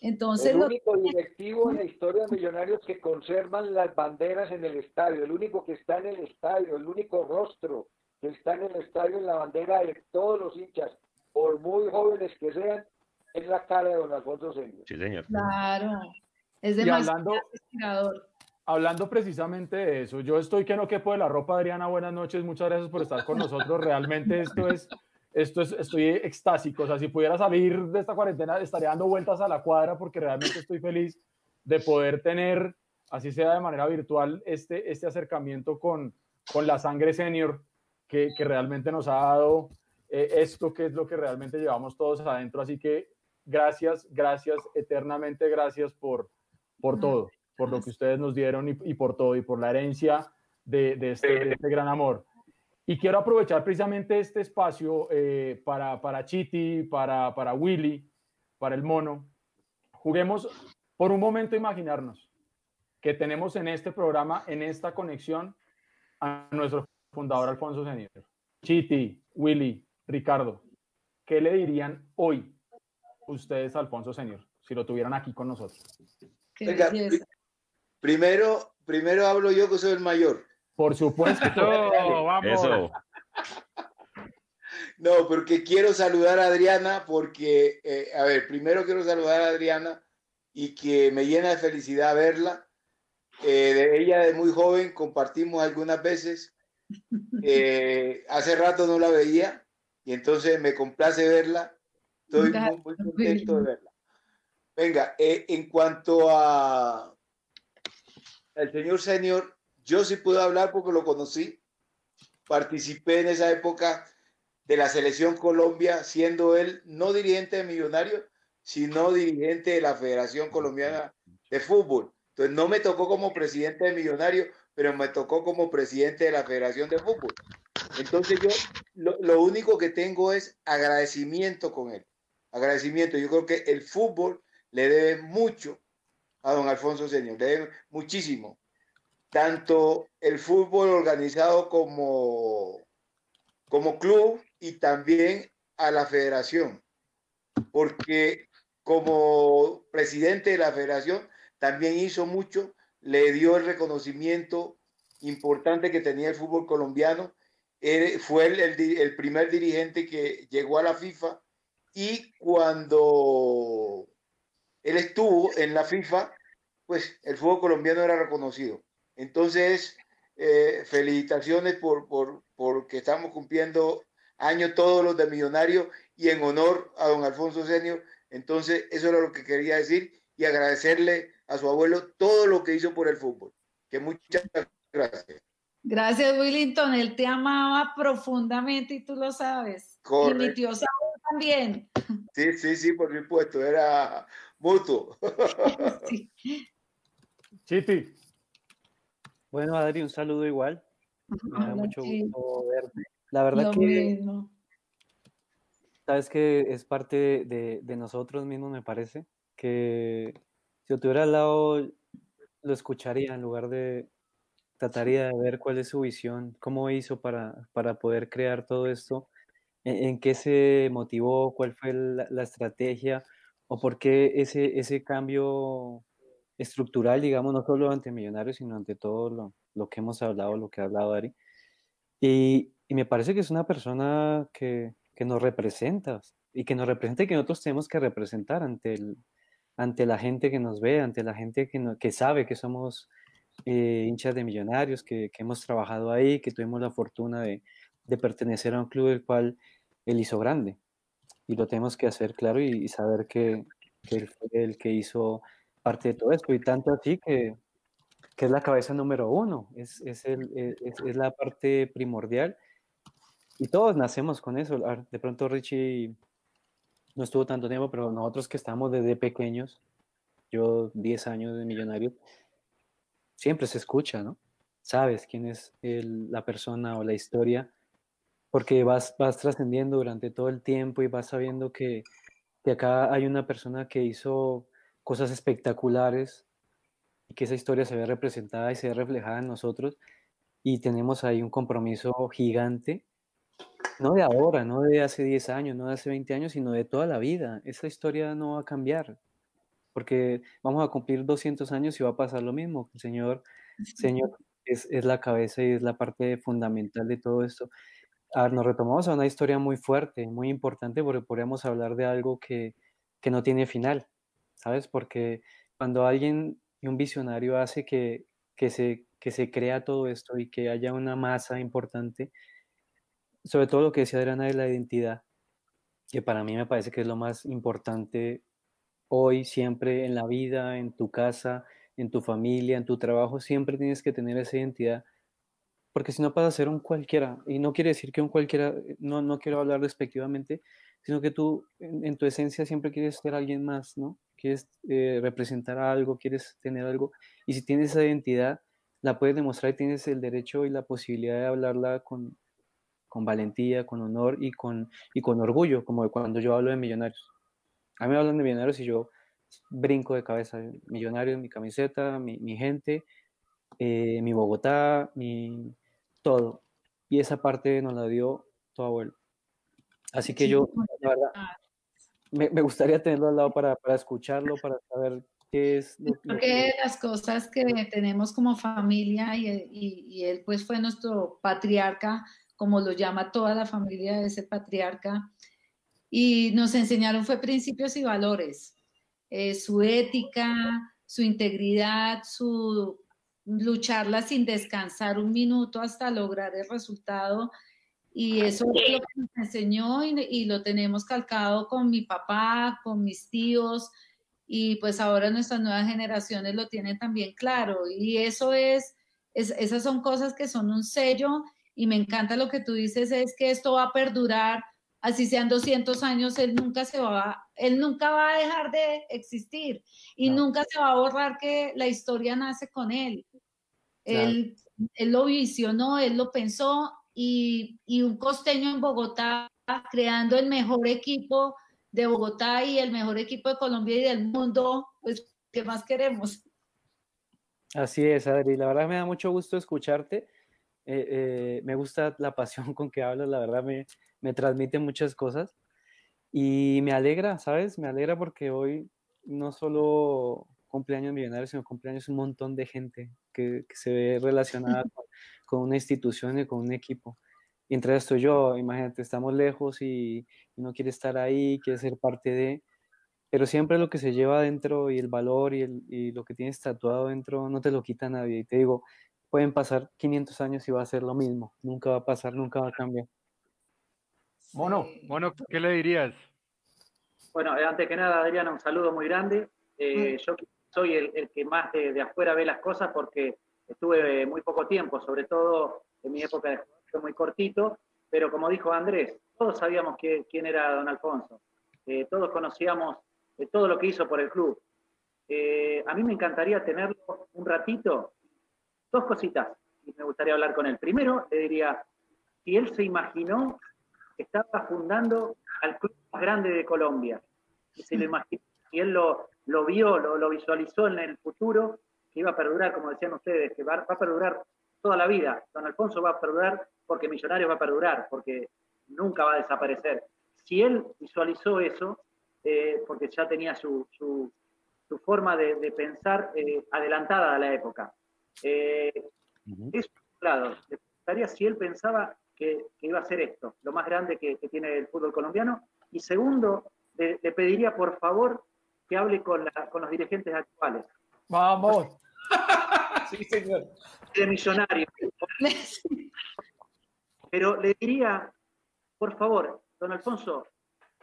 Speaker 9: Entonces,
Speaker 2: el único directivo en la historia de Millonarios que conservan las banderas en el estadio, el único que está en el estadio, el único rostro que está en el estadio en la bandera de todos los hinchas, por muy jóvenes que sean, es la cara de don Alfonso Señor.
Speaker 5: Sí, señor.
Speaker 9: Claro, es
Speaker 7: demasiado hablando, hablando precisamente de eso, yo estoy que no quepo de la ropa, Adriana, buenas noches, muchas gracias por estar con nosotros, realmente esto es esto es, estoy extásico. O sea, si pudiera salir de esta cuarentena, estaría dando vueltas a la cuadra porque realmente estoy feliz de poder tener, así sea de manera virtual, este, este acercamiento con, con la sangre senior que, que realmente nos ha dado eh, esto, que es lo que realmente llevamos todos adentro. Así que gracias, gracias, eternamente gracias por, por todo, por lo que ustedes nos dieron y, y por todo, y por la herencia de, de, este, de este gran amor. Y quiero aprovechar precisamente este espacio eh, para, para Chiti, para, para Willy, para el mono. Juguemos por un momento imaginarnos que tenemos en este programa, en esta conexión, a nuestro fundador Alfonso Senior. Chiti, Willy, Ricardo, ¿qué le dirían hoy ustedes a Alfonso Senior si lo tuvieran aquí con nosotros?
Speaker 3: Primero, primero hablo yo que soy el mayor.
Speaker 7: Por supuesto.
Speaker 5: vamos. [LAUGHS]
Speaker 3: No, porque quiero saludar a Adriana, porque, eh, a ver, primero quiero saludar a Adriana y que me llena de felicidad verla. Eh, de ella de muy joven compartimos algunas veces. Eh, hace rato no la veía y entonces me complace verla. Estoy muy, muy contento de verla. Venga, en cuanto a el señor senior, yo sí puedo hablar porque lo conocí. Participé en esa época de la selección Colombia, siendo él no dirigente de Millonarios, sino dirigente de la Federación Colombiana de Fútbol. Entonces no me tocó como presidente de Millonarios, pero me tocó como presidente de la Federación de Fútbol. Entonces yo lo único que tengo es agradecimiento con él. Agradecimiento. Yo creo que el fútbol le debe mucho a don Alfonso Señor, le debe muchísimo. Tanto el fútbol organizado como, como club y también a la federación, porque como presidente de la federación también hizo mucho, le dio el reconocimiento importante que tenía el fútbol colombiano, fue el, el primer dirigente que llegó a la FIFA y cuando él estuvo en la FIFA, pues el fútbol colombiano era reconocido. Entonces, eh, felicitaciones por, por, porque estamos cumpliendo años todos los de Millonario y en honor a don Alfonso Senior. Entonces, eso era lo que quería decir y agradecerle a su abuelo todo lo que hizo por el fútbol. Que muchas gracias.
Speaker 9: Gracias, Willington. Él te amaba profundamente y tú lo sabes. Y mi tío Saúl también.
Speaker 3: Sí, sí, sí, por supuesto. Era mutuo. [LAUGHS]
Speaker 7: Sí. Chiti.
Speaker 4: Bueno, Adri, un saludo igual. Me da mucho gusto verte. La verdad que sabes que es parte de, nosotros mismos, me parece, que si yo tuviera al lado lo escucharía en lugar de trataría de ver cuál es su visión, cómo hizo para, para poder crear todo esto, en, qué se motivó, cuál fue la, la, estrategia o por qué ese, ese cambio estructural, digamos, no solo ante Millonarios, sino ante todo lo, lo, que hemos hablado, lo que ha hablado Ari. Y, me parece que es una persona que, que, nos representa y que nos representa y que nosotros tenemos que representar ante, el, ante la gente que nos ve, ante la gente que, que sabe que somos eh, hinchas de Millonarios, que, que, hemos trabajado ahí, que tuvimos la fortuna de, de pertenecer a un club del cual él hizo grande. Y lo tenemos que hacer claro y, saber que, que él fue el que hizo parte de todo esto, y tanto así que, que es la cabeza número uno, es, es, el, es, es, la parte primordial, y todos nacemos con eso. De pronto Richie no estuvo tanto tiempo, pero nosotros que estamos desde pequeños, yo 10 años de millonario, siempre se escucha, ¿no? Sabes quién es el, la persona o la historia, porque vas, vas trascendiendo durante todo el tiempo y vas sabiendo que, que acá hay una persona que hizo cosas espectaculares que esa historia se vea representada y se vea reflejada en nosotros. Y tenemos ahí un compromiso gigante, no de ahora, no de hace 10 años, no de hace 20 años, sino de toda la vida. Esa historia no va a cambiar, porque vamos a cumplir 200 años y va a pasar lo mismo. El Señor, Señor es, es la cabeza y es la parte fundamental de todo esto. A ver, nos retomamos a una historia muy fuerte, muy importante, porque podríamos hablar de algo que, que no tiene final, ¿sabes? Porque cuando alguien y un visionario hace que, que, se, que se crea todo esto y que haya una masa importante, sobre todo lo que decía Adriana de la identidad, que para mí me parece que es lo más importante hoy, siempre en la vida, en tu casa, en tu familia, en tu trabajo, siempre tienes que tener esa identidad, porque si no pasa a ser un cualquiera, y no quiere decir que un cualquiera, no, no quiero hablar despectivamente, sino que tú en, tu esencia siempre quieres ser alguien más, ¿no? Quieres eh, representar algo, quieres tener algo, y si tienes esa identidad, la puedes demostrar y tienes el derecho y la posibilidad de hablarla con, con valentía, con honor y con, y con orgullo, como cuando yo hablo de millonarios. A mí me hablan de millonarios y yo brinco de cabeza. Millonarios, mi camiseta, mi, mi gente, eh, mi Bogotá, mi todo. Y esa parte nos la dio tu abuelo. Así que yo, la verdad, me, me, gustaría tenerlo al lado para, para escucharlo, para saber qué es
Speaker 9: lo, que... las cosas que tenemos como familia y, y, y, él pues fue nuestro patriarca, como lo llama toda la familia de ese patriarca, y nos enseñaron fue principios y valores, eh, su ética, su integridad, su lucharla sin descansar un minuto hasta lograr el resultado. Y eso es lo que nos enseñó y, y, lo tenemos calcado con mi papá, con mis tíos, y pues ahora nuestras nuevas generaciones lo tienen también claro. Y eso es, es esas son cosas que son un sello y me encanta lo que tú dices, es que esto va a perdurar así sean 200 años, él nunca se va, él nunca va a dejar de existir y no. nunca se va a borrar que la historia nace con él. Claro. Él, él, lo visionó, él lo pensó y, y, un costeño en Bogotá creando el mejor equipo de Bogotá y el mejor equipo de Colombia y del mundo, pues, ¿qué más queremos?
Speaker 4: Así es, Adri. La verdad me da mucho gusto escucharte. Eh, eh, me gusta la pasión con que hablas, la verdad me, me transmite muchas cosas y me alegra, ¿sabes? Me alegra porque hoy no solo cumpleaños millonarios, sino cumpleaños un montón de gente que, que se ve relacionada [LAUGHS] con, con, una institución y con un equipo. Y entre esto yo, imagínate, estamos lejos y, y no quiere estar ahí, quiere ser parte de, pero siempre lo que se lleva adentro y el valor y, el, y lo que tienes tatuado dentro no te lo quita nadie. Y te digo, pueden pasar 500 años y va a ser lo mismo, nunca va a pasar, nunca va a cambiar.
Speaker 1: Mono, Mono, ¿qué le dirías?
Speaker 8: Bueno, eh, antes que nada, Adriana, un saludo muy grande. Eh, yo soy el, el que más de, de, afuera ve las cosas porque estuve muy poco tiempo, sobre todo en mi época de fue muy cortito, pero como dijo Andrés, todos sabíamos que, quién era don Alfonso, eh, todos conocíamos eh, todo lo que hizo por el club. Eh, a mí me encantaría tenerlo un ratito, dos cositas, y me gustaría hablar con él. Primero, le diría, si él se imaginó estaba fundando al club más grande de Colombia. Y se lo [LAUGHS] imaginó, y él lo, lo vio, lo, lo, visualizó en el futuro, que iba a perdurar, como decían ustedes, que va, va, a perdurar toda la vida. Don Alfonso va a perdurar porque Millonarios va a perdurar, porque nunca va a desaparecer. Si él visualizó eso, eh, porque ya tenía su, su, su forma de, de pensar eh, adelantada a la época. Eh, uh -huh. Eso, claro, le gustaría si él pensaba que, que, iba a ser esto, lo más grande que, que tiene el fútbol colombiano. Y segundo, le, le, pediría por favor que hable con, la, con los dirigentes actuales.
Speaker 7: Vamos. [LAUGHS]
Speaker 8: sí, señor. De millonario. Pero le diría, por favor, don Alfonso,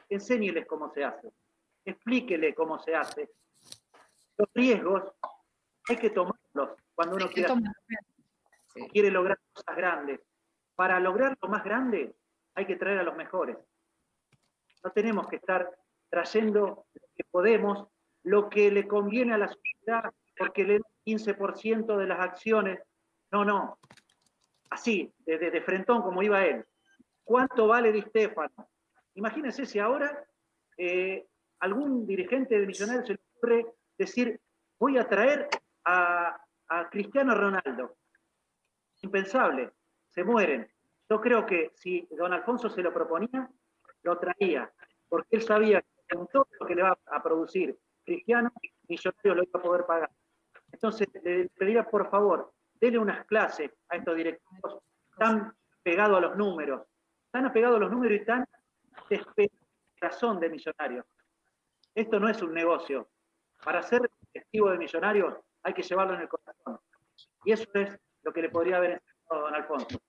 Speaker 8: enséñeles cómo se hace, explíquele cómo se hace. Los riesgos hay que tomarlos cuando uno quiere, quiere lograr cosas grandes para lograr lo más grande hay que traer a los mejores. No tenemos que estar trayendo lo que podemos, lo que le conviene a la sociedad, porque le da 15% de las acciones. No, no. Así, de, de, frentón, como iba él. ¿Cuánto vale Di Stefano? Imagínense si ahora eh, algún dirigente de Millonarios se le ocurre decir, voy a traer a, Cristiano Ronaldo. Impensable, se mueren. Yo creo que si don Alfonso se lo proponía, lo traía, porque él sabía que con todo lo que le va a producir Cristiano, Millonarios lo iba a poder pagar. Entonces, le pediría por favor, dele unas clases a estos directivos tan pegados a los números, tan apegados a los números y tan razón de millonarios. Esto no es un negocio. Para ser directivo de millonarios hay que llevarlo en el corazón. Y eso es lo que le podría haber enseñado don Alfonso.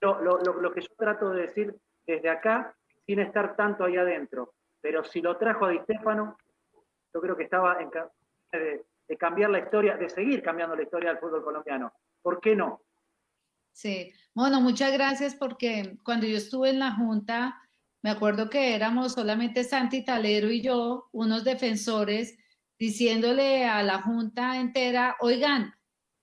Speaker 8: Lo, que yo trato de decir desde acá, sin estar tanto ahí adentro, pero si lo trajo a Di Stefano, yo creo que estaba en de, de cambiar la historia, de seguir cambiando la historia del fútbol colombiano. ¿Por qué no?
Speaker 9: Sí, bueno, muchas gracias porque cuando yo estuve en la Junta, me acuerdo que éramos solamente Santi Talero y yo, unos defensores, diciéndole a la Junta entera, oigan,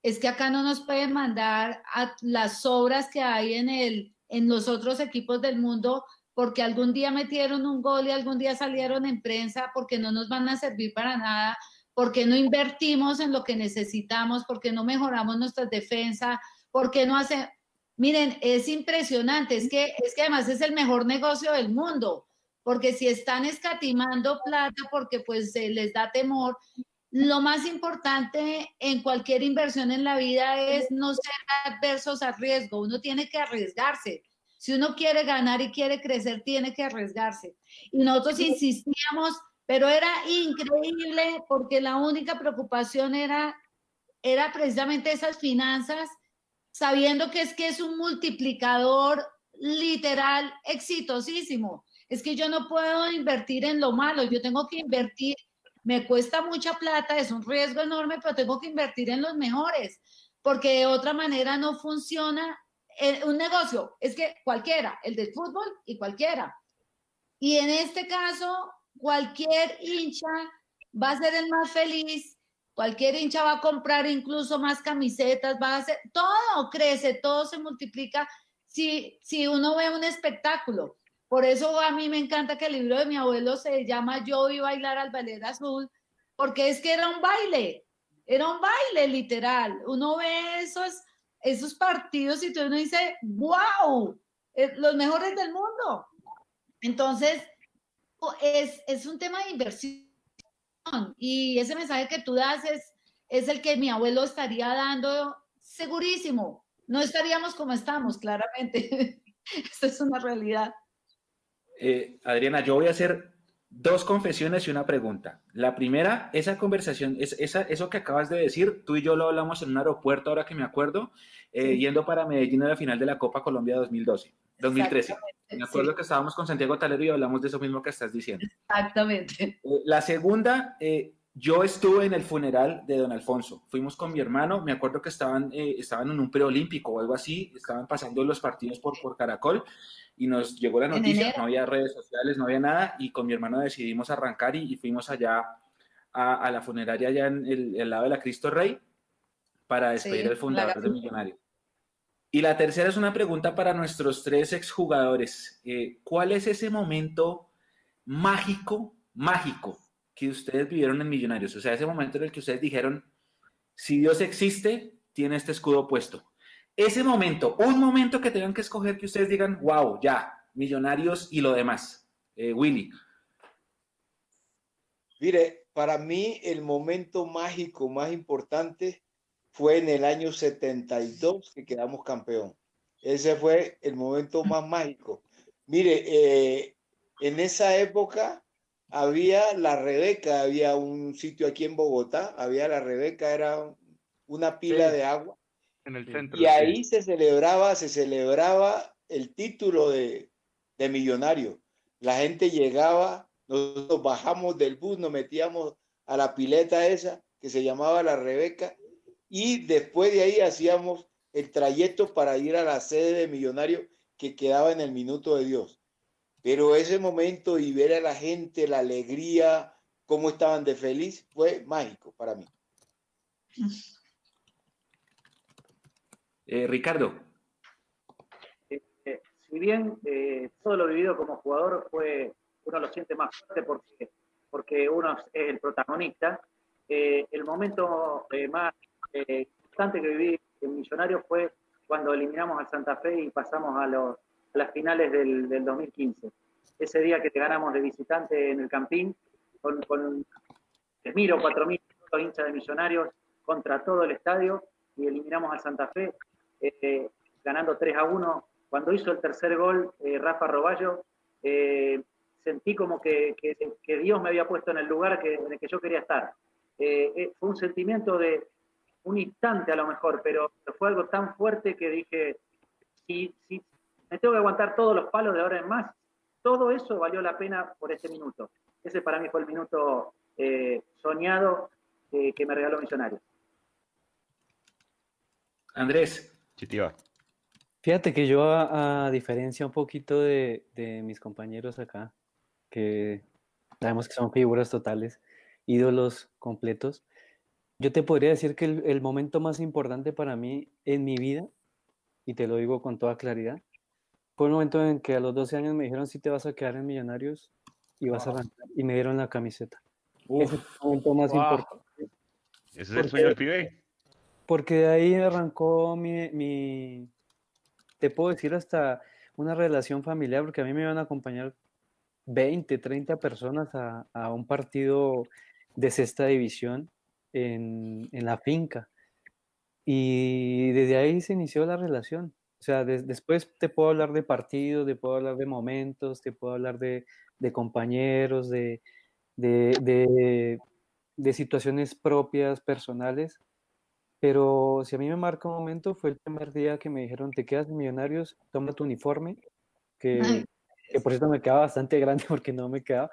Speaker 9: es que acá no nos pueden mandar a las obras que hay en, el, en los otros equipos del mundo porque algún día metieron un gol y algún día salieron en prensa porque no nos van a servir para nada, porque no invertimos en lo que necesitamos, porque no mejoramos nuestra defensa, porque no hacen... Miren, es impresionante, es que, es que además es el mejor negocio del mundo, porque si están escatimando plata porque pues se les da temor, lo más importante en cualquier inversión en la vida es no ser adversos a riesgo, uno tiene que arriesgarse. Si uno quiere ganar y quiere crecer, tiene que arriesgarse. Y nosotros insistíamos, pero era increíble porque la única preocupación era, era precisamente esas finanzas sabiendo que es que es un multiplicador literal exitosísimo. Es que yo no puedo invertir en lo malo, yo tengo que invertir, me cuesta mucha plata, es un riesgo enorme, pero tengo que invertir en los mejores, porque de otra manera no funciona un negocio. Es que cualquiera, el del fútbol y cualquiera. Y en este caso, cualquier hincha va a ser el más feliz Cualquier hincha va a comprar incluso más camisetas, va a hacer, todo crece, todo se multiplica si, si uno ve un espectáculo. Por eso a mí me encanta que el libro de mi abuelo se llama Yo vi bailar al ballet azul, porque es que era un baile, era un baile literal. Uno ve esos, esos partidos y uno dice, wow, eh, los mejores del mundo. Entonces, es, es un tema de inversión y ese mensaje que tú das es, es el que mi abuelo estaría dando segurísimo. No estaríamos como estamos, claramente. [LAUGHS] Esta es una realidad.
Speaker 6: Eh, Adriana, yo voy a hacer dos confesiones y una pregunta. La primera, esa conversación, es, esa, eso que acabas de decir, tú y yo lo hablamos en un aeropuerto, ahora que me acuerdo, eh, yendo para Medellín a la final de la Copa Colombia 2012, 2013. Me acuerdo que estábamos con Santiago Talero y hablamos de eso mismo que estás diciendo.
Speaker 9: Exactamente.
Speaker 6: Eh, la segunda, eh, yo estuve en el funeral de don Alfonso. Fuimos con mi hermano, me acuerdo que estaban, eh, estaban en un preolímpico o algo así, estaban pasando los partidos por, por Caracol y nos llegó la noticia, no había redes sociales, no había nada y con mi hermano decidimos arrancar y, fuimos allá a, la funeraria allá en el, lado de la Cristo Rey para despedir al fundador de Millonario. Y la tercera es una pregunta para nuestros tres exjugadores. Eh, ¿Cuál es ese momento mágico, mágico que ustedes vivieron en Millonarios? O sea, ese momento en el que ustedes dijeron, si Dios existe, tiene este escudo puesto. Ese momento, un momento que tengan que escoger que ustedes digan, wow, ya, Millonarios y lo demás. Eh, Willy.
Speaker 3: Mire, para mí el momento mágico más importante fue en el año 72 que quedamos campeón. Ese fue el momento más mágico. Mire, eh, en esa época había la Rebeca, había un sitio aquí en Bogotá, había la Rebeca, era una pila de agua.
Speaker 1: En el centro.
Speaker 3: Y ahí se celebraba, se celebraba el título de, de millonario. La gente llegaba, nosotros bajamos del bus, nos metíamos a la pileta esa que se llamaba la Rebeca y después de ahí hacíamos el trayecto para ir a la sede de Millonario que quedaba en el Minuto de Dios. Pero ese momento y ver a la gente, la alegría, cómo estaban de feliz, fue mágico para mí. [LAUGHS]
Speaker 6: Eh, Ricardo.
Speaker 8: Eh, eh, si bien todo lo vivido como jugador fue, uno lo siente más fuerte porque, porque uno es el protagonista, el momento más eh, que viví en Millonarios fue cuando eliminamos al Santa Fe y pasamos a, los, las finales del, del, 2015. Ese día que te ganamos de visitante en el Campín, con, con 3.000 o 4.000 hinchas de Millonarios contra todo el estadio y eliminamos al Santa Fe, eh, ganando 3 a 1. Cuando hizo el tercer gol, eh, Rafa Roballo, eh, sentí como que, Dios me había puesto en el lugar que, en el que yo quería estar. fue un sentimiento de un instante a lo mejor, pero fue algo tan fuerte que dije, si, si me tengo que aguantar todos los palos de ahora en más, todo eso valió la pena por ese minuto. Ese para mí fue el minuto soñado que me regaló Millonario.
Speaker 6: Andrés.
Speaker 4: Chitiva. Fíjate que yo, a, diferencia un poquito de, mis compañeros acá, que sabemos que son figuras totales, ídolos completos, yo te podría decir que el, momento más importante para mí en mi vida, y te lo digo con toda claridad, fue el momento en que a los 12 años me dijeron si te vas a quedar en Millonarios y vas a arrancar, y me dieron la camiseta. Ese es el momento más importante.
Speaker 5: Ese es el sueño del pibe.
Speaker 4: Porque de ahí arrancó mi, te puedo decir hasta una relación familiar, porque a mí me iban a acompañar 20, 30 personas a, un partido de sexta división en, la finca. Y desde ahí se inició la relación. O sea, después te puedo hablar de partidos, te puedo hablar de momentos, te puedo hablar de, compañeros, de, de, situaciones propias, personales, pero si a mí me marca un momento, fue el primer día que me dijeron, te quedas Millonarios, toma tu uniforme, que, [LAUGHS] que por cierto me quedaba bastante [LAUGHS] grande porque no me quedaba.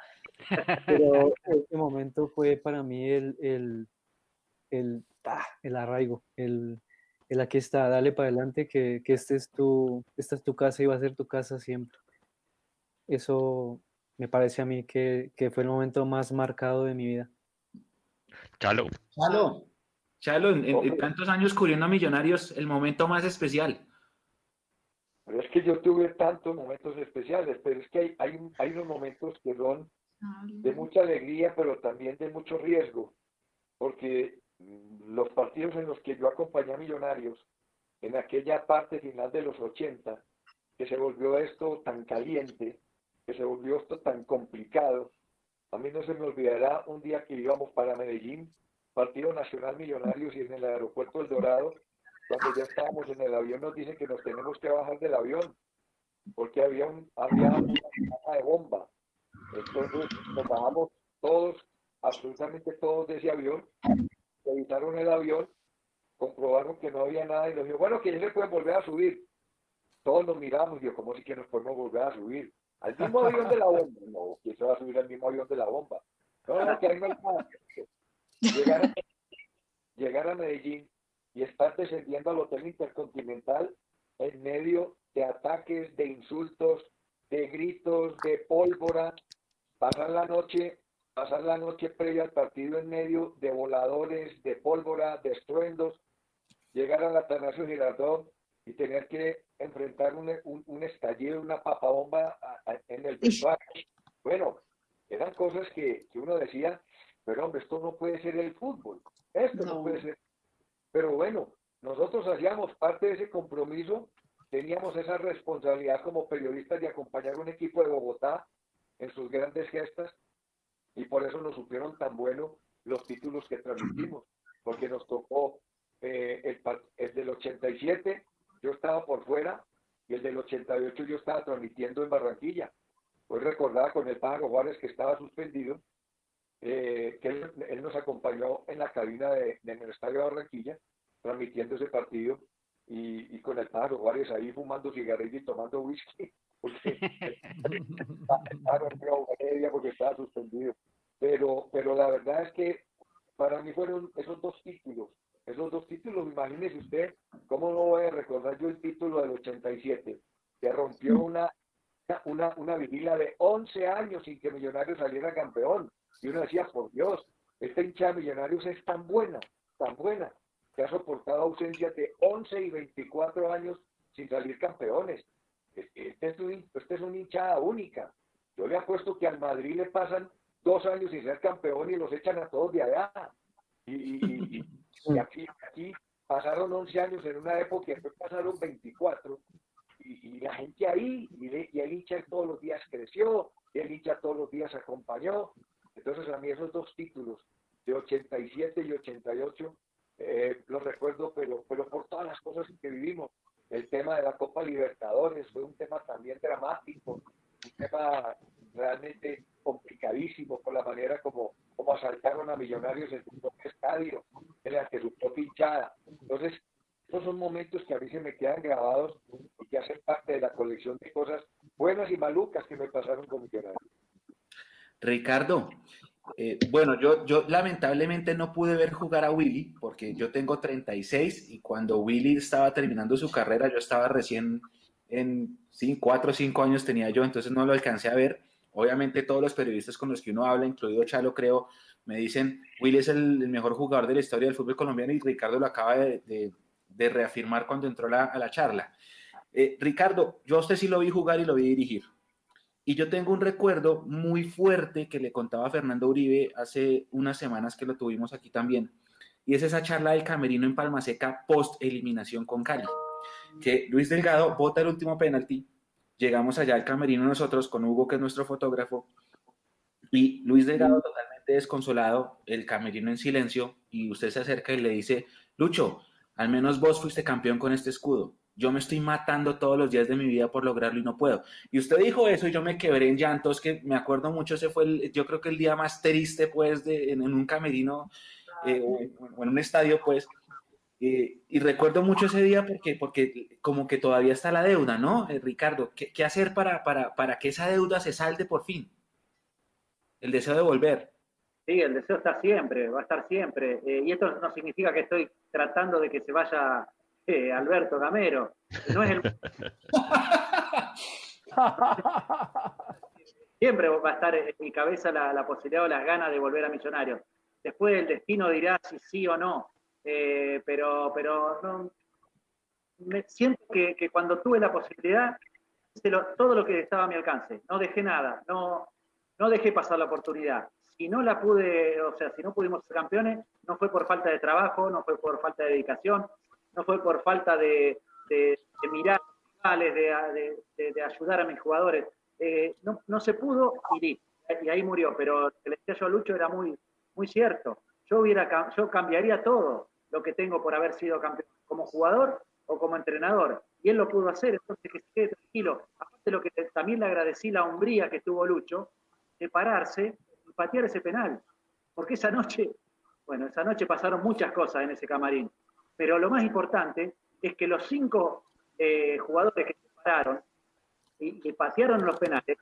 Speaker 4: Pero [LAUGHS] ese momento fue para mí el, el, el, ah, el arraigo, el, el, aquí está, dale para adelante, que, que este es tu, esta es tu casa y va a ser tu casa siempre. Eso me parece a mí que, que fue el momento más marcado de mi vida.
Speaker 5: Chalo.
Speaker 6: Chalo. Chalo, en, tantos años cubriendo a Millonarios, el momento más especial.
Speaker 2: Pero es que yo tuve tantos momentos especiales, pero es que hay, hay, hay unos momentos que son de mucha alegría, pero también de mucho riesgo, porque los partidos en los que yo acompañé a Millonarios, en aquella parte final de los 80, que se volvió esto tan caliente, que se volvió esto tan complicado, a mí no se me olvidará un día que íbamos para Medellín Partido Nacional Millonarios y en el aeropuerto El Dorado, cuando ya estábamos en el avión, nos dicen que nos tenemos que bajar del avión, porque había, un, una caja de bomba. Entonces nos bajamos todos, absolutamente todos de ese avión, revisaron el avión, comprobaron que no había nada y nos dijo, bueno, que ya se pueden volver a subir. Todos nos miramos y yo, ¿cómo si que nos podemos volver a subir? Al mismo avión de la bomba. No, ¿quién se va a subir al mismo avión de la bomba? No, no, que ahí no hay nada llegar a, Medellín y estar descendiendo al Hotel Intercontinental en medio de ataques, de insultos, de gritos, de pólvora, pasar la noche, pasar la noche previa al partido en medio de voladores, de pólvora, de estruendos, llegar a la Atanasio Girardot y tener que enfrentar un, un, estallido, una papabomba en el vestuario. Bueno, eran cosas que, que uno decía, pero hombre, esto no puede ser el fútbol. Esto no. puede ser. Pero bueno, nosotros hacíamos parte de ese compromiso, teníamos esa responsabilidad como periodistas de acompañar a un equipo de Bogotá en sus grandes gestas y por eso nos supieron tan bueno los títulos que transmitimos, porque nos tocó eh, el, el, del 87, yo estaba por fuera, y el del 88 yo estaba transmitiendo en Barranquilla. Hoy recordaba con el Pájaro Juárez que estaba suspendido eh, que él, nos acompañó en la cabina de, el estadio de Barranquilla, transmitiendo ese partido, y, con el pájaro Juárez ahí fumando cigarrillos y tomando whisky, [LAUGHS] porque, porque estaba suspendido. Pero, pero la verdad es que para mí fueron esos dos títulos, esos dos títulos, imagínese usted, ¿cómo no voy a recordar yo el título del 87? Que rompió una, una, una vigilia de 11 años sin que Millonarios saliera campeón y uno decía, por Dios, esta hincha de Millonarios es tan buena, tan buena, que ha soportado ausencias de 11 y 24 años sin salir campeones. Este es, un, este es una hinchada única. Yo le apuesto que al Madrid le pasan dos años sin ser campeón y los echan a todos de allá. Y, Y aquí, aquí pasaron 11 años en una época y después pasaron 24. Y, y la gente ahí, y, le- y el hincha todos los días creció, y el hincha todos los días acompañó. Entonces a mí esos dos títulos, de 87 y 88, eh, los recuerdo, pero, pero por todas las cosas que vivimos. El tema de la Copa Libertadores fue un tema también dramático, un tema realmente complicadísimo por la manera como, como asaltaron a Millonarios en su propio estadio, en la que su propia hinchada. Entonces, esos son momentos que a mí se me quedan grabados y que hacen parte de la colección de cosas buenas y malucas que me pasaron con Millonarios.
Speaker 6: Ricardo, eh, bueno, yo, yo lamentablemente no pude ver jugar a Willy porque yo tengo 36 y cuando Willy estaba terminando su carrera, yo estaba recién en 4 o 5 años tenía yo, entonces no lo alcancé a ver. Obviamente todos los periodistas con los que uno habla, incluido Chalo, creo, me dicen, Willy es el, mejor jugador de la historia del fútbol colombiano y Ricardo lo acaba de reafirmar cuando entró la- a la charla. Eh, Ricardo, yo a usted sí lo vi jugar y lo vi dirigir. Y yo tengo un recuerdo muy fuerte que le contaba a Fernando Uribe hace unas semanas que lo tuvimos aquí también. Y es esa charla del camerino en Palmaseca post eliminación con Cali. Que Luis Delgado bota el último penalti. Llegamos allá al camerino nosotros con Hugo, que es nuestro fotógrafo. Y Luis Delgado totalmente desconsolado, el camerino en silencio. Y usted se acerca y le dice, Lucho, al menos vos fuiste campeón con este escudo. Yo me estoy matando todos los días de mi vida por lograrlo y no puedo. Y usted dijo eso y yo me quebré en llantos, que me acuerdo mucho, ese fue el, yo creo que el día más triste, pues, de, en, un camerino eh, o, en un estadio, pues. Eh, y recuerdo mucho ese día porque, porque como que todavía está la deuda, ¿no? Eh, Ricardo, ¿qué, hacer para, para, para que esa deuda se salde por fin? El deseo de volver.
Speaker 8: Sí, el deseo está siempre, va a estar siempre. Y esto no significa que estoy tratando de que se vaya eh, Alberto Gamero. No es el... [LAUGHS] [LAUGHS] Siempre va a estar en mi cabeza la, la posibilidad o las ganas de volver a Millonarios. Después el destino dirá si sí o no. Eh, pero pero no, me siento que, que cuando tuve la posibilidad, hice lo- todo lo que estaba a mi alcance. No dejé nada, no, no dejé pasar la oportunidad. Si no la pude, o sea, si no pudimos ser campeones, no fue por falta de trabajo, no fue por falta de dedicación, no fue por falta de, de, de mirar, de, ayudar a mis jugadores. Eh, no, se pudo y. Y ahí murió. Pero lo que le decía yo a Lucho era muy, muy cierto. Yo, hubiera, yo cambiaría todo lo que tengo por haber sido campeón, como jugador o como entrenador. Y él lo pudo hacer, entonces que se quede tranquilo. Aparte lo que también le agradecí la hombría que tuvo Lucho, de pararse y patear ese penal. Porque esa noche, bueno, esa noche pasaron muchas cosas en ese camarín. Pero lo más importante es que los cinco eh, jugadores que se pararon y, patearon los penales,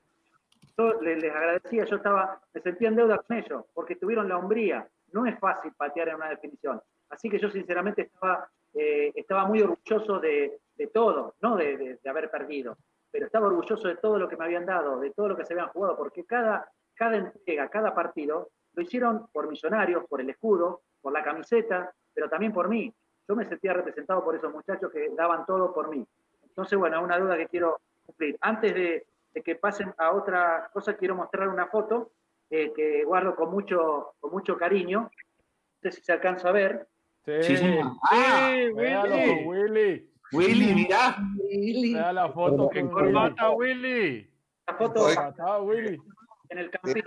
Speaker 8: yo le- les, agradecía, yo estaba, me sentía en deuda con ellos, porque tuvieron la hombría. No es fácil patear en una definición. Así que yo sinceramente estaba, eh, estaba muy orgulloso de, de todo, no de, de- de haber perdido, pero estaba orgulloso de todo lo que me habían dado, de todo lo que se habían jugado, porque cada, cada entrega, cada partido, lo hicieron por millonarios, por el escudo, por la camiseta, pero también por mí. Yo me sentía representado por esos muchachos que daban todo por mí. Entonces, bueno, una duda que quiero cumplir. Antes de, de que pasen a otra cosa, quiero mostrar una foto eh, que guardo con mucho, con mucho cariño. No sé si se alcanza a ver.
Speaker 7: Sí,
Speaker 6: Sí,
Speaker 7: sí, véalo,
Speaker 1: Willy.
Speaker 7: Willy.
Speaker 6: Willy, mira.
Speaker 9: Willy.
Speaker 7: Vea la foto
Speaker 1: ¡Qué
Speaker 7: con Willy.
Speaker 1: corbata, Willy!
Speaker 8: La foto
Speaker 3: Oye.
Speaker 7: Willy.
Speaker 8: en el campín.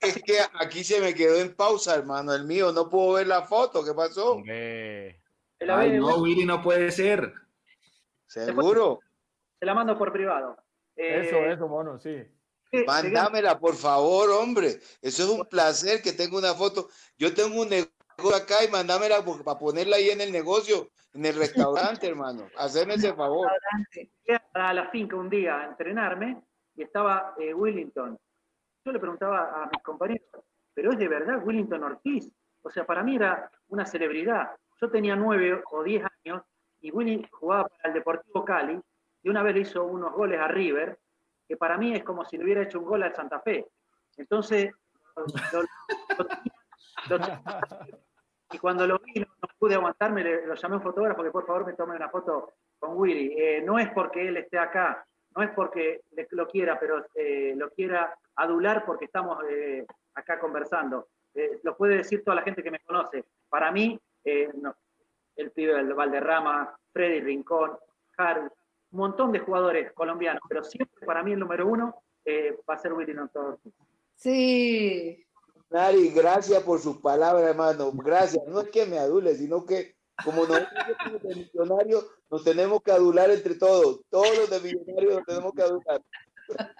Speaker 3: Es que aquí se me quedó en pausa, hermano, el mío. No puedo ver la foto. ¿Qué pasó?
Speaker 1: Hombre.
Speaker 8: Se la,
Speaker 6: Ay,
Speaker 8: ve-
Speaker 6: no, Willy, no puede ser.
Speaker 3: ¿Seguro?
Speaker 8: se la mando por privado. Eh,
Speaker 7: Eso, eso, mono, sí.
Speaker 3: Mándamela, por favor, hombre. Eso es un placer que tenga una foto. Yo tengo un negocio acá y mándamela para ponerla ahí en el negocio, en el restaurante, [LAUGHS] hermano. Haceme ese favor.
Speaker 8: a la finca un día a entrenarme y estaba eh, Willington. Yo le preguntaba a mis compañeros, ¿pero es de verdad Willington Ortiz? O sea, para mí era una celebridad. Yo tenía nueve o diez años y Willy jugaba para el Deportivo Cali y una vez le hizo unos goles a River, que para mí es como si le hubiera hecho un gol al Santa Fe. Entonces, lo- lo- lo- y cuando lo vi no, pude aguantarme, lo llamé a un fotógrafo que por favor me tome una foto con Willy. Eh, no es porque él esté acá, no es porque lo quiera, pero eh, lo quiera adular porque estamos eh, acá conversando. Lo puede decir toda la gente que me conoce. Para mí eh, el pibe del Valderrama, Freddy Rincón, Haru, un montón de jugadores colombianos, pero siempre para mí el número uno eh, va a ser Willy Ortiz.
Speaker 9: Sí.
Speaker 3: Nari, gracias por sus palabras, hermano. Gracias. No es que me adule, sino que como nosotros de millonarios, nos tenemos que adular entre todos. Todos los de millonarios nos tenemos que adular.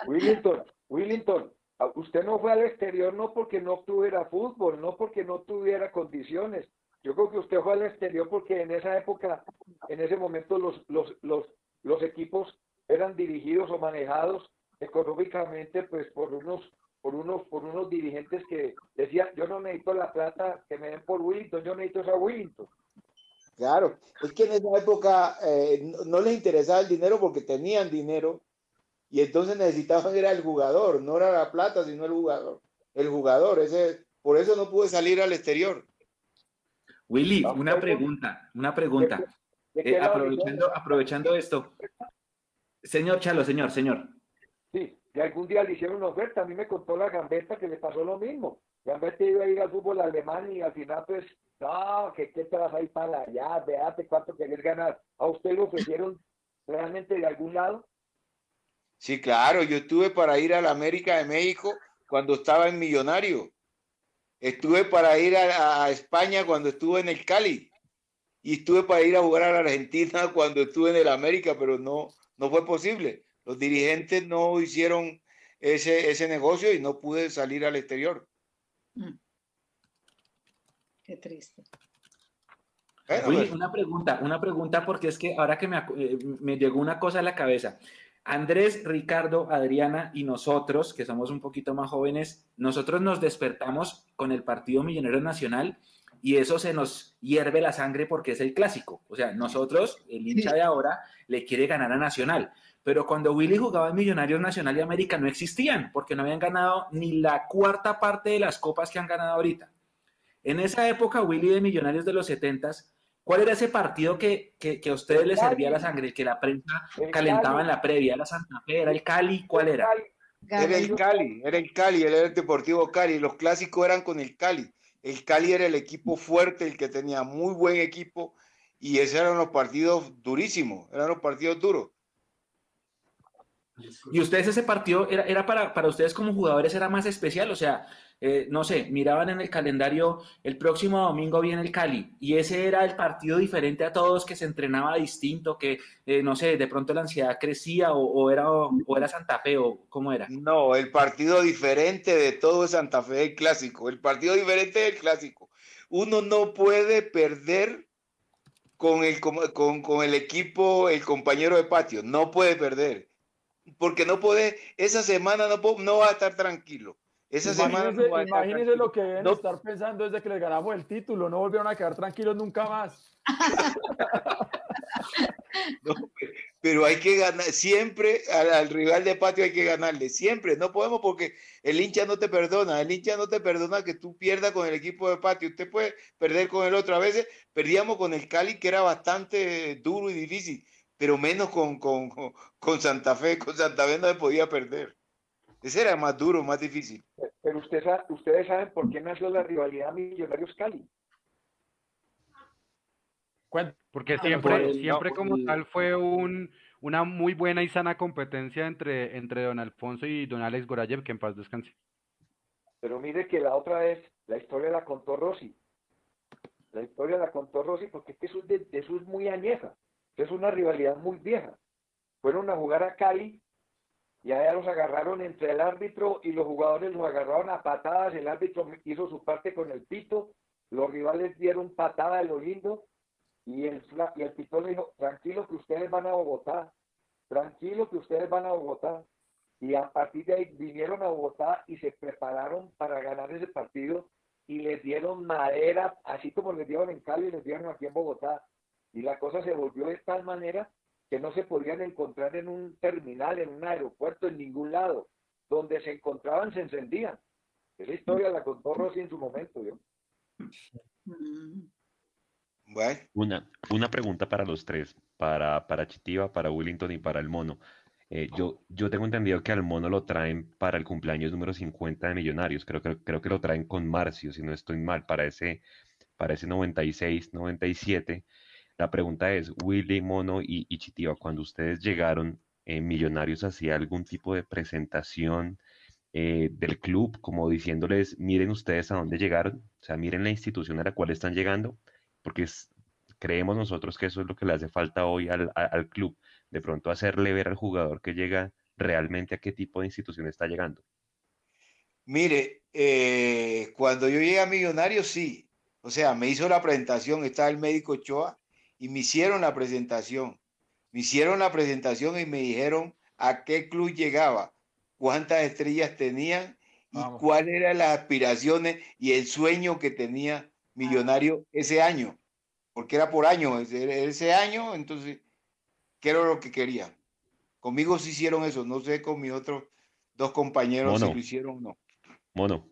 Speaker 2: Willington, Willington, usted no fue al exterior no porque no tuviera fútbol, no porque no tuviera condiciones. Yo creo que usted fue al exterior porque en esa época, en ese momento, los, los, los, los equipos eran dirigidos o manejados económicamente pues por unos por unos por unos dirigentes que decían yo no necesito la plata que me den por Willington, yo necesito esa Willington.
Speaker 3: Claro, es que en esa época eh, no, les interesaba el dinero porque tenían dinero y entonces necesitaban era el jugador, no era la plata, sino el jugador. El jugador, ese, por eso no pude salir al exterior.
Speaker 6: Willy, una pregunta, una pregunta. Eh, aprovechando, aprovechando esto. Señor Chalo, señor, señor.
Speaker 2: Sí, y algún día le hicieron una oferta. A mí me contó la gambeta que le pasó lo mismo. Gambetta iba a ir al fútbol alemán y al final, pues, no, que qué te vas a ir para allá, véate cuánto querés ganar. ¿A usted lo ofrecieron realmente de algún lado?
Speaker 3: Sí, claro, yo estuve para ir a la América de México cuando estaba en Millonario. Estuve para ir a, España cuando estuve en el Cali. Y estuve para ir a jugar a la Argentina [LAUGHS] cuando estuve en el América, pero no, no fue posible. Los dirigentes no hicieron ese, ese negocio y no pude salir al exterior. Mm.
Speaker 9: Qué triste.
Speaker 6: Pues. una pregunta, una pregunta porque es que ahora que me, eh, me, llegó una cosa a la cabeza. Andrés, Ricardo, Adriana y nosotros, que somos un poquito más jóvenes, nosotros nos despertamos con el Partido Millonario Nacional y eso se nos hierve la sangre porque es el clásico. O sea, nosotros, el hincha de ahora, le quiere ganar a Nacional. Pero cuando Willy jugaba en Millonarios Nacional y América no existían, porque no habían ganado ni la cuarta parte de las copas que han ganado ahorita. En esa época, Willy de Millonarios de los 70 ¿cuál era ese partido que, que, a ustedes les servía la sangre, que la prensa calentaba en la previa? ¿Era Santa Fe? ¿Era el Cali? ¿Cuál era?
Speaker 3: Era el Cali, era el Cali, era el Deportivo Cali. Los clásicos eran con el Cali. El Cali era el equipo fuerte, el que tenía muy buen equipo, y esos eran los partidos durísimos, eran los partidos duros.
Speaker 6: ¿Y ustedes ese partido era, era para, para ustedes como jugadores era más especial? O sea, eh, no sé, miraban en el calendario, el próximo domingo viene el Cali, y ese era el partido diferente a todos, que se entrenaba distinto, que, eh, no sé, de pronto la ansiedad crecía, o, era, o, era Santa Fe, o cómo era.
Speaker 3: No, el partido diferente de todo es Santa Fe, el clásico, el partido diferente del clásico. Uno no puede perder con el, con, con el equipo, el compañero de patio, no puede perder, porque no puede, esa semana no, no va a estar tranquilo esa
Speaker 7: semana imagínese lo que deben estar pensando desde que les ganamos el título, no volvieron a quedar tranquilos nunca más. [LAUGHS]
Speaker 3: pero hay que ganar, siempre al, rival de patio hay que ganarle, siempre, no podemos porque el hincha no te perdona, el hincha no te perdona que tú pierdas con el equipo de patio, usted puede perder con el otro, a veces perdíamos con el Cali que era bastante duro y difícil, pero menos con, con, con Santa Fe, con Santa Fe no se podía perder. Ese era más duro, más difícil.
Speaker 2: Pero usted, ustedes saben por qué nació la rivalidad Millonarios Cali.
Speaker 1: Porque siempre, siempre como tal fue un, una muy buena y sana competencia entre, entre don Alfonso y don Alex Gorayev, que en paz descanse.
Speaker 2: Pero mire que la otra vez, la historia la contó Rossi. La historia la contó Rossi porque eso es, de, eso es muy añeja. Es una rivalidad muy vieja. Fueron a jugar a Cali y allá los agarraron entre el árbitro y los jugadores los agarraron a patadas, el árbitro hizo su parte con el pito, los rivales dieron patada de lo lindo y el, y el pito le dijo, tranquilo que ustedes van a Bogotá, tranquilo que ustedes van a Bogotá. Y a partir de ahí vinieron a Bogotá y se prepararon para ganar ese partido y les dieron madera, así como les dieron en Cali, les dieron aquí en Bogotá. Y la cosa se volvió de tal manera que no se podían encontrar en un terminal, en un aeropuerto, en ningún lado. Donde se encontraban se encendían. Esa historia la contó Rossi en su momento. ¿yo?
Speaker 5: Bueno. Una, una pregunta para los tres, para, para Chitiva, para Willington y para el mono. Eh, yo, yo tengo entendido que al mono lo traen para el cumpleaños número 50 de Millonarios. Creo, creo, creo que lo traen con Marcio, si no estoy mal, para ese, para ese 96, 97. La pregunta es, Willy, Mono y, y Chitiva, cuando ustedes llegaron, eh, Millonarios hacía algún tipo de presentación eh, del club, como diciéndoles, miren ustedes a dónde llegaron, o sea, miren la institución a la cual están llegando, porque creemos nosotros que eso es lo que le hace falta hoy al, club, de pronto hacerle ver al jugador que llega realmente a qué tipo de institución está llegando.
Speaker 3: Mire, eh, cuando yo llegué a Millonarios, sí. O sea, me hizo la presentación, estaba el médico Ochoa y me hicieron la presentación. Me hicieron la presentación y me dijeron a qué club llegaba, cuántas estrellas tenían y
Speaker 7: Vamos.
Speaker 3: cuáles eran las aspiraciones y el sueño que tenía Millonario ese año. Porque era por año, ese, ese año, entonces, ¿qué era lo que quería? Conmigo sí hicieron eso, no sé con mis otros dos compañeros
Speaker 5: Mono.
Speaker 3: si lo hicieron o no.
Speaker 5: Mono,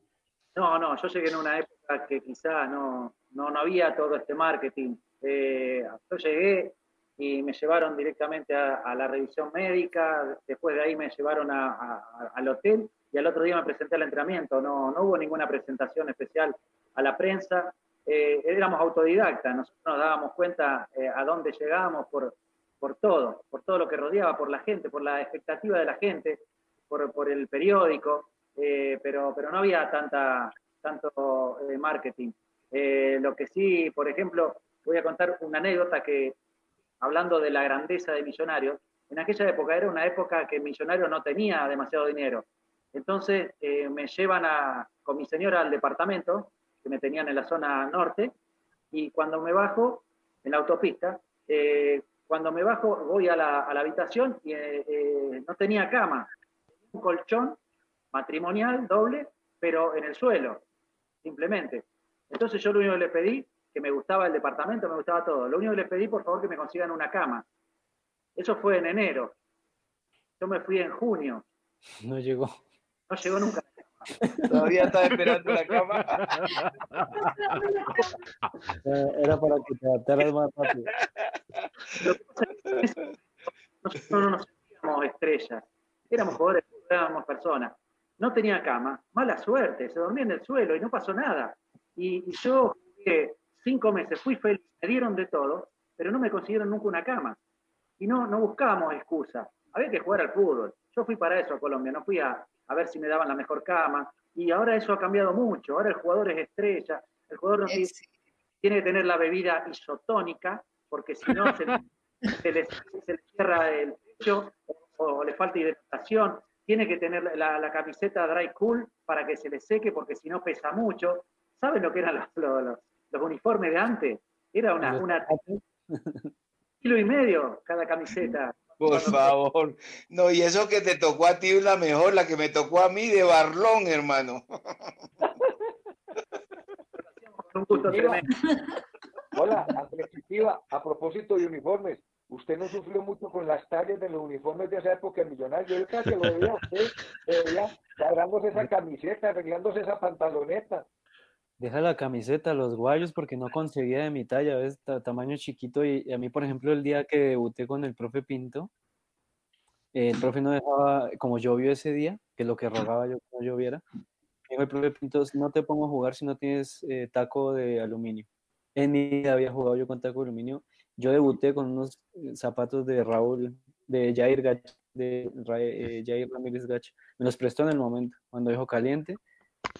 Speaker 8: No, no, yo llegué en una época que quizá no, no, no había todo este marketing. Eh, yo llegué y me llevaron directamente a, la revisión médica, después de ahí me llevaron al hotel y al otro día me presenté al entrenamiento. No, no hubo ninguna presentación especial a la prensa. Eh, éramos autodidactas, nosotros nos dábamos cuenta eh, a dónde llegábamos por, por todo, por todo lo que rodeaba, por la gente, por la expectativa de la gente, por, por el periódico, pero, pero no había tanta, tanto marketing. Lo que sí, por ejemplo, voy a contar una anécdota que, hablando de la grandeza de Millonarios, en aquella época era una época que Millonarios no tenía demasiado dinero. Entonces eh, me llevan a, con mi señora al departamento, que me tenían en la zona norte, y cuando me bajo en la autopista, eh, cuando me bajo voy a la, a la habitación y eh, eh, no tenía cama, un colchón matrimonial doble, pero en el suelo, simplemente. Entonces yo lo único que le pedí, que me gustaba el departamento, me gustaba todo, lo único que le pedí, por favor, que me consigan una cama. Eso fue en enero. Yo me fui en junio,
Speaker 4: No llegó.
Speaker 8: no llegó nunca.
Speaker 3: Todavía estaba esperando la cama.
Speaker 4: Eh, Era para que te adaptaras más rápido.
Speaker 8: Lo que pasa es que nosotros no nos sentíamos estrellas, éramos jugadores, éramos personas. No tenía cama, mala suerte, se dormía en el suelo y no pasó nada. Y, y yo jugué cinco meses, fui feliz, me dieron de todo, pero no me consiguieron nunca una cama. Y no, no buscábamos excusas, había que jugar al fútbol. Yo fui para eso a Colombia, no fui a, a ver si me daban la mejor cama. Y ahora eso ha cambiado mucho, ahora el jugador es estrella, el jugador no tiene, tiene que tener la bebida isotónica, porque si no se, [LAUGHS] se le, se le cierra el pecho o, o le falta hidratación. Tiene que tener la, la camiseta dry cool para que se le seque, porque si no pesa mucho. ¿Saben lo que eran los, los, los- uniformes de antes? Era una, una [LAUGHS] kilo y medio cada camiseta.
Speaker 3: Por favor. No, y eso que te tocó a ti es la mejor, la que me tocó a mí de Barlón, hermano.
Speaker 8: Un gusto tremendo. [LAUGHS]
Speaker 2: Hola, Andrés a propósito de uniformes, usted no sufrió mucho con las tallas de los uniformes de esa época en Millonarios. Yo creo que lo veía a usted, lo veía agarrándose esa camiseta, arreglándose esa pantaloneta.
Speaker 4: Deja la camiseta, los guayos, porque no conseguía de mi talla, ¿ves? Ta- tamaño chiquito. Y, a mí, por ejemplo, el día que debuté con el profe Pinto, el profe no dejaba, como llovió ese día, que lo que rogaba yo que no lloviera, dijo el profe Pinto, no te pongo a jugar si no tienes eh, taco de aluminio. En mi vida había jugado yo con taco de aluminio. Yo debuté con unos eh, zapatos de Raúl, de Jair Gacho, de eh, Jair Ramírez Gacho. Me los prestó en el momento, cuando dijo caliente.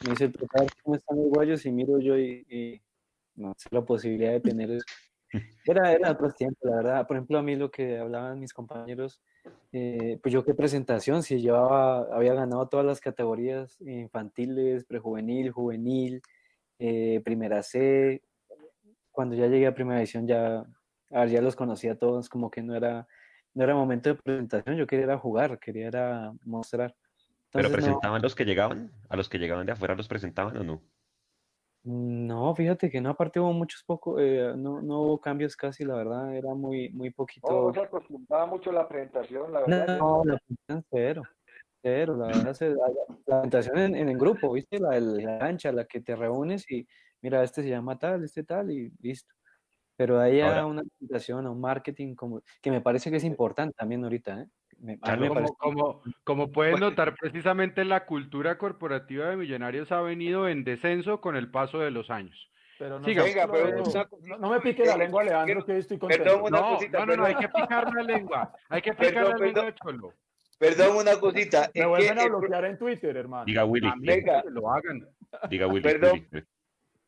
Speaker 4: Me dice el profe, "A ver ¿cómo están los guayos? Y miro yo y, y no sé la posibilidad de tener. [LAUGHS] Era, era otros tiempos, la verdad. Por ejemplo, a mí lo que hablaban mis compañeros, eh, pues yo qué presentación, si llevaba, había ganado todas las categorías infantiles, prejuvenil, juvenil, eh, primera C. Cuando ya llegué a primera edición ya, a ver, ya los conocía a todos, como que no era, no era momento de presentación, yo quería era jugar, quería era mostrar.
Speaker 5: ¿Pero
Speaker 4: no-
Speaker 5: presentaban los que llegaban? ¿A los que llegaban de afuera los presentaban o no?
Speaker 4: No, fíjate que no, aparte hubo muchos pocos, eh, no, no hubo cambios casi, la verdad, era muy, muy poquito.
Speaker 2: Oh, se acostumbraba mucho la presentación, la verdad.
Speaker 4: No, la presentación cero, cero, la verdad, se- la la presentación en, en el grupo, ¿viste? La, de la cancha, la que te reúnes y mira, este se llama tal, este tal y listo. Pero ahí
Speaker 5: Ahora-
Speaker 4: a una presentación, a un marketing, como, que me parece que es importante también ahorita, ¿eh? Me- me
Speaker 1: Como, como, como pueden notar, precisamente la cultura corporativa de Millonarios ha venido en descenso con el paso de los años.
Speaker 7: Pero no,
Speaker 1: Siga.
Speaker 2: Venga, pero
Speaker 7: no, no- no me pique la lengua, Leandro, que estoy contento.
Speaker 2: Perdón, una
Speaker 1: No,
Speaker 2: cosita,
Speaker 1: no, no, no, hay que picar la lengua. Hay que picar
Speaker 2: Perdón,
Speaker 1: la lengua,
Speaker 2: perdón.
Speaker 1: Cholo.
Speaker 3: Perdón, una cosita.
Speaker 7: Me
Speaker 3: es que
Speaker 7: vuelven a
Speaker 3: el-
Speaker 7: bloquear en Twitter, hermano.
Speaker 5: Diga Willy,
Speaker 2: Venga,
Speaker 1: Que lo hagan.
Speaker 5: diga Willy.
Speaker 3: Perdón.
Speaker 5: Willy.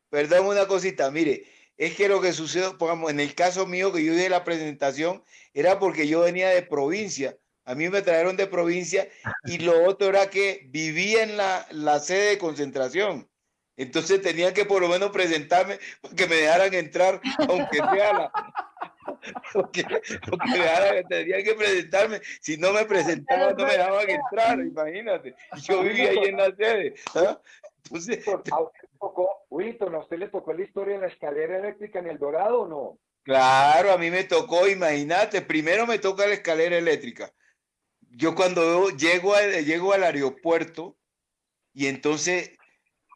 Speaker 3: Perdón, una cosita, mire, es que lo que sucedió, pongamos, en el caso mío que yo hice la presentación, era porque yo venía de provincia. A mí me trajeron de provincia y lo otro era que vivía en la, la sede de concentración. Entonces tenían que por lo menos presentarme para que me dejaran entrar, aunque sea la... [LAUGHS] Me dejaran, tenían que presentarme. Si no me presentaban, no me dejaban entrar, imagínate. Yo vivía ahí en la sede. ¿ah? Entonces,
Speaker 2: ¿A usted tocó, Wilton, ¿a usted le tocó la historia de la escalera eléctrica en El Dorado o no?
Speaker 3: Claro, a mí me tocó, imagínate, primero me toca la escalera eléctrica. Yo cuando llego, llego al aeropuerto y entonces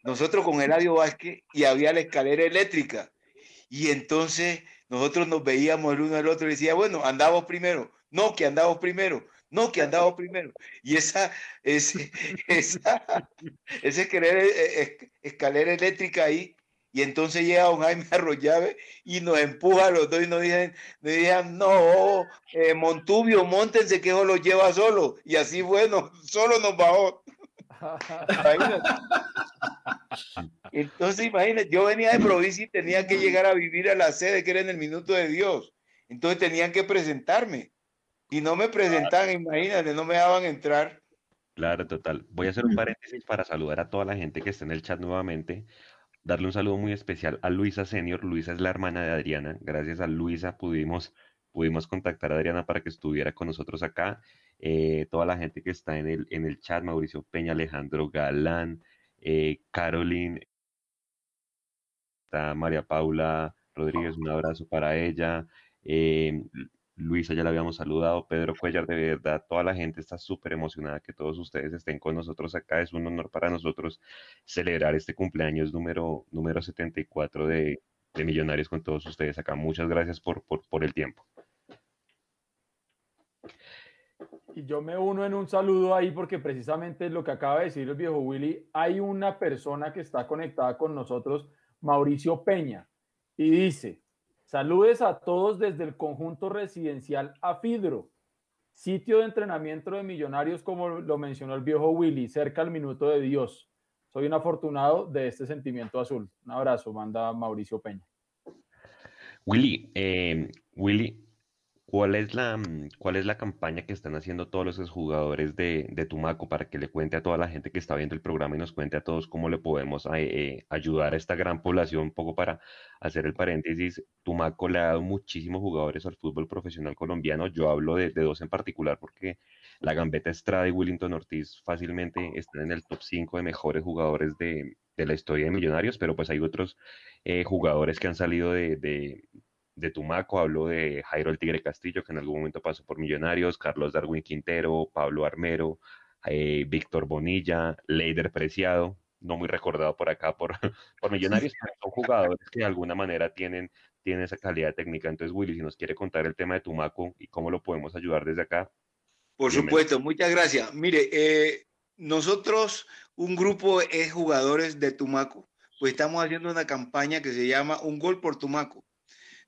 Speaker 3: nosotros con Eladio Vázquez y había la escalera eléctrica. Y entonces nosotros nos veíamos el uno al otro decía, bueno, andamos primero, no, que andamos primero, no, que andamos primero. Y esa, ese, [LAUGHS] esa, escalera, eh, eh, escalera eléctrica ahí y entonces llega don Jaime [LAUGHS] Arroyave y nos empuja a los dos y nos dicen, nos dicen no, eh, Montubio, montense que eso lo lleva solo. Y así bueno, [LAUGHS] solo nos bajó. Imagínate. [LAUGHS] Entonces, imagínate, yo venía de provincia y tenía que llegar a vivir a la sede que era en el minuto de Dios. Entonces tenían que presentarme. Y no me presentaban, imagínate, no me dejaban entrar.
Speaker 5: Claro, total. Voy a hacer un paréntesis para saludar a toda la gente que está en el chat nuevamente. Darle un saludo muy especial a Luisa Senior. Luisa es la hermana de Adriana. Gracias a Luisa pudimos, pudimos contactar a Adriana para que estuviera con nosotros acá. Eh, toda la gente que está en el, en el chat, Mauricio Peña, Alejandro Galán, eh, Caroline, está María Paula Rodríguez, un abrazo para ella. Eh, Luisa ya la habíamos saludado, Pedro Cuellar, de verdad, toda la gente está súper emocionada que todos ustedes estén con nosotros acá. Es un honor para nosotros celebrar este cumpleaños número, número 74 de, de Millonarios con todos ustedes acá. Muchas gracias por, por, por el tiempo.
Speaker 7: Y yo me uno en un saludo ahí porque precisamente lo que acaba de decir el viejo Willy, hay una persona que está conectada con nosotros, Mauricio Peña, y dice, saludes a todos desde el conjunto residencial Afidro, sitio de entrenamiento de millonarios como lo mencionó el viejo Willy, cerca al minuto de Dios. Soy un afortunado de este sentimiento azul. Un abrazo, manda Mauricio Peña.
Speaker 5: Willy, eh, Willy, ¿cuál es la, mm, cuál es la campaña que están haciendo todos los jugadores de, de Tumaco para que le cuente a toda la gente que está viendo el programa y nos cuente a todos cómo le podemos eh, eh, ayudar a esta gran población? Un poco para hacer el paréntesis, Tumaco le ha dado muchísimos jugadores al fútbol profesional colombiano. Yo hablo de, de dos en particular porque la Gambeta Estrada y Willington Ortiz fácilmente están en el top 5 de mejores jugadores de, de la historia de Millonarios, pero pues hay otros eh, jugadores que han salido de, de, de Tumaco, hablo de Jairo el Tigre Castillo, que en algún momento pasó por Millonarios, Carlos Darwin Quintero, Pablo Armero, eh, Víctor Bonilla, Leider Preciado, no muy recordado por acá por, [LAUGHS] por Millonarios, pero son jugadores que de alguna manera tienen, tienen esa calidad técnica. Entonces, Willy, si nos quiere contar el tema de Tumaco y cómo lo podemos ayudar desde acá.
Speaker 3: Por
Speaker 5: Bienvenido.
Speaker 3: supuesto, muchas gracias. Mire, eh, nosotros, un grupo de jugadores de Tumaco, pues estamos haciendo una campaña que se llama Un Gol por Tumaco.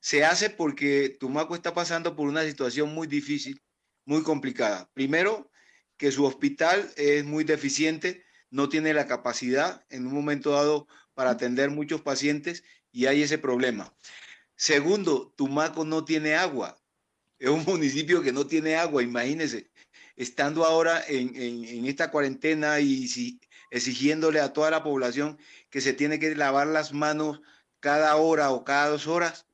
Speaker 3: Se hace porque Tumaco está pasando por una situación muy difícil, muy complicada. Primero, que su hospital es muy deficiente, no tiene la capacidad en un momento dado para atender muchos pacientes y hay ese problema. Segundo, Tumaco no tiene agua. Es un [LAUGHS] municipio que no tiene agua, imagínense estando ahora en, esta cuarentena y exigiéndole a toda la población que se tiene que lavar las manos cada hora o cada dos horas,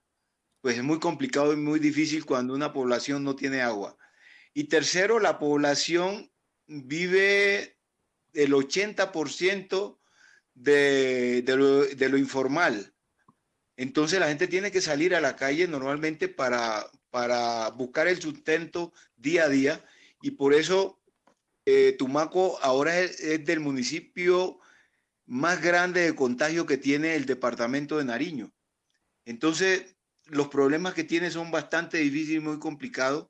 Speaker 3: pues es muy complicado y muy difícil cuando una población no tiene agua. Y tercero, la población vive el 80% de, de, lo, de lo informal. Entonces la gente tiene que salir a la calle normalmente para, para buscar el sustento día a día y por eso eh, Tumaco ahora es, es, del municipio más grande de contagio que tiene el departamento de Nariño. Entonces, los problemas que tiene son bastante difíciles y muy complicados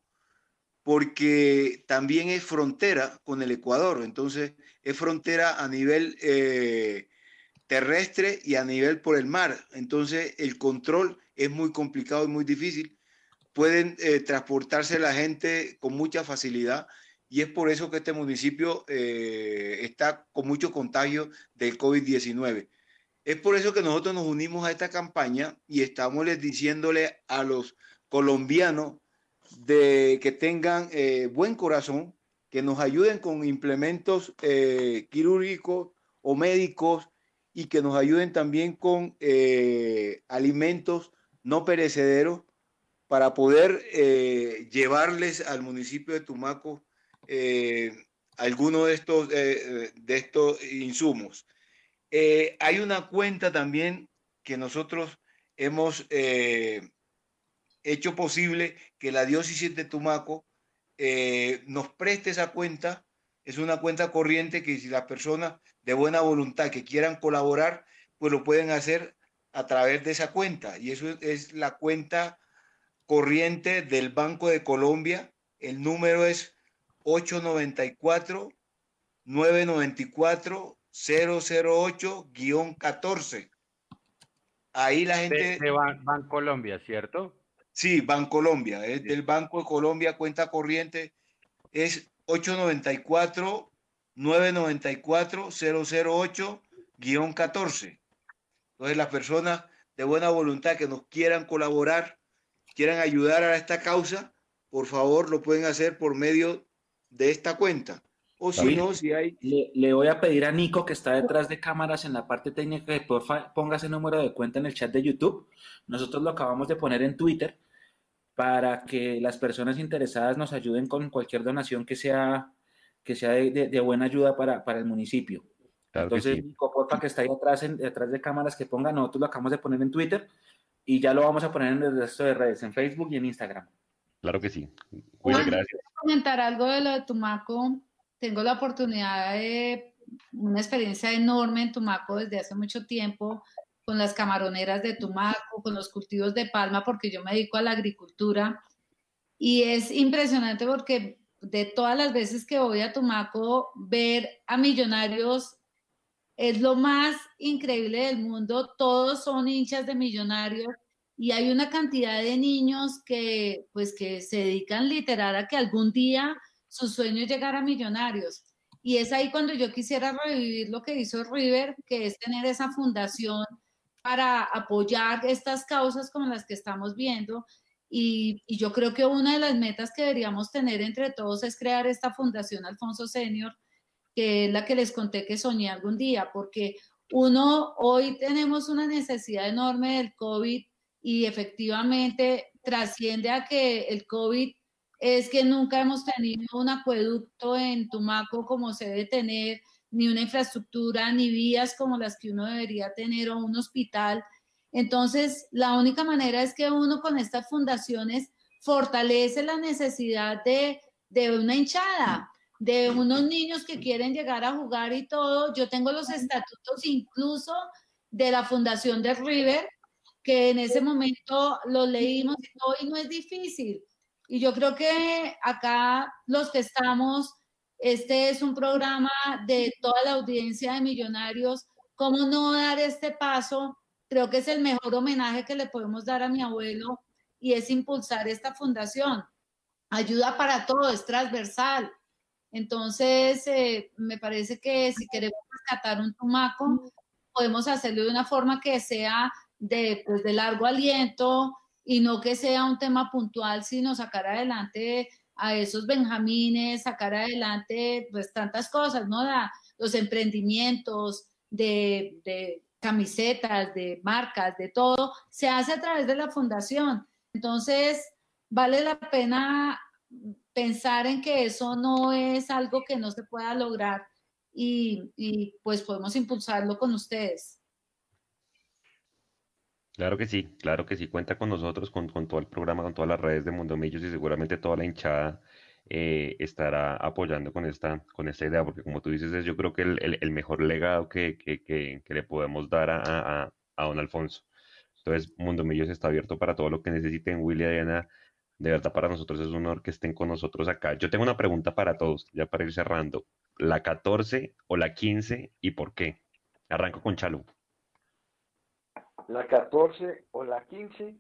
Speaker 3: porque también es frontera con el Ecuador, entonces es frontera a nivel eh, terrestre y a nivel por el mar. Entonces el control es muy complicado y muy difícil. Pueden eh, transportarse la gente con mucha facilidad y es por eso que este municipio eh, está con mucho contagio del COVID-19. Es por eso que nosotros nos unimos a esta campaña y estamos les diciéndole a los colombianos de que tengan eh, buen corazón, que nos ayuden con implementos eh, quirúrgicos o médicos y que nos ayuden también con alimentos no perecederos para poder llevarles al municipio de Tumaco eh, alguno de estos, eh, de estos insumos. Eh, hay una cuenta también que nosotros hemos hecho posible que la diócesis de Tumaco nos preste esa cuenta. Es una cuenta corriente que si las personas de buena voluntad que quieran colaborar, pues lo pueden hacer a través de esa cuenta. Y eso es la cuenta corriente del Banco de Colombia. El número es 894 994 008-14. Ahí la gente...
Speaker 1: De, Ban Colombia, ¿cierto?
Speaker 3: Sí, Colombia es del Banco de Colombia, cuenta corriente, es 894 994 008-14. Entonces las personas de buena voluntad que nos quieran colaborar, quieran ayudar a esta causa, por favor lo pueden hacer por medio de esta cuenta. O si no, si hay...
Speaker 6: Le, voy a pedir a Nico, que está detrás de cámaras en la parte técnica, que porfa ponga ese número de cuenta en el chat de YouTube. Nosotros lo acabamos de poner en Twitter para que las personas interesadas nos ayuden con cualquier donación que sea, que sea de, buena ayuda para, el municipio. Entonces, Nico, porfa, que está ahí atrás, en, detrás de cámaras, que ponga, nosotros lo acabamos de poner en Twitter y ya lo vamos a poner en el resto de redes, en Facebook y en Instagram.
Speaker 5: Claro que sí.
Speaker 9: Muchas gracias. comentar algo de lo de Tumaco. Tengo la oportunidad de una experiencia enorme en Tumaco desde hace mucho tiempo con las camaroneras de Tumaco, con los cultivos de palma, porque yo me dedico a la agricultura. Y es impresionante porque de todas las veces que voy a Tumaco, ver a millonarios es lo más increíble del mundo. Todos son hinchas de millonarios y hay una cantidad de niños que pues que se dedican literal a que algún día su sueño es llegar a millonarios. Y es ahí cuando yo quisiera revivir lo que hizo River, que es tener esa fundación para apoyar estas causas como las que estamos viendo. Y, y, yo creo que una de las metas que deberíamos tener entre todos es crear esta fundación Alfonso Senior, que es la que les conté que soñé algún día, porque uno, hoy tenemos una necesidad enorme del COVID y efectivamente trasciende a que el COVID es que nunca hemos tenido un acueducto en Tumaco como se debe tener, ni una infraestructura, ni vías como las que uno debería tener o un hospital. Entonces, la única manera es que uno con estas fundaciones fortalece la necesidad de, de una hinchada, de unos niños que quieren llegar a jugar y todo. Yo tengo los estatutos incluso de la Fundación de River, que en ese momento lo leímos y hoy no es difícil. Y yo creo que acá los que estamos, este es un programa de toda la audiencia de millonarios. ¿Cómo no dar este paso? Creo que es el mejor homenaje que le podemos dar a mi abuelo y es impulsar esta fundación. Ayuda para todo, es transversal. Entonces, eh, me parece que si queremos rescatar un tumaco, podemos hacerlo de una forma que sea de, pues, de largo aliento y no que sea un tema puntual, sino sacar adelante a esos benjamines, sacar adelante pues tantas cosas, ¿no? los emprendimientos de, camisetas, de marcas, de todo, se hace a través de la fundación. Entonces, vale la pena pensar en que eso no es algo que no se pueda lograr y, y pues podemos impulsarlo con ustedes.
Speaker 5: Claro que sí, claro que sí, cuenta con nosotros, con, todo el programa, con todas las redes de Mundo Millos y seguramente toda la hinchada eh, estará apoyando con esta, con esta idea, porque como tú dices, es yo creo que el, mejor legado que, le podemos dar a, don Alfonso. Entonces, Mundo Millos está abierto para todo lo que necesiten. Willy, Diana, de verdad para nosotros es un honor que estén con nosotros acá. Yo tengo una pregunta para todos, ya para ir cerrando. ¿La 14 o la 15 y por qué? Arranco con Chalo.
Speaker 2: La 14 o la 15.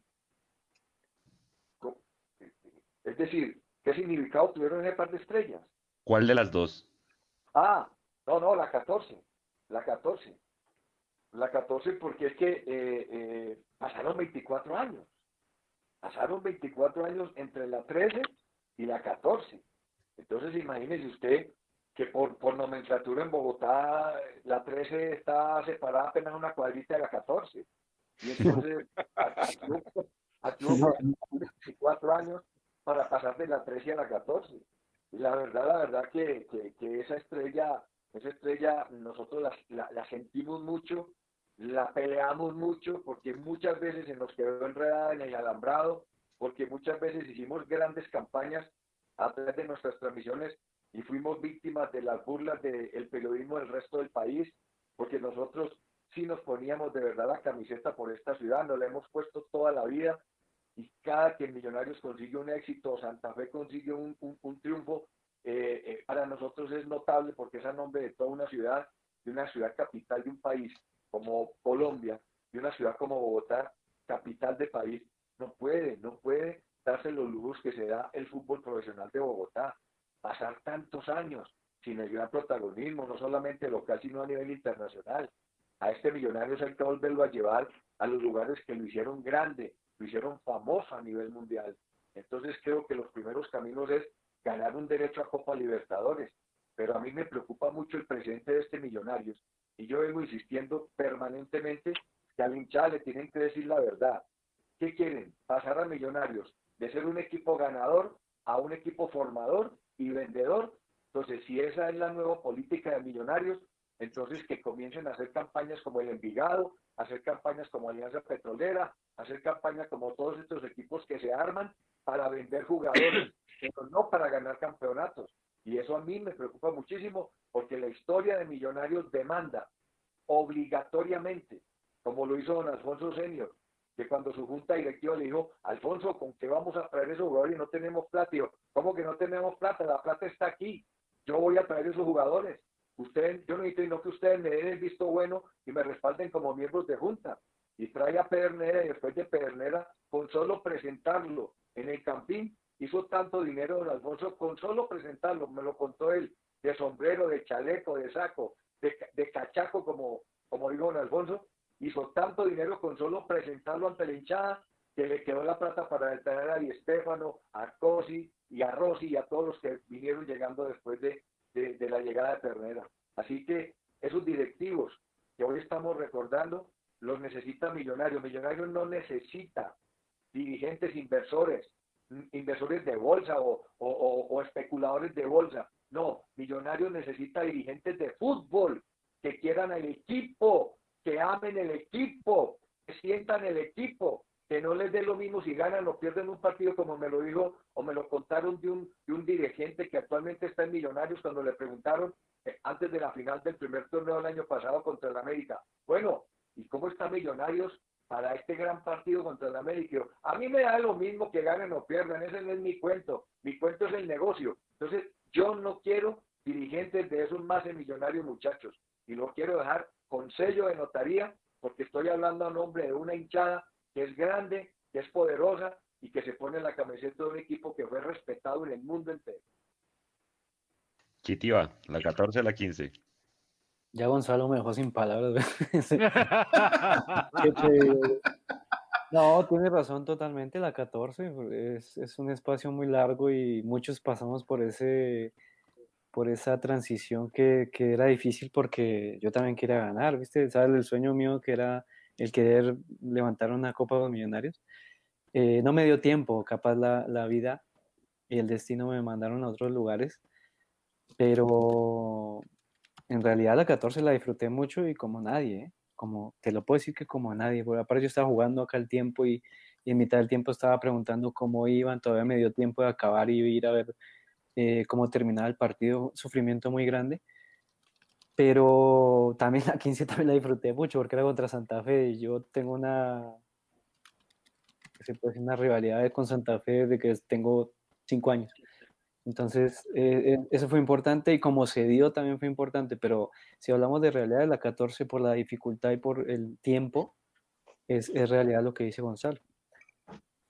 Speaker 2: Es decir, ¿qué significado tuvieron ese par de estrellas?
Speaker 5: ¿Cuál de las dos?
Speaker 2: Ah, no, no, la 14. La 14. La 14 porque es que eh, eh, pasaron 24 años. Pasaron 24 años entre la 13 y la 14. Entonces imagínese usted que por, por nomenclatura en Bogotá la 13 está separada apenas una cuadrita de la 14. Y entonces hubo 24 años para pasar de la 13 a la 14. Y la verdad, la verdad que, que, esa estrella, esa estrella nosotros la, la, sentimos mucho, la peleamos mucho, porque muchas veces se nos quedó enredada en el alambrado, porque muchas veces hicimos grandes campañas a través de nuestras transmisiones y fuimos víctimas de las burlas del periodismo del resto del país, porque nosotros sí nos poníamos de verdad la camiseta por esta ciudad, nos la hemos puesto toda la vida y cada que Millonarios consigue un éxito, Santa Fe consigue un, triunfo, eh, eh, para nosotros es notable porque es a nombre de toda una ciudad, de una ciudad capital de un país como Colombia, de una ciudad como Bogotá, capital de país, no puede, no puede darse los lujos que se da el fútbol profesional de Bogotá. Pasar tantos años sin el gran protagonismo, no solamente local, sino a nivel internacional. A este millonario hay que volverlo a llevar a los lugares que lo hicieron grande, lo hicieron famoso a nivel mundial. Entonces creo que los primeros caminos es ganar un derecho a Copa Libertadores. Pero a mí me preocupa mucho el presente de este Millonarios. Y yo vengo insistiendo permanentemente que al hinchada le tienen que decir la verdad. ¿Qué quieren? Pasar a Millonarios de ser un equipo ganador a un equipo formador y vendedor. Entonces, si esa es la nueva política de Millonarios, entonces que comiencen a hacer campañas como el Envigado, hacer campañas como Alianza Petrolera, hacer campañas como todos estos equipos que se arman para vender jugadores, [COUGHS] pero no para ganar campeonatos. Y eso a mí me preocupa muchísimo porque la historia de Millonarios demanda obligatoriamente, como lo hizo don Alfonso Senior, que cuando su junta directiva le dijo, Alfonso, ¿con qué vamos a traer esos jugadores y no tenemos plata? Y yo, ¿cómo que no tenemos plata? La plata está aquí. Yo voy a traer esos jugadores. Ustedes, yo necesito que ustedes me den el visto bueno y me respalden como miembros de junta. Y trae a Pedernera y después de Pedernera, con solo presentarlo en el campín, hizo tanto dinero don Alfonso, con solo presentarlo, me lo contó él, de sombrero, de chaleco, de saco, de, cachaco, como, como dijo don Alfonso, hizo tanto dinero con solo presentarlo ante la hinchada que le quedó la plata para traer a Di Stefano, a Cosi y a Rossi y a todos los que vinieron llegando después de, de, la llegada de Ternera. Así que esos directivos que hoy estamos recordando los necesita Millonarios. Millonarios no necesita dirigentes inversores, inversores de bolsa o, o, o, especuladores de bolsa. No, Millonarios necesita dirigentes de fútbol que quieran el equipo, que amen el equipo, que sientan el equipo, que no les dé lo mismo si ganan o pierden un partido, como me lo dijo o me lo contaron de un, de un dirigente que actualmente está en Millonarios cuando le preguntaron eh, antes de la final del primer torneo del año pasado contra el América. Bueno, ¿y cómo está Millonarios para este gran partido contra el América? A mí me da lo mismo que ganen o pierdan, ese no es mi cuento, mi cuento es el negocio. Entonces, yo no quiero dirigentes de esos más de millonarios muchachos y lo quiero dejar con sello de notaría, porque estoy hablando a nombre de una hinchada que es grande, que es poderosa y que se pone la camiseta de un equipo que fue respetado en el mundo entero.
Speaker 5: Chitiva, la 14 la 15.
Speaker 4: Ya Gonzalo me dejó sin palabras. [LAUGHS] [LAUGHS] no, tiene razón totalmente, la 14 es, es un espacio muy largo y muchos pasamos por ese por esa transición que, que, era difícil porque yo también quería ganar, ¿viste? ¿Sabes? El sueño mío que era el querer levantar una Copa de Millonarios. Eh, no me dio tiempo, capaz la, la, vida y el destino me mandaron a otros lugares, pero en realidad la 14 la disfruté mucho y como nadie, ¿eh? como te lo puedo decir que como nadie, porque aparte yo estaba jugando acá el tiempo y, y en mitad del tiempo estaba preguntando cómo iban, todavía me dio tiempo de acabar y ir a ver eh, cómo terminaba el partido, sufrimiento muy grande. Pero también la 15 también la disfruté mucho porque era contra Santa Fe y yo tengo una, se puede una rivalidad con Santa Fe desde que tengo cinco años. Entonces, eh, eh, eso fue importante y como se dio también fue importante, pero si hablamos de realidad de la 14 por la dificultad y por el tiempo, es, es realidad lo que dice Gonzalo.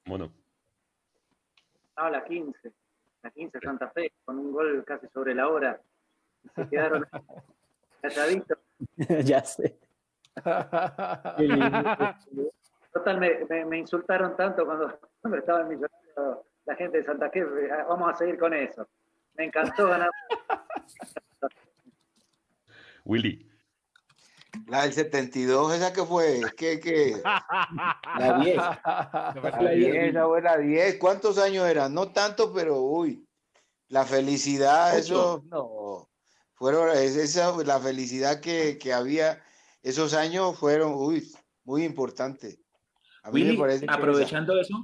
Speaker 5: Mono.
Speaker 8: No, la 15. La 15 Santa Fe, con un gol casi sobre la hora. Se quedaron [LAUGHS] calladitos. [LAUGHS]
Speaker 4: ya sé.
Speaker 8: Total, me, me, me insultaron tanto cuando, cuando estaba en Millonario la gente de Santa Fe. Vamos a seguir con eso. Me encantó ganar.
Speaker 5: Willy.
Speaker 3: La del 72, ¿esa que fue? ¿Qué, qué?
Speaker 6: La 10.
Speaker 3: La 10, la buena 10. ¿Cuántos años eran? No tanto, pero uy. La felicidad, eso, no. Fueron, es- esa, la felicidad que, que había esos años fueron, uy, muy importantes. A mí me
Speaker 6: Willy,
Speaker 3: parece que esa-
Speaker 6: aprovechando eso,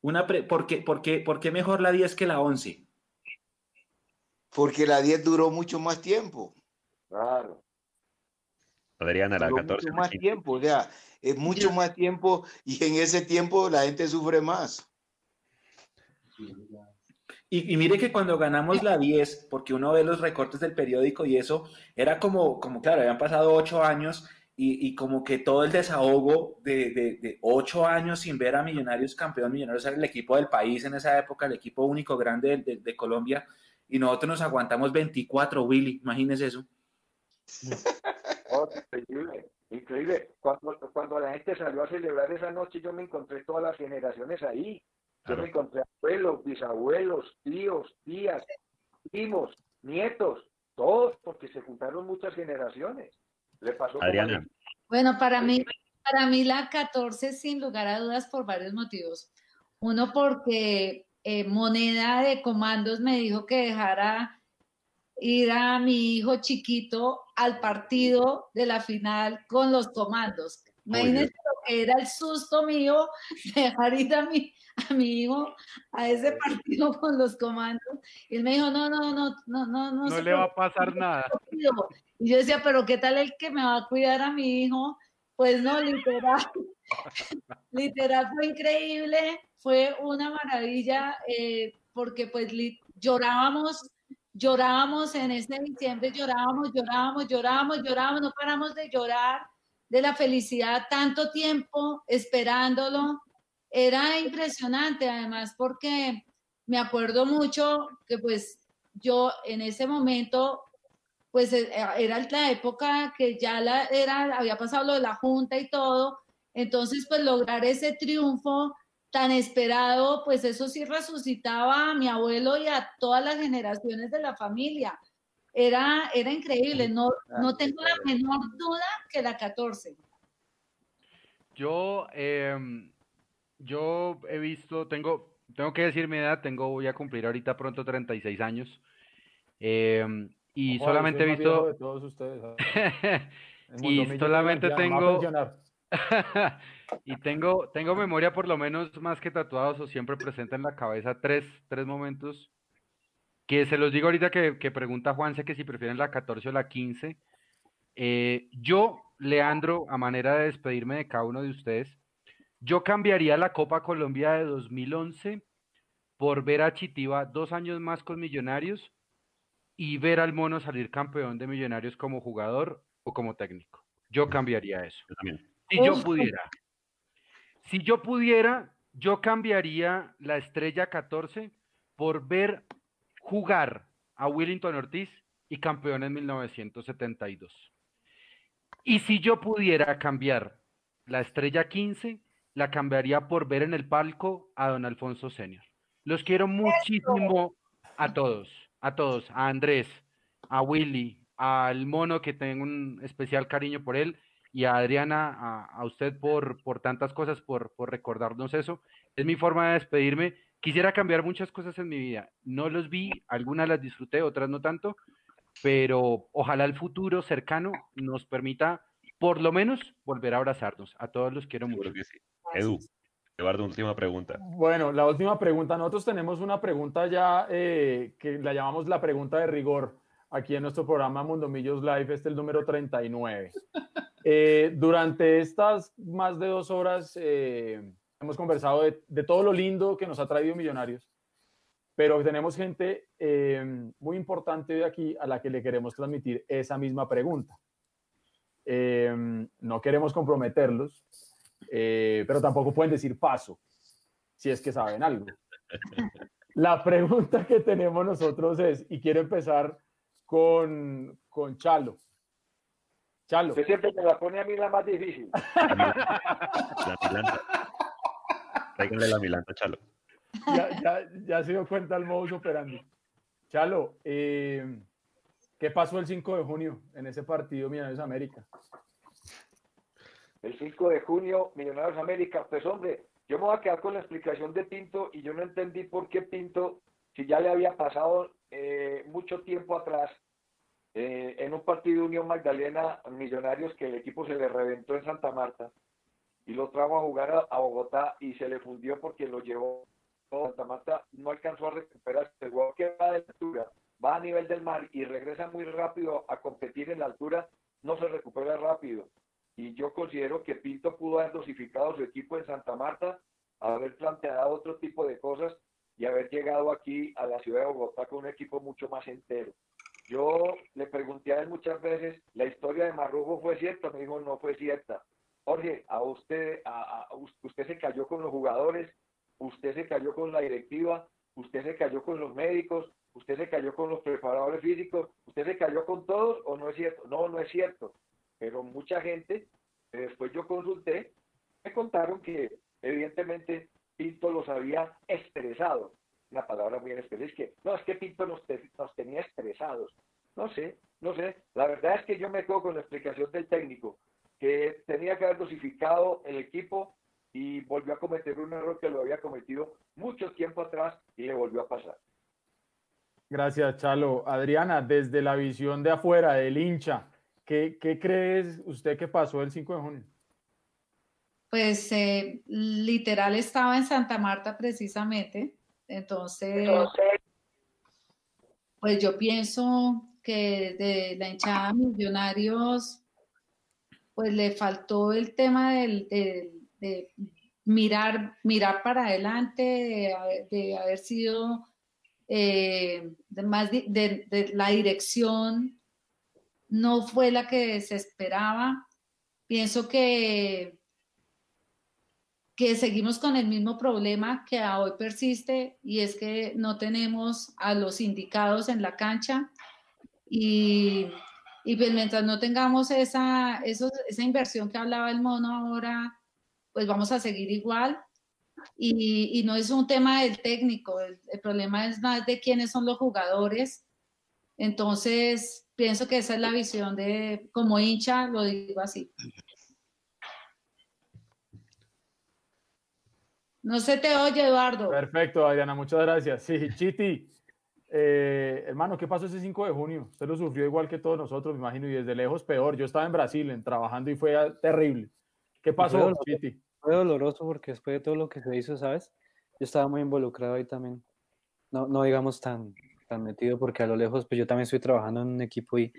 Speaker 6: una pre- ¿por, qué, por, qué, ¿por qué mejor la 10 que la 11?
Speaker 3: porque la 10 duró mucho más tiempo.
Speaker 2: Claro.
Speaker 5: Adriana, la
Speaker 3: duró
Speaker 5: 14.
Speaker 3: mucho más tiempo, o sea, es mucho más tiempo y en ese tiempo la gente sufre más.
Speaker 6: Y, mire que cuando ganamos la 10, porque uno ve los recortes del periódico y eso, era como, como claro, habían pasado ocho años y, como que todo el desahogo de, ocho años sin ver a Millonarios campeón, Millonarios era el equipo del país en esa época, el equipo único grande de, de- de Colombia, y nosotros nos aguantamos 24, Willy, imagínese eso. [LAUGHS]
Speaker 2: Oh, increíble, increíble. Cuando, cuando la gente salió a celebrar esa noche, yo me encontré todas las generaciones ahí. Yo me encontré abuelos, bisabuelos, tíos, tías, primos, nietos, todos, porque se juntaron muchas generaciones. Le pasó
Speaker 5: Adriana.
Speaker 9: Bueno, para mí, para mí la 14 sin lugar a dudas por varios motivos. Uno porque eh, Moneda de Comandos me dijo que dejara ir a mi hijo chiquito al partido de la final con los comandos. Imagínense lo que era el susto mío [LAUGHS] dejar ir a mi, a mi hijo a ese partido [LAUGHS] con los comandos. Y él me dijo, no, no, no, no, no, no.
Speaker 1: No le va a pasar nada.
Speaker 9: Y yo decía, pero ¿qué tal el que me va a cuidar a mi hijo? Pues no, literal. [LAUGHS] literal fue increíble, fue una maravilla, eh, porque pues llorábamos, llorábamos en ese diciembre, llorábamos, llorábamos, llorábamos, llorábamos, no paramos de llorar de la felicidad tanto tiempo esperándolo. Era impresionante, además, porque me acuerdo mucho que pues yo en ese momento pues eh, era la época que ya la, era, había pasado lo de la Junta y todo, entonces pues lograr ese triunfo tan esperado, pues eso sí resucitaba a mi abuelo y a todas las generaciones de la familia. Era, era increíble, no, no tengo la menor duda que la 14.
Speaker 1: Yo, em, yo he visto, tengo, tengo que decir mi edad, tengo, voy a cumplir ahorita pronto 36 años. em, y
Speaker 7: Ojo,
Speaker 1: solamente he visto,
Speaker 7: de todos ustedes. ¿ah? [LAUGHS] En
Speaker 1: y solamente
Speaker 7: ya
Speaker 1: tengo, [LAUGHS] y tengo, tengo memoria por lo menos más que tatuados o siempre presente en la cabeza tres, tres momentos que se los digo ahorita que, que pregunta Juanse que si prefieren la 14 o la 15. Eh, yo, Leandro, a manera de despedirme de cada uno de ustedes, yo cambiaría la Copa Colombia de 2011 por ver a Chitiba dos años más con Millonarios y ver al Mono salir campeón de Millonarios como jugador o como técnico. Yo cambiaría eso. Si yo pudiera. Si yo pudiera, yo cambiaría la estrella 14 por ver jugar a Willington Ortiz y campeón en 1972. Y si yo pudiera cambiar la estrella 15, la cambiaría por ver en el palco a don Alfonso Senior. Los quiero muchísimo a todos, a todos, a Andrés, a Willy, al mono que tengo un especial cariño por él y a Adriana, a, a usted por, por tantas cosas, por, por recordarnos eso. Es mi forma de despedirme. Quisiera cambiar muchas cosas en mi vida. No los vi, algunas las disfruté, otras no tanto, pero ojalá el futuro cercano nos permita por lo menos volver a abrazarnos. A todos los quiero mucho.
Speaker 5: Seguro que sí. Edu, Eduardo, última pregunta.
Speaker 7: Bueno, la última pregunta. Nosotros tenemos una pregunta ya eh, que la llamamos la pregunta de rigor aquí en nuestro programa Mundo Millos Live. Este es el número 39. [LAUGHS] Eh, durante estas más de dos horas eh, hemos conversado de, de todo lo lindo que nos ha traído Millonarios, pero tenemos gente eh, muy importante de aquí a la que le queremos transmitir esa misma pregunta. Eh, no queremos comprometerlos, Eh, pero tampoco pueden decir paso, si es que saben algo. La pregunta que tenemos nosotros es, y quiero empezar con, con Chalo. Chalo.
Speaker 2: Usted siempre me la pone a mí la más difícil. [LAUGHS]
Speaker 5: La milanta. Tráiganle la milanta, Chalo.
Speaker 7: Ya, ya, ya se dio cuenta el modus operandi. Chalo, eh, ¿qué pasó el 5 de junio en ese partido Millonarios América?
Speaker 2: El 5 de junio, Millonarios América. Pues hombre, yo me voy a quedar con la explicación de Pinto y yo no entendí por qué Pinto, si ya le había pasado eh, mucho tiempo atrás, eh, en un partido de Unión Magdalena Millonarios que el equipo se le reventó en Santa Marta y lo trajo a jugar a, a Bogotá y se le fundió porque lo llevó Santa Marta, no alcanzó a recuperarse. El jugador que va de altura, va a nivel del mar y regresa muy rápido a competir en la altura, no se recupera rápido. Y yo considero que Pinto pudo haber dosificado su equipo en Santa Marta, haber planteado otro tipo de cosas y haber llegado aquí a la ciudad de Bogotá con un equipo mucho más entero. Yo le pregunté a él muchas veces, ¿la historia de Marrujo fue cierta? Me dijo, no fue cierta. Jorge, a usted, a, a- usted se cayó con los jugadores, usted se cayó con la directiva, usted se cayó con los médicos, usted se cayó con los preparadores físicos, usted se cayó con todos o no es cierto. No, no es cierto. Pero mucha gente, eh, después yo consulté, me contaron que evidentemente Pinto los había estresado. Una palabra muy especial, es que no, es que Pinto nos, te- nos tenía estresados. No sé, no sé. La verdad es que yo me quedo con la explicación del técnico, que tenía que haber dosificado el equipo y volvió a cometer un error que lo había cometido mucho tiempo atrás y le volvió a pasar.
Speaker 7: Gracias, Chalo. Adriana, desde la visión de afuera, del hincha, ¿qué, qué crees usted que pasó el 5 de junio?
Speaker 9: Pues eh, literal estaba en Santa Marta precisamente. Entonces, pues yo pienso que de la hinchada Millonarios, pues le faltó el tema del, de mirar, mirar para adelante, de, haber- sido eh, de más de, la dirección no fue la que se esperaba. Pienso que que seguimos con el mismo problema que hoy persiste y es que no tenemos a los indicados en la cancha y, y pues mientras no tengamos esa, esa inversión que hablaba el mono ahora, pues vamos a seguir igual. Y, y no es un tema del técnico, el, el problema es más de quiénes son los jugadores. Entonces, pienso que esa es la visión de, como hincha, lo digo así. No se te oye, Eduardo.
Speaker 7: Perfecto, Adriana, muchas gracias. Sí, Chiti, eh, hermano, ¿qué pasó ese 5 de junio? Usted lo sufrió igual que todos nosotros, me imagino, y desde lejos peor. Yo estaba en Brasil en- trabajando y fue ah, terrible. ¿Qué pasó,
Speaker 4: doloroso.
Speaker 7: Chiti?
Speaker 4: Fue doloroso porque después de todo lo que se hizo, ¿sabes? Yo estaba muy involucrado ahí también. No, no digamos tan, tan metido porque a lo lejos, pues yo también estoy trabajando en un equipo y,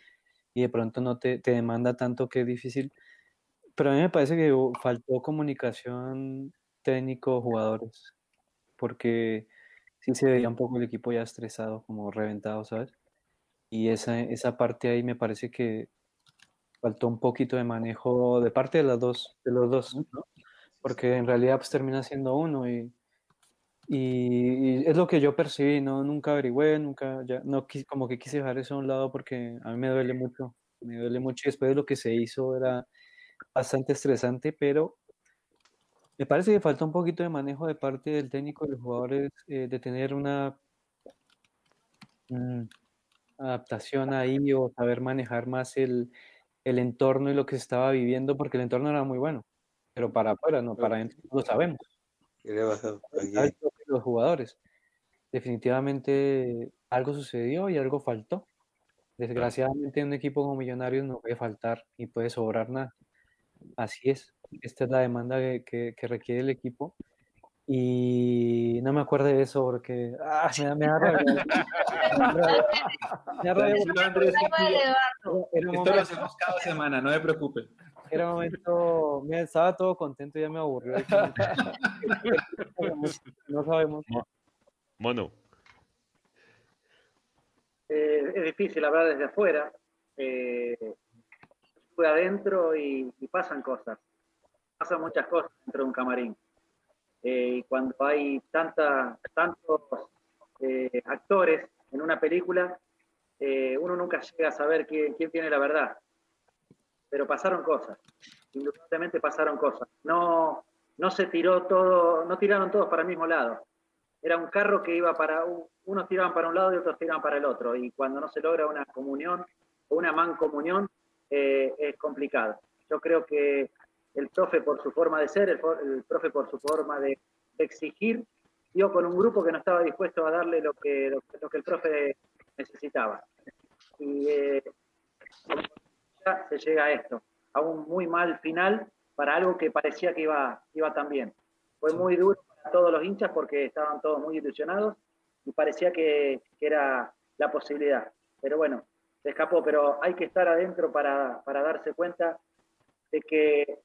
Speaker 4: y de pronto no te, te demanda tanto que es difícil. Pero a mí me parece que faltó comunicación técnico-jugadores porque sí se veía un poco el equipo ya estresado, como reventado, ¿sabes? Y esa, esa parte ahí me parece que faltó un poquito de manejo de parte de las dos, de los dos, ¿no? Porque en realidad pues termina siendo uno y, y, y es lo que yo percibí, ¿no? Nunca averigüé, nunca, ya, no, como que quise dejar eso a un lado porque a mí me duele mucho, me duele mucho y después de lo que se hizo era bastante estresante, pero me parece que falta un poquito de manejo de parte del técnico y de los jugadores, eh, de tener una mm, adaptación ahí o saber manejar más el, el entorno y lo que se estaba viviendo, porque el entorno era muy bueno, pero para afuera, no, para adentro no lo sabemos.
Speaker 3: ¿Qué le pasó? ¿A
Speaker 4: ¿sabes?
Speaker 3: quién?
Speaker 4: Los jugadores. Definitivamente algo sucedió y algo faltó. Desgraciadamente en un equipo como Millonarios no puede faltar ni puede sobrar nada. Así es. Esta es la demanda que, que- que requiere el equipo. Y no me acuerdo de eso porque ah, me, da- me da rabia. Me da rabia.
Speaker 6: Esto lo hacemos cada semana, no se preocupe.
Speaker 4: era un momento, mira, estaba todo contento, ya me aburrió. [LAUGHS] No sabemos.
Speaker 5: Mono,
Speaker 8: Eh, es difícil hablar desde afuera. Eh, estuve adentro y, y pasan cosas. Pasan muchas cosas dentro de un camarín. Eh, y cuando hay tanta, tantos eh, actores en una película, eh, uno nunca llega a saber quién, quién tiene la verdad. Pero pasaron cosas, indudablemente pasaron cosas. No, no se tiró todo, no tiraron todos para el mismo lado. Era un carro que iba para, unos tiraban para un lado y otros tiraban para el otro. Y cuando no se logra una comunión o una mancomunión, eh, es complicado. Yo creo que el profe por su forma de ser, el, profe por su forma de, exigir, dio con un grupo que no estaba dispuesto a darle lo que, lo, que el profe necesitaba. Y eh, se llega a esto, a un muy mal final para algo que parecía que iba, iba tan bien. Fue muy duro para todos los hinchas porque estaban todos muy ilusionados y parecía que, que era la posibilidad. Pero bueno, se escapó, pero hay que estar adentro para, para darse cuenta de que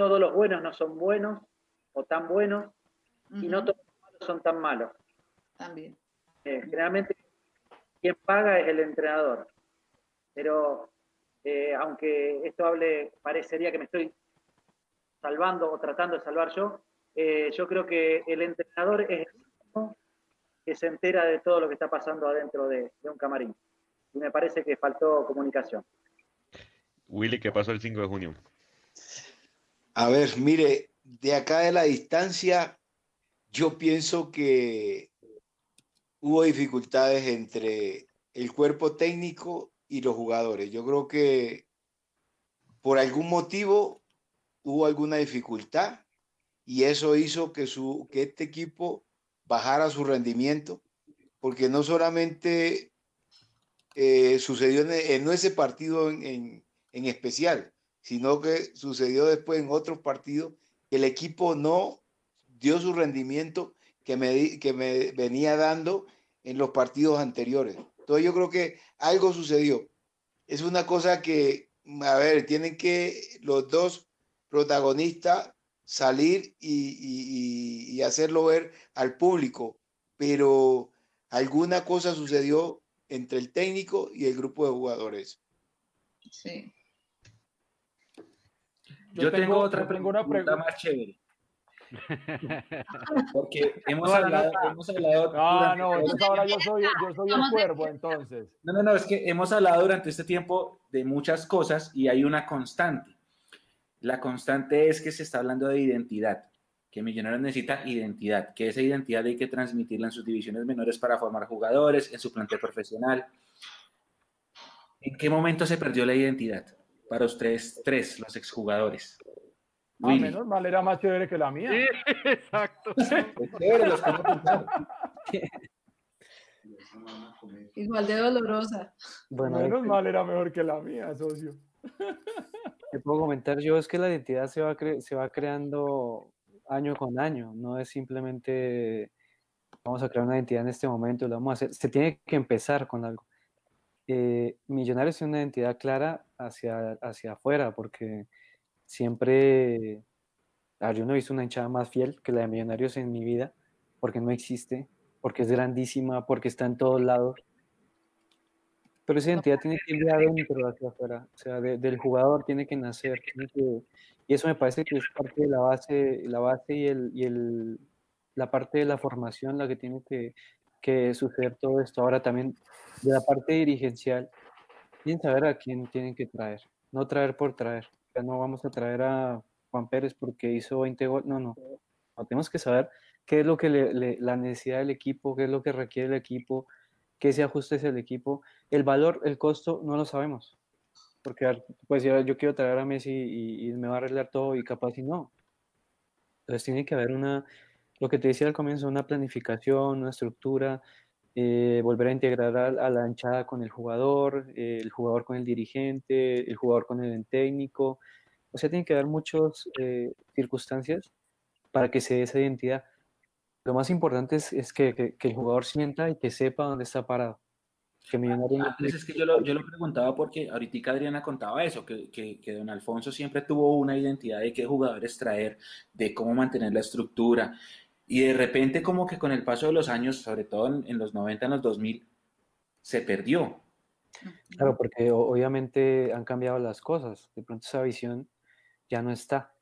Speaker 8: todos los buenos no son buenos o tan buenos y no todos los malos son tan malos.
Speaker 9: También.
Speaker 8: Eh, generalmente quien paga es el entrenador, pero eh, aunque esto hable, parecería que me estoy salvando o tratando de salvar yo, eh, yo creo que el entrenador es el único que se entera de todo lo que está pasando adentro de, de un camarín. Y me parece que faltó comunicación.
Speaker 5: Willy, ¿qué pasó el 5 de junio?
Speaker 3: A ver, mire, de acá de la distancia, yo pienso que hubo dificultades entre el cuerpo técnico y los jugadores. Yo creo que por algún motivo hubo alguna dificultad y eso hizo que, su, que este equipo bajara su rendimiento, porque no solamente eh, sucedió en, ese partido en, en especial, sino que sucedió después en otros partidos que el equipo no dio su rendimiento que me, que me venía dando en los partidos anteriores. Entonces yo creo que algo sucedió. Es una cosa que, a ver, tienen que los dos protagonistas salir y, y hacerlo ver al público, pero alguna cosa sucedió entre el técnico y el grupo de jugadores.
Speaker 9: Sí.
Speaker 6: Yo, tengo, otra pregunta, más chévere. [LAUGHS] Porque hemos hablado, hemos hablado.
Speaker 7: No, no, entonces ahora yo soy, yo soy el cuervo, entonces.
Speaker 6: No, no, no, es que hemos hablado durante este tiempo de muchas cosas y hay una constante. La constante es que se está hablando de identidad, que Millonarios necesita identidad, que esa identidad hay que transmitirla en sus divisiones menores para formar jugadores, en su plantel profesional. ¿En qué momento se perdió la identidad? Para ustedes tres, los exjugadores?
Speaker 7: Ah, menos mal, era más chévere que la mía.
Speaker 1: Sí, exacto. [LAUGHS] [LAUGHS]
Speaker 9: Igual de dolorosa.
Speaker 7: Bueno, menos mal era mejor que la mía, socio.
Speaker 4: Te puedo comentar yo, es que la identidad se va, se va creando año con año, no es simplemente vamos a crear una identidad en este momento, lo vamos a hacer, se tiene que empezar con algo. Eh, Millonarios es una identidad clara hacia, hacia afuera, porque siempre, ah, yo no he visto una hinchada más fiel que la de Millonarios en mi vida, porque no existe, porque es grandísima, porque está en todos lados. Pero esa identidad tiene que ir de adentro hacia afuera, o sea, del jugador tiene que nacer, y eso me parece que es parte de la base, la base y, el, y el, la parte de la formación la que tiene que, que suceder todo esto. Ahora también de la parte dirigencial, tienen saber a quién tienen que traer, no traer por traer. Ya no vamos a traer a Juan Pérez porque hizo 20 goles, no, no. tenemos que saber qué es lo que le, la necesidad del equipo, qué es lo que requiere el equipo, qué se ajuste es el equipo. El valor, el costo, no lo sabemos. Porque pues yo, yo quiero traer a Messi y, y me va a arreglar todo y capaz y no. Entonces tiene que haber una, lo que te decía al comienzo, una planificación, una estructura, eh, volver a integrar a, la hinchada con el jugador, eh, el jugador con el dirigente, el jugador con el técnico. O sea, tiene que haber muchas eh, circunstancias para que se dé esa identidad. Lo más importante es, que, el jugador sienta y que sepa dónde está parado.
Speaker 6: Que ah, pues es que yo lo, yo lo, preguntaba porque ahorita Adriana contaba eso, que, que, que, don Alfonso siempre tuvo una identidad de qué jugadores traer, de cómo mantener la estructura. Y de repente como que con el paso de los años, sobre todo en, los 90, en los 2000, se perdió.
Speaker 4: Claro, porque obviamente han cambiado las cosas. De pronto esa visión ya no está.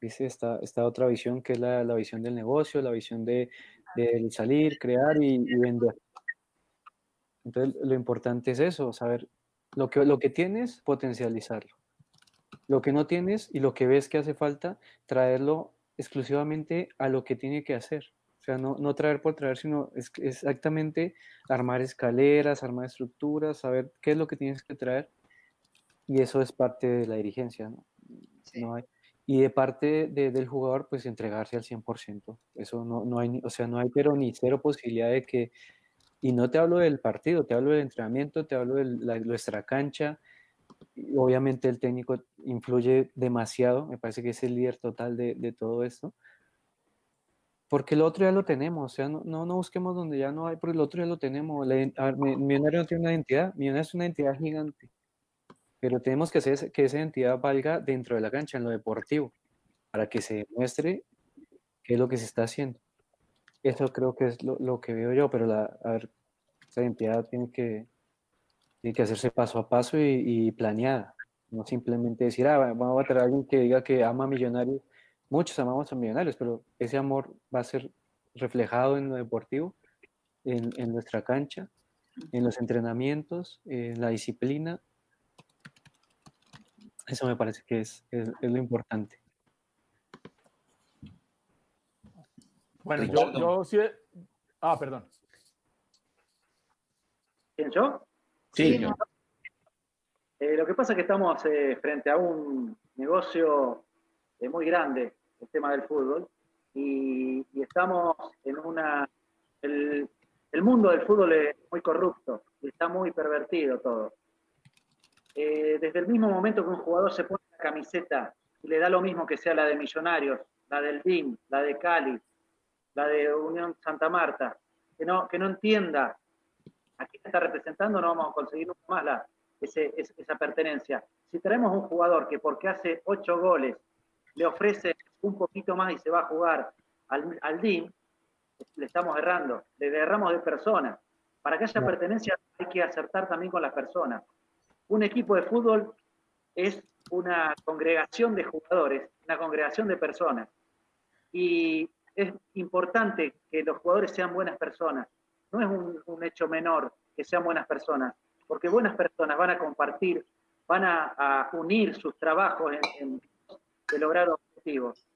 Speaker 4: ¿viste? Esta, esta otra visión que es la, la visión del negocio, la visión de, de salir, crear y, y, vender. Entonces, lo importante es eso, saber lo que, lo que tienes, potencializarlo. Lo que no tienes y lo que ves que hace falta, traerlo exclusivamente a lo que tiene que hacer. O sea, no, no traer por traer, sino es, exactamente armar escaleras, armar estructuras, saber qué es lo que tienes que traer. Y eso es parte de la dirigencia, ¿no?
Speaker 9: Sí.
Speaker 4: no hay, y de parte de, del jugador, pues entregarse al 100%. Eso no, no hay, o sea, no hay pero ni cero posibilidad de que, y no te hablo del partido, te hablo del entrenamiento, te hablo de la, nuestra cancha. Obviamente el técnico influye demasiado, me parece que es el líder total de, de todo esto. Porque el otro ya lo tenemos, o sea, no, no, no, busquemos donde ya no hay, porque el otro ya lo tenemos. La, ver, Millonario no tiene una identidad, Millonario es una entidad gigante pero tenemos que hacer que esa identidad valga dentro de la cancha, en lo deportivo, para que se demuestre qué es lo que se está haciendo. Eso creo que es lo, lo que veo yo, pero la, a ver, esa identidad tiene que, tiene que hacerse paso a paso y, y, planeada, no simplemente decir, ah, vamos a traer a alguien que diga que ama a Millonarios. Muchos amamos a Millonarios, pero ese amor va a ser reflejado en lo deportivo, en, en nuestra cancha, en los entrenamientos, en la disciplina eso me parece que es, es, es lo importante.
Speaker 7: Bueno, yo, yo sí. Ah, perdón.
Speaker 8: ¿Quién yo?
Speaker 6: Sí.
Speaker 8: Eh, lo que pasa es que estamos eh, frente a un negocio eh, muy grande, el tema del fútbol, y, y estamos en una... El, el, mundo del fútbol es muy corrupto y está muy pervertido todo. Desde el mismo momento que un jugador se pone la camiseta y le da lo mismo que sea la de Millonarios, la del DIM, la de Cali, la de Unión Santa Marta, que no, que no entienda a quién está representando, no vamos a conseguir nunca más la, ese, esa pertenencia. Si traemos un jugador que porque hace ocho goles le ofrece un poquito más y se va a jugar al, al DIM, le estamos errando, le erramos de persona. Para que haya pertenencia hay que acertar también con las personas un equipo de fútbol es una congregación de jugadores, una congregación de personas. Y es importante que los jugadores sean buenas personas. No es un, hecho menor que sean buenas personas, porque buenas personas van a compartir, van a, unir sus trabajos en, en, de lograr objetivos.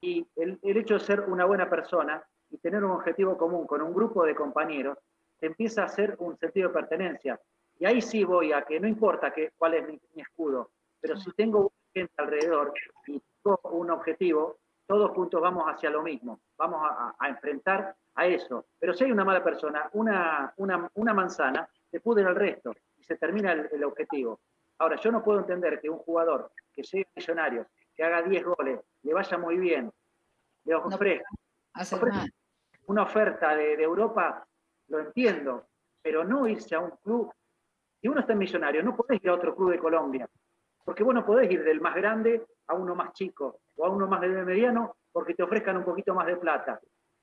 Speaker 8: Y el, hecho de ser una buena persona y tener un objetivo común con un grupo de compañeros, empieza a ser un sentido de pertenencia. Y ahí sí voy a que no importa que, cuál es mi, mi escudo, pero si tengo gente alrededor y tengo un objetivo, todos juntos vamos hacia lo mismo, vamos a, a, enfrentar a eso. Pero si hay una mala persona, una, una, una manzana, se pudre el resto y se termina el, el, objetivo. Ahora, yo no puedo entender que un jugador que sea millonario, que haga 10 goles, le vaya muy bien, le ofrezca,
Speaker 9: no,
Speaker 8: ofrezca una oferta de, de Europa, lo entiendo, pero no irse a un club si uno está en millonario, no podés ir a otro club de Colombia, porque vos no podés ir del más grande a uno más chico o a uno más de mediano porque te ofrezcan un poquito más de plata.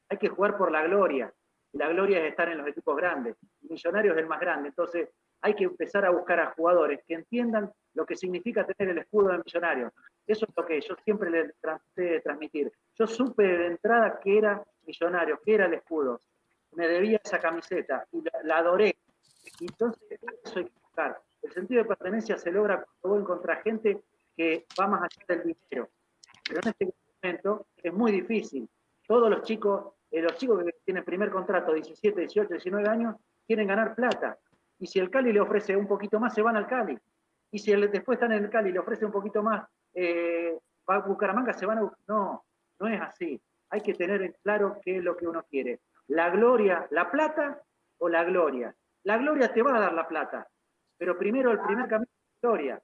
Speaker 8: Hay que jugar por la gloria. La gloria es estar en los equipos grandes. Millonario es el más grande. Entonces hay que empezar a buscar a jugadores que entiendan lo que significa tener el escudo de millonario. Eso es lo que yo siempre le traté de transmitir. Yo supe de entrada que era millonario, que era el escudo. Me debía esa camiseta y la, la adoré entonces, eso hay que buscar. El sentido de pertenencia se logra cuando vos encontrás gente que va más allá del dinero. Pero en este momento es muy difícil. Todos los chicos, eh, los chicos que tienen primer contrato, 17, 18, 19 años, quieren ganar plata. Y si el Cali le ofrece un poquito más, se van al Cali. Y si después están en el Cali y le ofrece un poquito más, eh, va a Bucaramanga, se van a... No, no es así. Hay que tener en claro qué es lo que uno quiere. La gloria, la plata o la gloria. La gloria te va a dar la plata, pero primero el primer camino es la gloria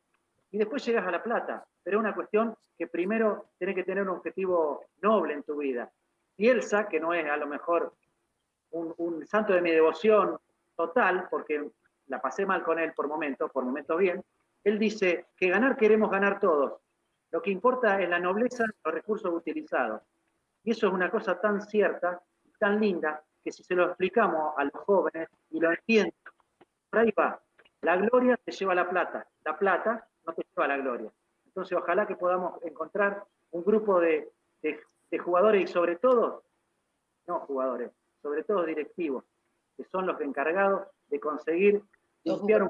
Speaker 8: y después llegas a la plata. Pero es una cuestión que primero tienes que tener un objetivo noble en tu vida. Bielsa, que no es a lo mejor un, un, santo de mi devoción total, porque la pasé mal con él por momentos, por momentos bien, él dice que ganar queremos ganar todos. Lo que importa es la nobleza los recursos utilizados. Y eso es una cosa tan cierta, tan linda, que si se lo explicamos a los jóvenes y lo entienden, por ahí va. La gloria te lleva la plata, la plata no te lleva la gloria. Entonces, ojalá que podamos encontrar un grupo de, jugadores y sobre todo, no jugadores, sobre todo directivos, que son los encargados de conseguir limpiar un...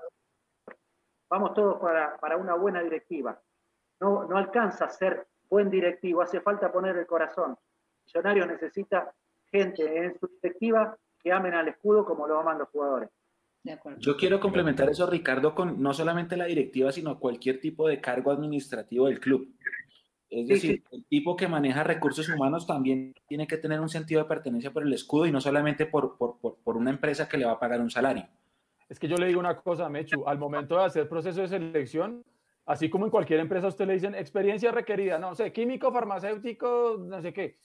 Speaker 8: Vamos todos para, para una buena directiva. No, no alcanza a ser buen directivo, hace falta poner el corazón. Millonarios necesita gente en su directiva que amen al escudo como lo aman los jugadores.
Speaker 6: Yo quiero complementar eso, Ricardo, con no solamente la directiva, sino cualquier tipo de cargo administrativo del club. Es decir, el tipo que maneja recursos humanos también tiene que tener un sentido de pertenencia por el escudo y no solamente por, por, por, una empresa que le va a pagar un salario.
Speaker 7: Es que yo le digo una cosa, Mechu, al momento de hacer proceso de selección, así como en cualquier empresa usted le dicen experiencia requerida, no sé, químico, farmacéutico, no sé qué,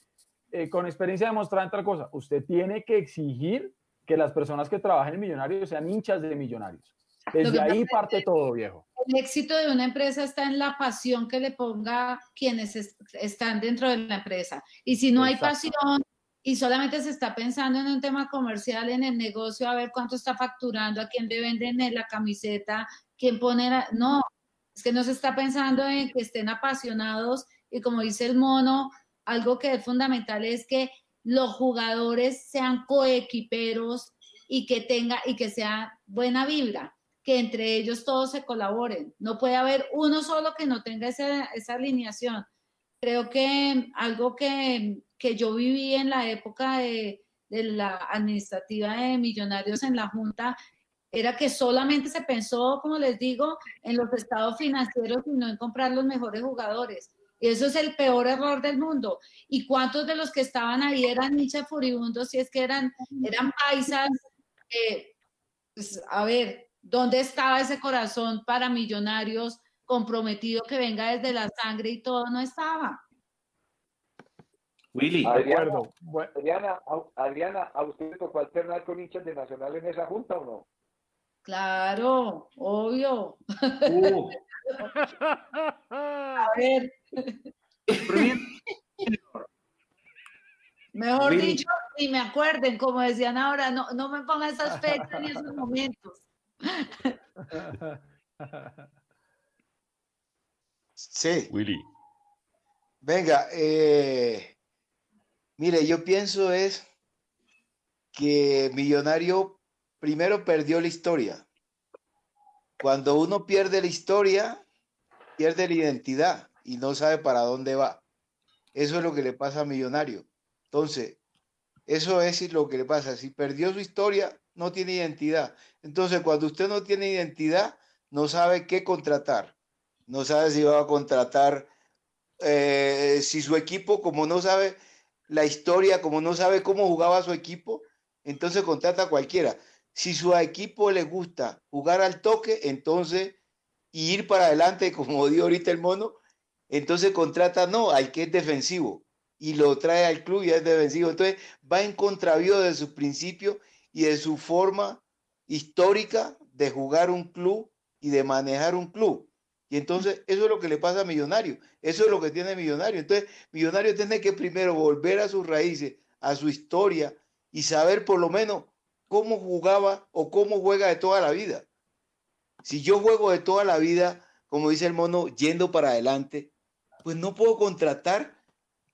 Speaker 7: eh, con experiencia demostrada en tal cosa, usted tiene que exigir que las personas que trabajan en Millonarios sean hinchas de Millonarios. Desde ahí parte todo, viejo.
Speaker 9: El éxito de una empresa está en la pasión que le ponga quienes están dentro de la empresa. Y si no hay pasión y solamente se está pensando en un tema comercial, en el negocio, a ver cuánto está facturando, a quién le venden la camiseta, quién pone... No, es que no se está pensando en que estén apasionados y como dice el mono, algo que es fundamental es que los jugadores sean coequiperos y que tenga y que sea buena vibra, que entre ellos todos se colaboren. No puede haber uno solo que no tenga esa, esa alineación. Creo que algo que, que, yo viví en la época de, de la administrativa de Millonarios en la Junta era que solamente se pensó, como les digo, en los estados financieros y no en comprar los mejores jugadores. Y eso es el peor error del mundo. ¿Y cuántos de los que estaban ahí eran hinchas furibundos si es que eran, eran paisas? pues, a ver, ¿dónde estaba ese corazón para millonarios comprometido que venga desde la sangre y todo? No estaba.
Speaker 6: Willy.
Speaker 2: Adriana, Adriana, Adriana, ¿a usted tocó alternar con hinchas de Nacional en esa junta o no?
Speaker 9: Claro, obvio. Uh. A ver. [LAUGHS] Mejor dicho, y me acuerden, como decían ahora, no, no me pongan esas fechas ni esos momentos.
Speaker 3: Sí.
Speaker 5: Willy.
Speaker 3: Venga, eh, mire, yo pienso es que Millonario primero perdió la historia. Cuando uno pierde la historia, pierde la identidad y no sabe para dónde va. Eso es lo que le pasa a Millonario. Entonces, eso es lo que le pasa. Si perdió su historia, no tiene identidad. Entonces, cuando usted no tiene identidad, no sabe qué contratar. No sabe si va a contratar, eh, si su equipo, como no sabe la historia, como no sabe cómo jugaba su equipo, entonces contrata a cualquiera. Si su equipo le gusta jugar al toque, entonces ir para adelante, [LAUGHS] como dio ahorita el mono, entonces contrata no al que es defensivo y lo trae al club y es defensivo. Entonces va en contravío de su principio y de su forma histórica de jugar un club y de manejar un club. Y entonces eso es lo que le pasa a Millonario. Eso es lo que tiene Millonario. Entonces Millonario tiene que primero volver a sus raíces, a su historia y saber por lo menos cómo jugaba o cómo juega de toda la vida. Si yo juego de toda la vida, como dice el mono, yendo para adelante, pues no puedo contratar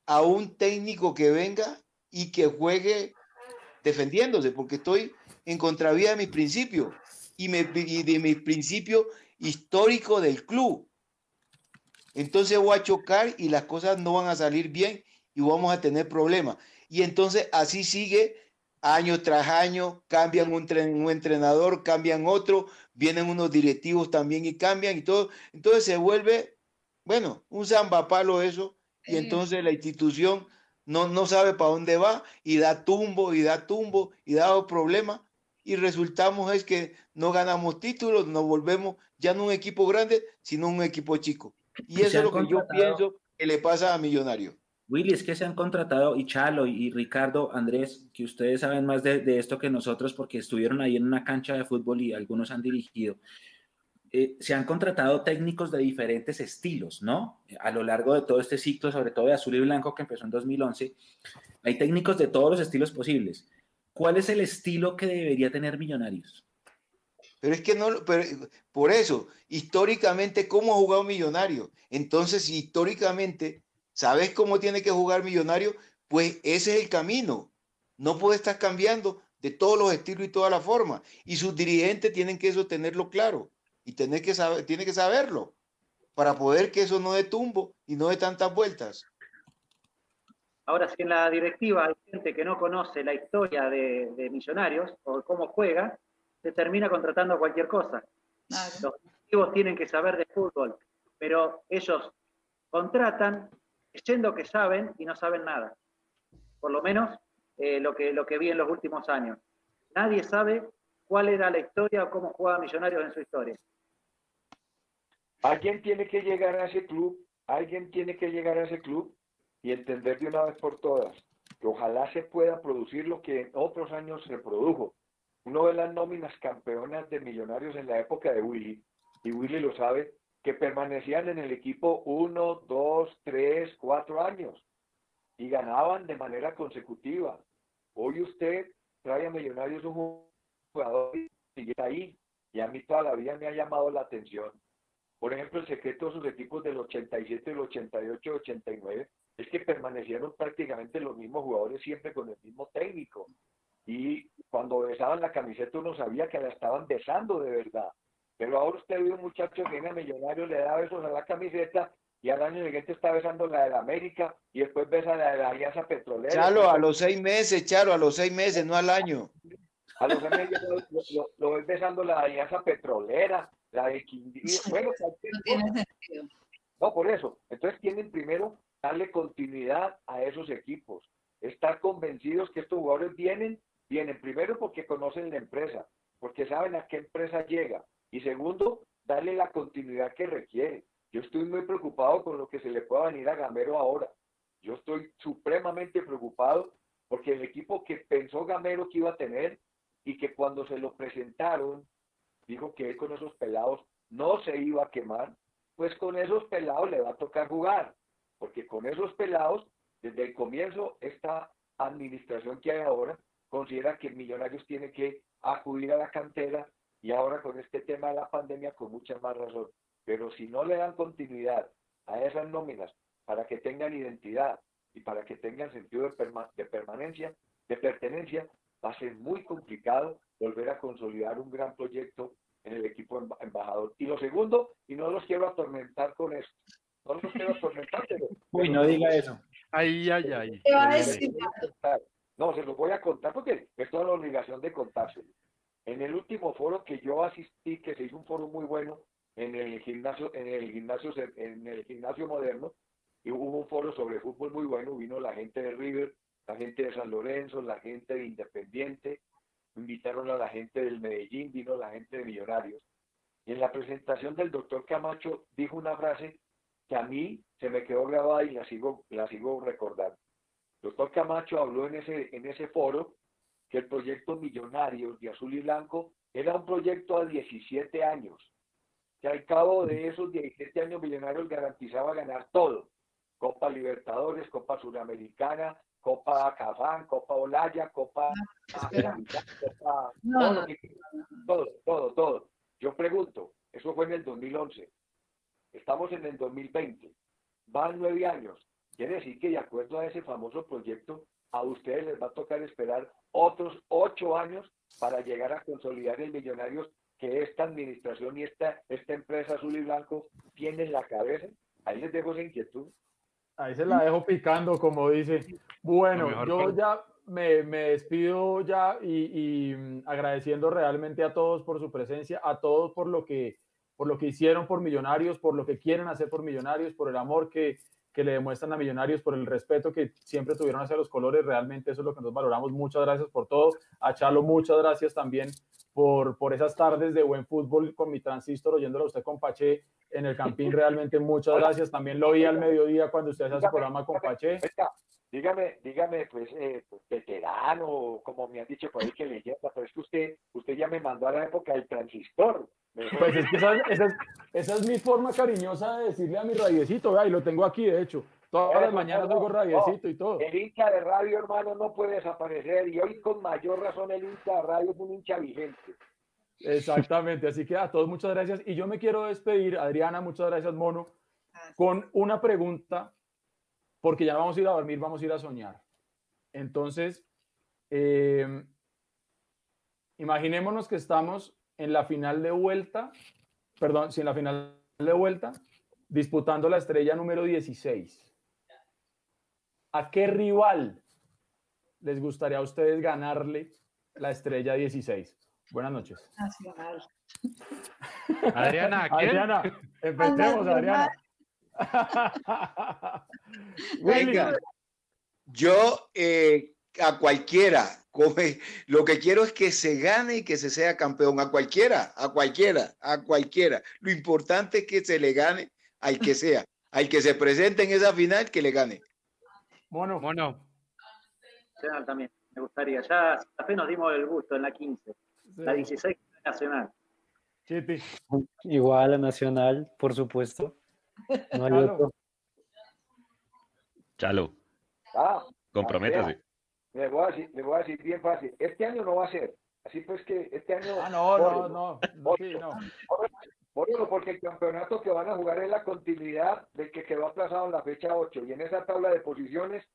Speaker 3: a un técnico que venga y que juegue defendiéndose, porque estoy en contravía de mis principios y, de mis principios históricos del club. Entonces voy a chocar y las cosas no van a salir bien y vamos a tener problemas. Y entonces así sigue año tras año, cambian un, un, entrenador, cambian otro, vienen unos directivos también y cambian y todo. Entonces se vuelve, bueno, un zambapalo eso, y entonces la institución no, no sabe para dónde va y da tumbo y da tumbo y da problemas y resultamos es que no ganamos títulos, nos volvemos ya no un equipo grande, sino un equipo chico. Y eso es lo que yo pienso que le pasa a Millonarios.
Speaker 6: Willy, es que se han contratado, y Chalo, y Ricardo, Andrés, que ustedes saben más de, esto que nosotros porque estuvieron ahí en una cancha de fútbol y algunos han dirigido. Eh, se han contratado técnicos de diferentes estilos, ¿no? A lo largo de todo este ciclo, sobre todo de azul y blanco que empezó en 2011, hay técnicos de todos los estilos posibles. ¿Cuál es el estilo que debería tener Millonarios?
Speaker 3: Pero es que no, pero por eso, históricamente, ¿cómo ha jugado Millonario? Entonces, históricamente ¿Sabes cómo tiene que jugar Millonario? Pues ese es el camino. No puede estar cambiando de todos los estilos y todas las formas. Y sus dirigentes tienen que eso tenerlo claro y tener que saber, tiene que saberlo para poder que eso no dé tumbo y no dé tantas vueltas.
Speaker 8: Ahora, si en la directiva hay gente que no conoce la historia de, de Millonarios o cómo juega, se termina contratando cualquier cosa. Los directivos tienen que saber de fútbol, pero ellos contratan creyendo que saben y no saben nada. Por lo menos eh, lo, que, lo que vi en los últimos años. Nadie sabe cuál era la historia o cómo jugaba Millonarios en su historia.
Speaker 2: Alguien tiene que llegar a ese club, alguien tiene que llegar a ese club y entender de una vez por todas que ojalá se pueda producir lo que en otros años se produjo. Uno ve las nóminas campeonas de Millonarios en la época de Willy, y Willy lo sabe, que permanecían en el equipo uno, dos, tres, cuatro años y ganaban de manera consecutiva. Hoy usted trae a Millonarios un jugador y sigue ahí. Y a mí toda la vida me ha llamado la atención. Por ejemplo, el secreto de sus equipos del 87, el 88, 89 es que permanecieron prácticamente los mismos jugadores siempre con el mismo técnico. Y cuando besaban la camiseta uno sabía que la estaban besando de verdad. Pero ahora usted ve un muchacho que viene a Millonarios, le da besos a la camiseta y al año siguiente está besando la de la América y después besa la de la Alianza Petrolera.
Speaker 3: Chalo, a los seis meses, Chalo, a los seis meses, no al año.
Speaker 2: A los seis meses lo, lo, lo ves besando la Alianza Petrolera, la de Quindío. Bueno,
Speaker 9: No tiene sentido.
Speaker 2: no, por eso. Entonces tienen primero darle continuidad a esos equipos. Estar convencidos que estos jugadores vienen, vienen primero porque conocen la empresa, porque saben a qué empresa llega. Y segundo, darle la continuidad que requiere. Yo estoy muy preocupado con lo que se le pueda venir a Gamero ahora. Yo estoy supremamente preocupado porque el equipo que pensó Gamero que iba a tener y que cuando se lo presentaron dijo que él con esos pelados no se iba a quemar, pues con esos pelados le va a tocar jugar, porque con esos pelados, desde el comienzo, esta administración que hay ahora considera que Millonarios tiene que acudir a la cantera y ahora con este tema de la pandemia con mucha más razón. Pero si no le dan continuidad a esas nóminas para que tengan identidad y para que tengan sentido de, perma- de permanencia, de pertenencia, va a ser muy complicado volver a consolidar un gran proyecto en el equipo emba- embajador. Y lo segundo, y no los quiero atormentar con esto, no los quiero atormentar, pero... [LAUGHS]
Speaker 6: Uy, no diga eso.
Speaker 1: Ay, ay, ay.
Speaker 2: No, se los voy a contar porque es toda la obligación de contárselo. En el último foro que yo asistí, que se hizo un foro muy bueno en el gimnasio, en el gimnasio, en el gimnasio moderno, y hubo un foro sobre fútbol muy bueno, vino la gente de River, la gente de San Lorenzo, la gente de Independiente, invitaron a la gente del Medellín, vino la gente de Millonarios. Y en la presentación del doctor Camacho dijo una frase que a mí se me quedó grabada y la sigo, la sigo recordando. Doctor Camacho habló en ese, en ese foro que el proyecto Millonarios de Azul y Blanco era un proyecto a 17 años, que al cabo de esos 17 años Millonarios garantizaba ganar todo, Copa Libertadores, Copa Suramericana, Copa Cafán, Copa Olaya, Copa
Speaker 9: espera.
Speaker 2: Copa-
Speaker 9: No, no.
Speaker 2: todo, todo, todo. Yo pregunto, eso fue en el 2011, estamos en el 2020, van nueve años, quiere decir que de acuerdo a ese famoso proyecto, a ustedes les va a tocar esperar otros ocho años para llegar a consolidar el Millonarios que esta administración y esta, esta empresa azul y blanco tiene en la cabeza. Ahí les dejo esa inquietud.
Speaker 7: Ahí se la dejo picando, como dice. Bueno, yo
Speaker 1: para-
Speaker 7: ya me, me despido ya y, y, mm, agradeciendo realmente a todos por su presencia, a todos por lo que por lo que hicieron por Millonarios, por lo que quieren hacer por Millonarios, por el amor que, que le demuestran a Millonarios, por el respeto que siempre tuvieron hacia los colores. Realmente eso es lo que nos valoramos. Muchas gracias por todo. A Chalo, muchas gracias también por, por esas tardes de buen fútbol con mi transistor, oyéndolo a usted con Paché en el Campín. Realmente muchas gracias. También lo vi al mediodía cuando usted hace su programa con Paché.
Speaker 2: Dígame, dígame, pues, eh, pues, veterano, como me han dicho por ahí que leyenda, pero es que usted, usted ya me mandó a la época del transistor.
Speaker 7: Pues es que esa, esa es, esa es mi forma cariñosa de decirle a mi radiecito, vea, y lo tengo aquí, de hecho. Todas las mañanas oigo radiecito y todo.
Speaker 2: El hincha de radio, hermano, no puede desaparecer y hoy con mayor razón el hincha de radio es un hincha vigente.
Speaker 7: Exactamente, así que a todos muchas gracias. Y yo me quiero despedir, Adriana, muchas gracias, Mono, con una pregunta porque ya no vamos a ir a dormir, vamos a ir a soñar. Entonces, eh, imaginémonos que estamos en la final de vuelta, perdón, si en la final de vuelta, disputando la estrella número 16. ¿A qué rival les gustaría a ustedes ganarle la estrella 16? Buenas noches.
Speaker 9: Nacional.
Speaker 1: Adriana.
Speaker 7: Adriana, empecemos, Adriana. [LAUGHS]
Speaker 3: Venga, yo eh, a cualquiera, come- lo que quiero es que se gane y que se sea campeón, a cualquiera, a cualquiera, a cualquiera. Lo importante es que se le gane al que sea, al que se presente en esa final, que le gane.
Speaker 7: Mono,
Speaker 1: Mono,
Speaker 8: Nacional también, me gustaría. Ya Fe nos dimos el gusto en la 15. La 16 Nacional.
Speaker 4: Igual a Nacional, por supuesto. No hay
Speaker 7: Chalo.
Speaker 4: otro.
Speaker 5: Chalo,
Speaker 2: Ah,
Speaker 5: comprométase.
Speaker 2: le voy, a decir, le voy a decir bien fácil. Este año no va a ser. Así pues que este año.
Speaker 7: Ah, no, no, no, no, sí, no.
Speaker 2: Bórrelo, porque el campeonato que van a jugar es la continuidad del que quedó aplazado en la fecha 8. Y en esa tabla de posiciones,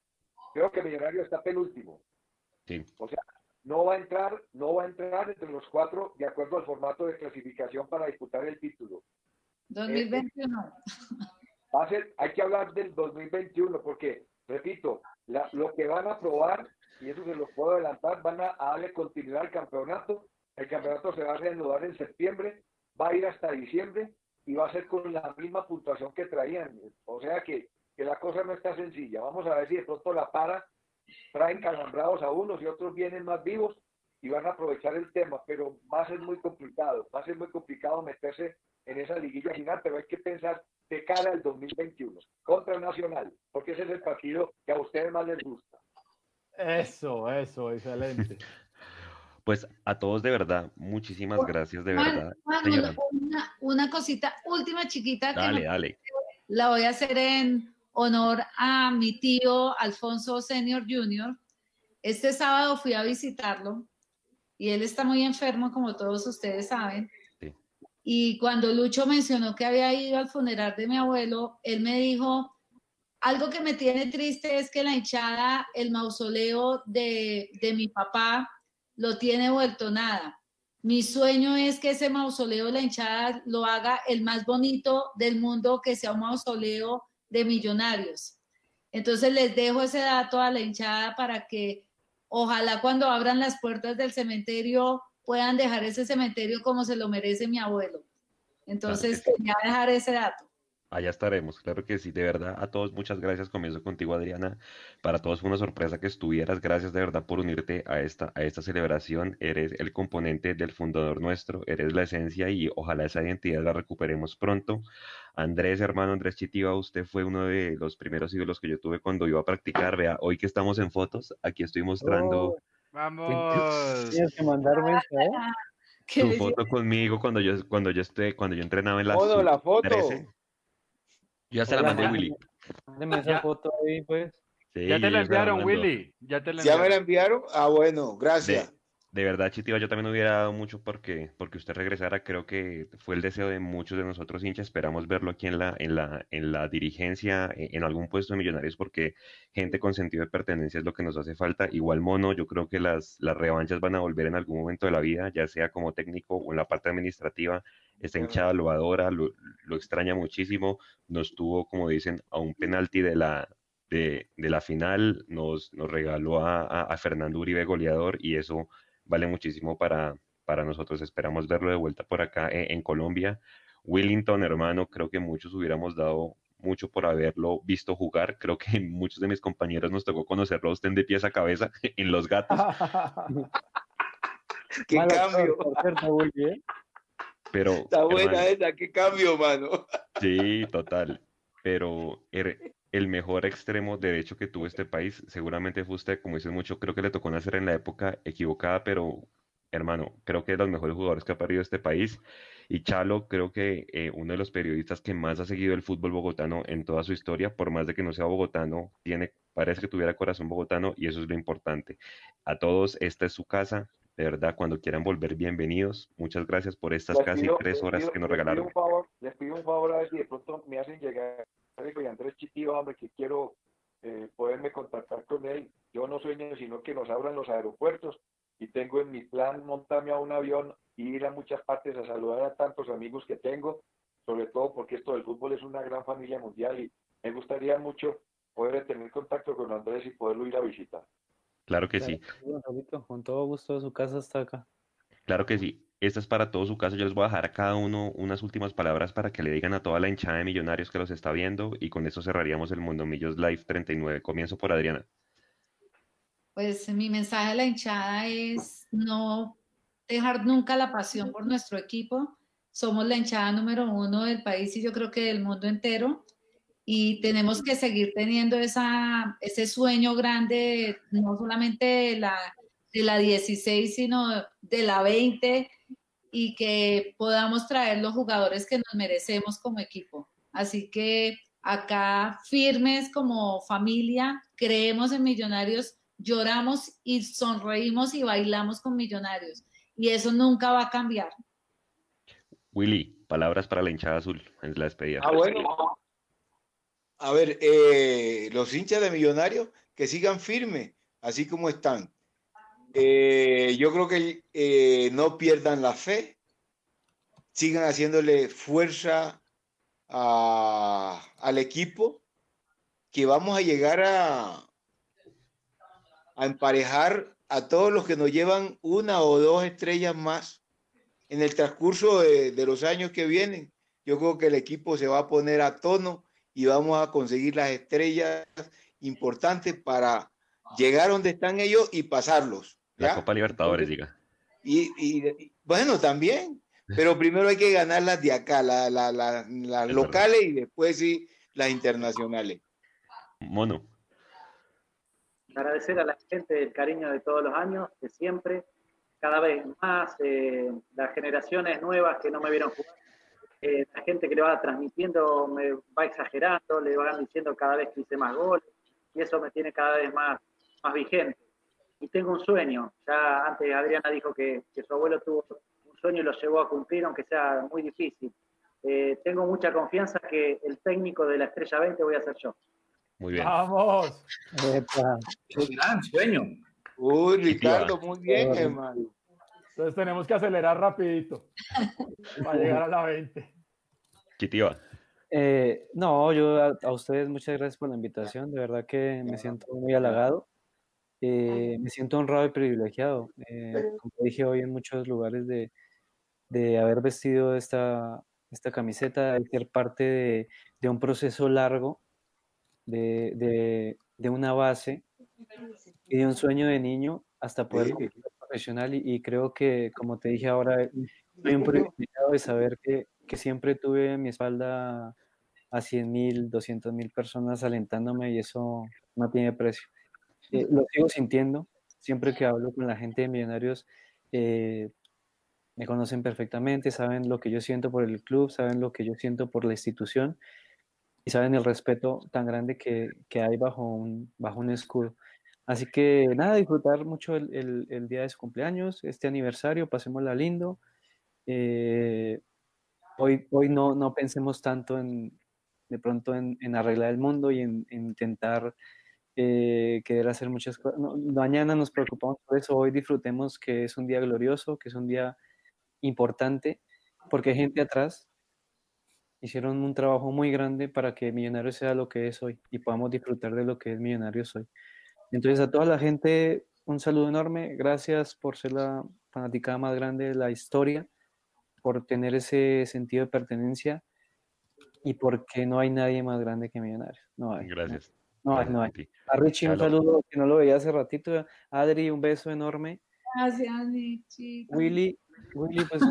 Speaker 2: creo que Millonario está penúltimo.
Speaker 5: Sí.
Speaker 2: O sea, no va a entrar, no va a entrar entre los cuatro de acuerdo al formato de clasificación para disputar el título.
Speaker 9: 2021.
Speaker 2: Va a ser, hay que hablar del 2021 porque, repito, la- lo que van a probar, y eso se los puedo adelantar, van a, a darle continuidad al campeonato. El campeonato se va a reanudar en septiembre, va a ir hasta diciembre y va a ser con la misma puntuación que traían. O sea que, que la cosa no está sencilla. Vamos a ver si de pronto la para, traen calambrados a unos y otros vienen más vivos y van a aprovechar el tema, pero va a ser muy complicado, va a ser muy complicado meterse en esa liguilla final, pero hay que pensar de cara al 2021 contra Nacional, porque ese es el partido que a ustedes más les gusta.
Speaker 7: Eso, eso, excelente. [LAUGHS]
Speaker 5: Pues a todos de verdad, muchísimas gracias de verdad. Señora,
Speaker 9: una, una- una cosita, última chiquita que
Speaker 5: dale,
Speaker 9: me-
Speaker 5: dale.
Speaker 9: la voy a hacer en honor a mi tío Alfonso Senior Jr. Este sábado fui a visitarlo y él está muy enfermo, como todos ustedes saben. Y cuando Lucho mencionó que había ido al funeral de mi abuelo, él me dijo, algo que me tiene triste es que la hinchada, el mausoleo de, de mi papá, lo tiene vuelto nada. Mi sueño es que ese mausoleo la hinchada lo haga el más bonito del mundo, que sea un mausoleo de millonarios. Entonces les dejo ese dato a la hinchada para que ojalá cuando abran las puertas del cementerio puedan dejar ese cementerio como se lo merece mi abuelo. Entonces
Speaker 5: sí.
Speaker 9: quería dejar ese dato.
Speaker 5: Allá estaremos, claro que sí, de verdad, a todos muchas gracias, comienzo contigo Adriana, para todos fue una sorpresa que estuvieras, gracias de verdad por unirte a esta, a esta celebración, eres el componente del fundador nuestro, eres la esencia y ojalá esa identidad la recuperemos pronto. Andrés, hermano Andrés Chitiva, usted fue uno de los primeros ídolos que yo tuve cuando iba a practicar, vea, hoy que estamos en fotos, aquí estoy mostrando
Speaker 1: vamos.
Speaker 4: Tienes que mandarme eso, ¿eh?
Speaker 9: Qué
Speaker 5: tu
Speaker 9: belleza.
Speaker 5: foto conmigo cuando yo, cuando yo, esté, cuando yo entrenaba en la
Speaker 3: Mono, la foto.
Speaker 5: sub-13. Yo ya se la mandé. Willy.
Speaker 4: Mándeme esa foto ahí, pues.
Speaker 5: Sí,
Speaker 1: Ya te la enviaron. Willy. Ya te la
Speaker 3: ¿Ya me la
Speaker 1: enviaron.
Speaker 3: Ah, bueno, gracias.
Speaker 5: de verdad, Chitiva, yo también hubiera dado mucho porque, porque usted regresara. Creo que fue el deseo de muchos de nosotros hinchas. Esperamos verlo aquí en la, en la, en la dirigencia, e- en algún puesto de Millonarios, porque gente con sentido de pertenencia es lo que nos hace falta. Igual Mono, yo creo que las, las revanchas van a volver en algún momento de la vida, ya sea como técnico o en la parte administrativa. Esta hinchada lo adora, lo, lo extraña muchísimo. Nos tuvo, como dicen, a un penalti de la, de, de la final, nos, nos regaló a, a- a Fernando Uribe goleador y eso vale muchísimo para, para nosotros. Esperamos verlo de vuelta por acá en, en Colombia. Willington, hermano, creo que muchos hubiéramos dado mucho por haberlo visto jugar. Creo que [LAUGHS] muchos de mis compañeros nos tocó conocerlo a usted de pies a cabeza [LAUGHS] en Los Gatos, [LAUGHS]
Speaker 3: Qué cambio.
Speaker 4: por cierto, Willy, ¿eh?
Speaker 5: pero
Speaker 3: Está buena
Speaker 5: hermano,
Speaker 3: esa, qué cambio, mano.
Speaker 5: Sí, total. Pero er- el mejor extremo derecho que tuvo este país, seguramente fue usted, como dices mucho, creo que le tocó nacer en la época equivocada, pero hermano, creo que es de los mejores jugadores que ha perdido este país. Y Chalo, creo que eh, uno de los periodistas que más ha seguido el fútbol bogotano en toda su historia, por más de que no sea bogotano, tiene, parece que tuviera corazón bogotano y eso es lo importante. A todos, esta es su casa. De verdad, cuando quieran volver, bienvenidos. Muchas gracias por estas
Speaker 2: Les
Speaker 5: casi
Speaker 2: pido-
Speaker 5: tres horas
Speaker 2: pido-
Speaker 5: que nos
Speaker 2: les pido
Speaker 5: regalaron.
Speaker 2: un favor, les pido un favor a ver si de pronto me hacen llegar y Andrés Chitiva, hombre, que quiero eh, poderme contactar con él. Yo no sueño, sino que nos abran los aeropuertos y tengo en mi plan montarme a un avión y ir a muchas partes a saludar a tantos amigos que tengo, sobre todo porque esto del fútbol es una gran familia mundial y me gustaría mucho poder tener contacto con Andrés y poderlo ir a visitar.
Speaker 5: Claro que sí.
Speaker 4: Con todo gusto, su casa está acá.
Speaker 5: Claro que sí. Esta es para todo su caso. Yo les voy a dejar a cada uno unas últimas palabras para que le digan a toda la hinchada de millonarios que los está viendo y con eso cerraríamos el Mundo Millos Live 39. Comienzo por Adriana.
Speaker 9: Pues mi mensaje a la hinchada es no dejar nunca la pasión por nuestro equipo. Somos la hinchada número uno del país y yo creo que del mundo entero. Y tenemos que seguir teniendo esa, ese sueño grande, no solamente la, de la 16, sino de la 20 y que podamos traer los jugadores que nos merecemos como equipo. Así que acá firmes como familia, creemos en Millonarios, lloramos y sonreímos y bailamos con Millonarios. Y eso nunca va a cambiar.
Speaker 5: Willy, palabras para la hinchada azul en la despedida.
Speaker 3: Ah, bueno. A ver, eh, los hinchas de Millonarios que sigan firmes, así como están. Eh, yo creo que eh, no pierdan la fe, sigan haciéndole fuerza al equipo, que vamos a llegar a, emparejar a todos los que nos llevan una o dos estrellas más en el transcurso de, de los años que vienen. Yo creo que el equipo se va a poner a tono y vamos a conseguir las estrellas importantes para llegar donde están ellos y pasarlos.
Speaker 5: La Copa Libertadores, diga.
Speaker 3: Y, bueno, también, pero primero hay que ganar las de acá, las locales y después sí las internacionales.
Speaker 5: Mono.
Speaker 8: Agradecer a la gente el cariño de todos los años, de siempre, cada vez más, eh, las generaciones nuevas que no me vieron jugar, eh, la gente que le va transmitiendo me va exagerando, le van diciendo cada vez que hice más goles, y eso me tiene cada vez más, más vigente y tengo un sueño. Ya antes Adriana dijo que, su abuelo tuvo un sueño y lo llevó a cumplir, aunque sea muy difícil. Eh, tengo mucha confianza que el técnico de la Estrella 20 voy a ser yo.
Speaker 5: Muy bien.
Speaker 7: ¡Vamos!
Speaker 6: ¡Qué gran sueño!
Speaker 3: Uy, Ricardo, muy bien, hermano.
Speaker 7: Entonces tenemos que acelerar rapidito para llegar a la 20.
Speaker 5: Chitiva.
Speaker 4: Eh, no, yo a, a, ustedes muchas gracias por la invitación. De verdad que me siento muy halagado. Eh, me siento honrado y privilegiado, eh, como dije hoy en muchos lugares, de, de haber vestido esta, esta camiseta, de ser parte de, de un proceso largo, de, de, de, una base y de un sueño de niño hasta poder ser profesional. Y, y, creo que, como te dije ahora, soy un privilegiado de saber que, que siempre tuve en mi espalda a 100 mil, 200 mil personas alentándome y eso no tiene precio. Eh, lo sigo sintiendo. Siempre que hablo con la gente de Millonarios, eh, me conocen perfectamente, saben lo que yo siento por el club, saben lo que yo siento por la institución y saben el respeto tan grande que, que hay bajo un, bajo un escudo. Así que nada, disfrutar mucho el, el, el día de su cumpleaños, este aniversario, pasémosla lindo. Eh, hoy hoy no, no pensemos tanto en, de pronto en, en arreglar el mundo y en, en intentar eh, querer hacer muchas cosas. Mañana nos preocupamos por eso, hoy disfrutemos que es un día glorioso, que es un día importante, porque hay gente atrás hicieron un trabajo muy grande para que Millonarios sea lo que es hoy y podamos disfrutar de lo que es Millonarios hoy. Entonces a toda la gente un saludo enorme, gracias por ser la fanaticada más grande de la historia, por tener ese sentido de pertenencia y porque no hay nadie más grande que Millonarios. No hay.
Speaker 5: Gracias.
Speaker 4: No no hay. A Richie un saludo que no lo veía hace ratito. Adri, un beso enorme.
Speaker 9: Gracias, Richie.
Speaker 4: Willy, Willy, pues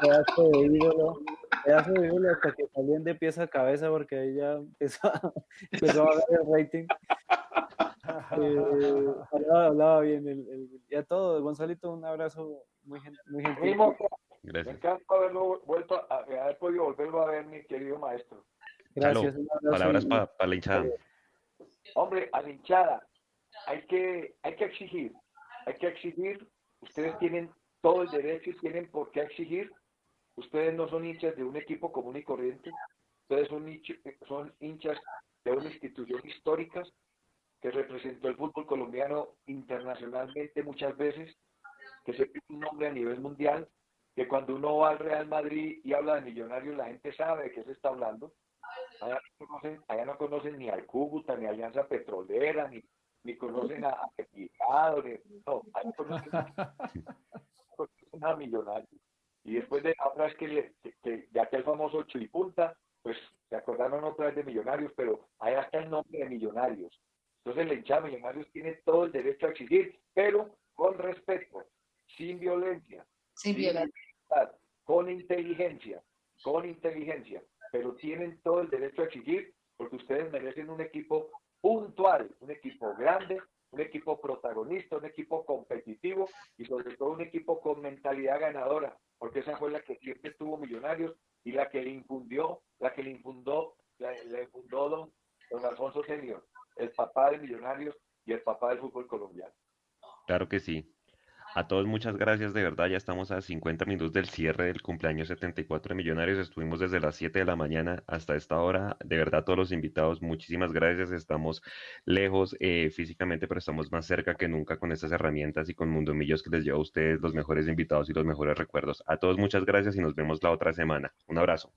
Speaker 4: pedazo de ídolo, pedazo de ídolo hasta que salían de pieza a cabeza porque ahí ya empezó, [LAUGHS] empezó a ver el rating. Eh, hablaba, hablaba, bien el, el, y a todos, Gonzalito, un abrazo muy, muy gentil.
Speaker 2: Gracias. Me encanta haberlo vuelto a, haber podido volverlo a ver, mi querido maestro.
Speaker 5: Gracias. palabras para pa la hinchada.
Speaker 2: Hombre, a la hinchada hay que, hay que exigir, hay que exigir. Ustedes tienen todo el derecho y tienen por qué exigir. Ustedes no son hinchas de un equipo común y corriente. Ustedes son, hinchas, son hinchas de una institución histórica que representó el fútbol colombiano internacionalmente muchas veces, que se tiene un nombre a nivel mundial, que cuando uno va al Real Madrid y habla de millonarios, la gente sabe de qué se está hablando. Allá no conocen, allá no conocen ni al Cúcuta, ni a Alianza Petrolera, ni, ni conocen a, a ni, no, allá conocen, conocen a Millonarios. Y después de otra vez que, le, que, que ya que el famoso Chuipunta, pues se acordaron otra vez de Millonarios, pero allá está el nombre de Millonarios. Entonces el hinchada de Millonarios tiene todo el derecho a exigir, pero con respeto, sin violencia,
Speaker 9: Sin violencia.
Speaker 2: libertad, con inteligencia, con inteligencia, pero tienen todo el derecho a exigir porque ustedes merecen un equipo puntual, un equipo grande, un equipo protagonista, un equipo competitivo y sobre todo un equipo con mentalidad ganadora, porque esa fue la que siempre tuvo Millonarios y la que le infundió, la que le infundó, la, le infundó don, don Alfonso Senior, el papá de Millonarios y el papá del fútbol colombiano.
Speaker 5: Claro que sí. A todos muchas gracias, de verdad, ya estamos a 50 minutos del cierre del cumpleaños 74 de Millonarios, estuvimos desde las 7 de la mañana hasta esta hora, de verdad todos los invitados, muchísimas gracias, estamos lejos eh, físicamente, pero estamos más cerca que nunca con estas herramientas y con Mundo Millos que les lleva a ustedes los mejores invitados y los mejores recuerdos. A todos muchas gracias y nos vemos la otra semana. Un abrazo.